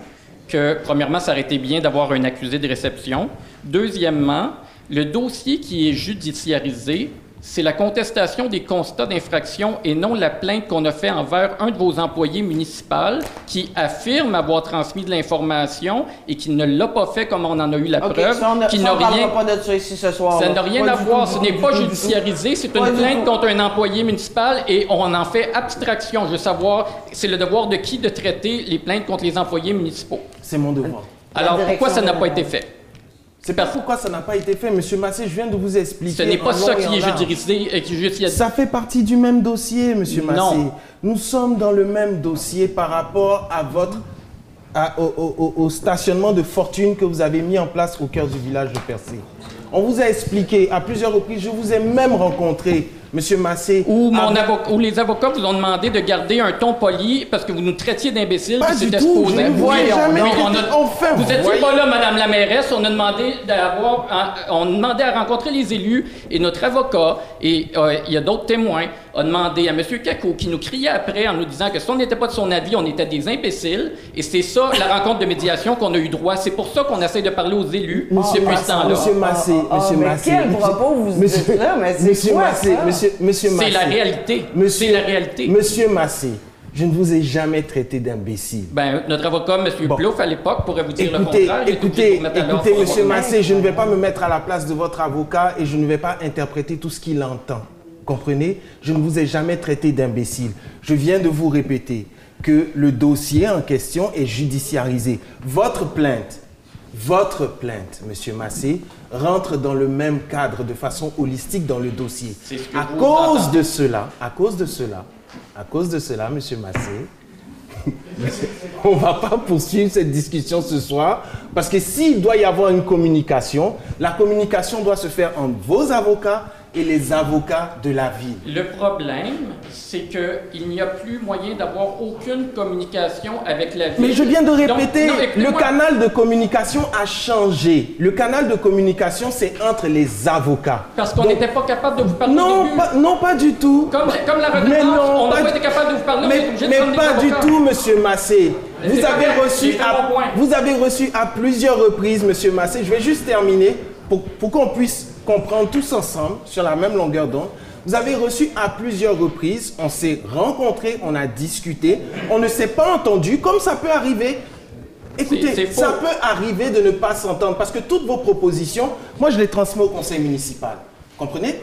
que premièrement, ça aurait été bien d'avoir un accusé de réception. Deuxièmement, le dossier qui est judiciarisé, c'est la contestation des constats d'infraction et non la plainte qu'on a fait envers un de vos employés municipaux qui affirme avoir transmis de l'information et qui ne l'a pas fait comme on en a eu la preuve, ça, on ne qui ça, n'a rien pas de ça ici ce soir. ça là. n'a rien Pas à voir, tout, ce n'est pas tout, judiciarisé, c'est une plainte tout. contre un employé municipal et on en fait abstraction. Je veux savoir, c'est le devoir de qui de traiter les plaintes contre les employés municipaux? C'est mon devoir. Alors pourquoi ça n'a pas été fait? C'est pourquoi ça n'a pas été fait, Monsieur Massé? Je viens de vous expliquer. Ce n'est pas ça qui est judiciarisé et qui judiciarisé. Ça fait partie du même dossier, Monsieur Non. Massé. Nous sommes dans le même dossier par rapport à votre à- au, au- au- au stationnement de fortune que vous avez mis en place au cœur du village de Percé. On vous a expliqué à plusieurs reprises, je vous ai même rencontré, Monsieur Massé. Mon où les avocats vous ont demandé de garder un ton poli parce que vous nous traitiez d'imbéciles. Pas du c'était tout, supposé- je ne vous ai jamais on a- Vous n'étiez pas là, Madame la mairesse. On a demandé d'avoir, en- on a demandé à rencontrer les élus et notre avocat et euh, il y a d'autres témoins a demandé à M. Kako qui nous criait après en nous disant que si on n'était pas de son avis, on était des imbéciles. Et c'est ça la rencontre de médiation qu'on a eu droit. C'est pour ça qu'on essaie de parler aux élus Monsieur depuis Massé, ce temps-là. Monsieur Massé, Ah, ah, Monsieur mais Massé. quel propos vous Monsieur- dites là? Mais c'est Monsieur quoi, Massé, ça? Monsieur, Monsieur C'est Massé. la réalité. Monsieur- C'est la réalité. Monsieur Massé, je ne vous ai jamais traité d'imbécile. Ben, notre avocat, M. Plouf, à l'époque, pourrait vous dire Écoutez, le contraire. Écoutez, écoutez, avoir- Massé, je ne vais pas me mettre à la place de votre avocat et je ne vais pas interpréter tout ce qu'il entend. Comprenez? Je ne vous ai jamais traité d'imbécile. Je viens de vous répéter que le dossier en question est judiciarisé. Votre plainte, votre plainte, Monsieur Massé, rentre dans le même cadre de façon holistique dans le dossier. C'est ce que À cause de cela, à cause de cela, à cause de cela, Monsieur Massé, on ne va pas poursuivre cette discussion ce soir parce que s'il doit y avoir une communication, la communication doit se faire entre vos avocats et les avocats de la ville. Le problème, c'est qu'il n'y a plus moyen d'avoir aucune communication avec la ville. Mais je viens de Donc, répéter, non, le canal de communication a changé. Le canal de communication, c'est entre les avocats. Parce qu'on n'était pas capable de vous parler au Non, début. pas, non, pas du tout. Comme, comme la non, on n'a pas été capable de vous parler, Mais, de mais pas du tout, Monsieur Massé. Vous avez, reçu à, vous avez reçu à plusieurs reprises, Monsieur Massé. Je vais juste terminer pour, pour qu'on puisse comprendre tous ensemble sur la même longueur d'onde. Vous avez reçu à plusieurs reprises, on s'est rencontrés, on a discuté, on ne s'est pas entendu, comme ça peut arriver. Écoutez, ça peut arriver de ne pas s'entendre parce que toutes vos propositions, moi je les transmets au conseil municipal. Comprenez?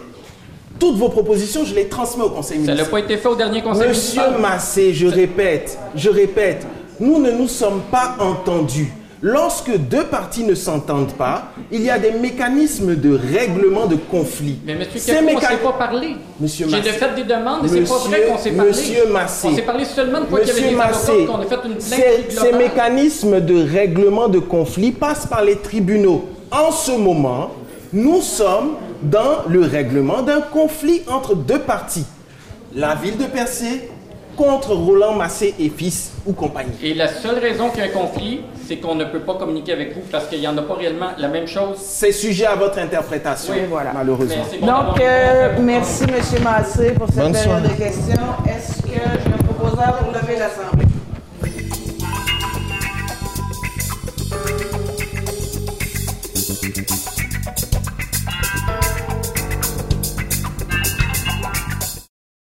Toutes vos propositions, je les transmets au conseil Ça municipal. n'a pas été fait au dernier conseil Monsieur municipal? Massé, je répète, je répète, nous ne nous sommes pas entendus. Lorsque deux parties ne s'entendent pas, il y a des mécanismes de règlement de conflit. Mais M. Ces Capou, on ne mécan- s'est pas parlé. Monsieur J'ai fait des demandes et c'est pas vrai qu'on s'est parlé. Monsieur Massé. On s'est parlé seulement de fois qu'il y avait Monsieur des Massé, qu'on a fait une plainte ces, mécanismes de règlement de conflit passent par les tribunaux. En ce moment, nous sommes dans le règlement d'un conflit entre deux parties. La ville de Percé contre Roland Massé et fils ou compagnie. Et la seule raison qu'il y a un conflit, c'est qu'on ne peut pas communiquer avec vous parce qu'il n'y en a pas réellement la même chose. C'est sujet à votre interprétation, Oui, voilà. malheureusement. Bon Donc, euh, merci, M. Massé, pour cette Bonne période soirée. de questions. Est-ce que j'ai un proposeur pour lever l'Assemblée?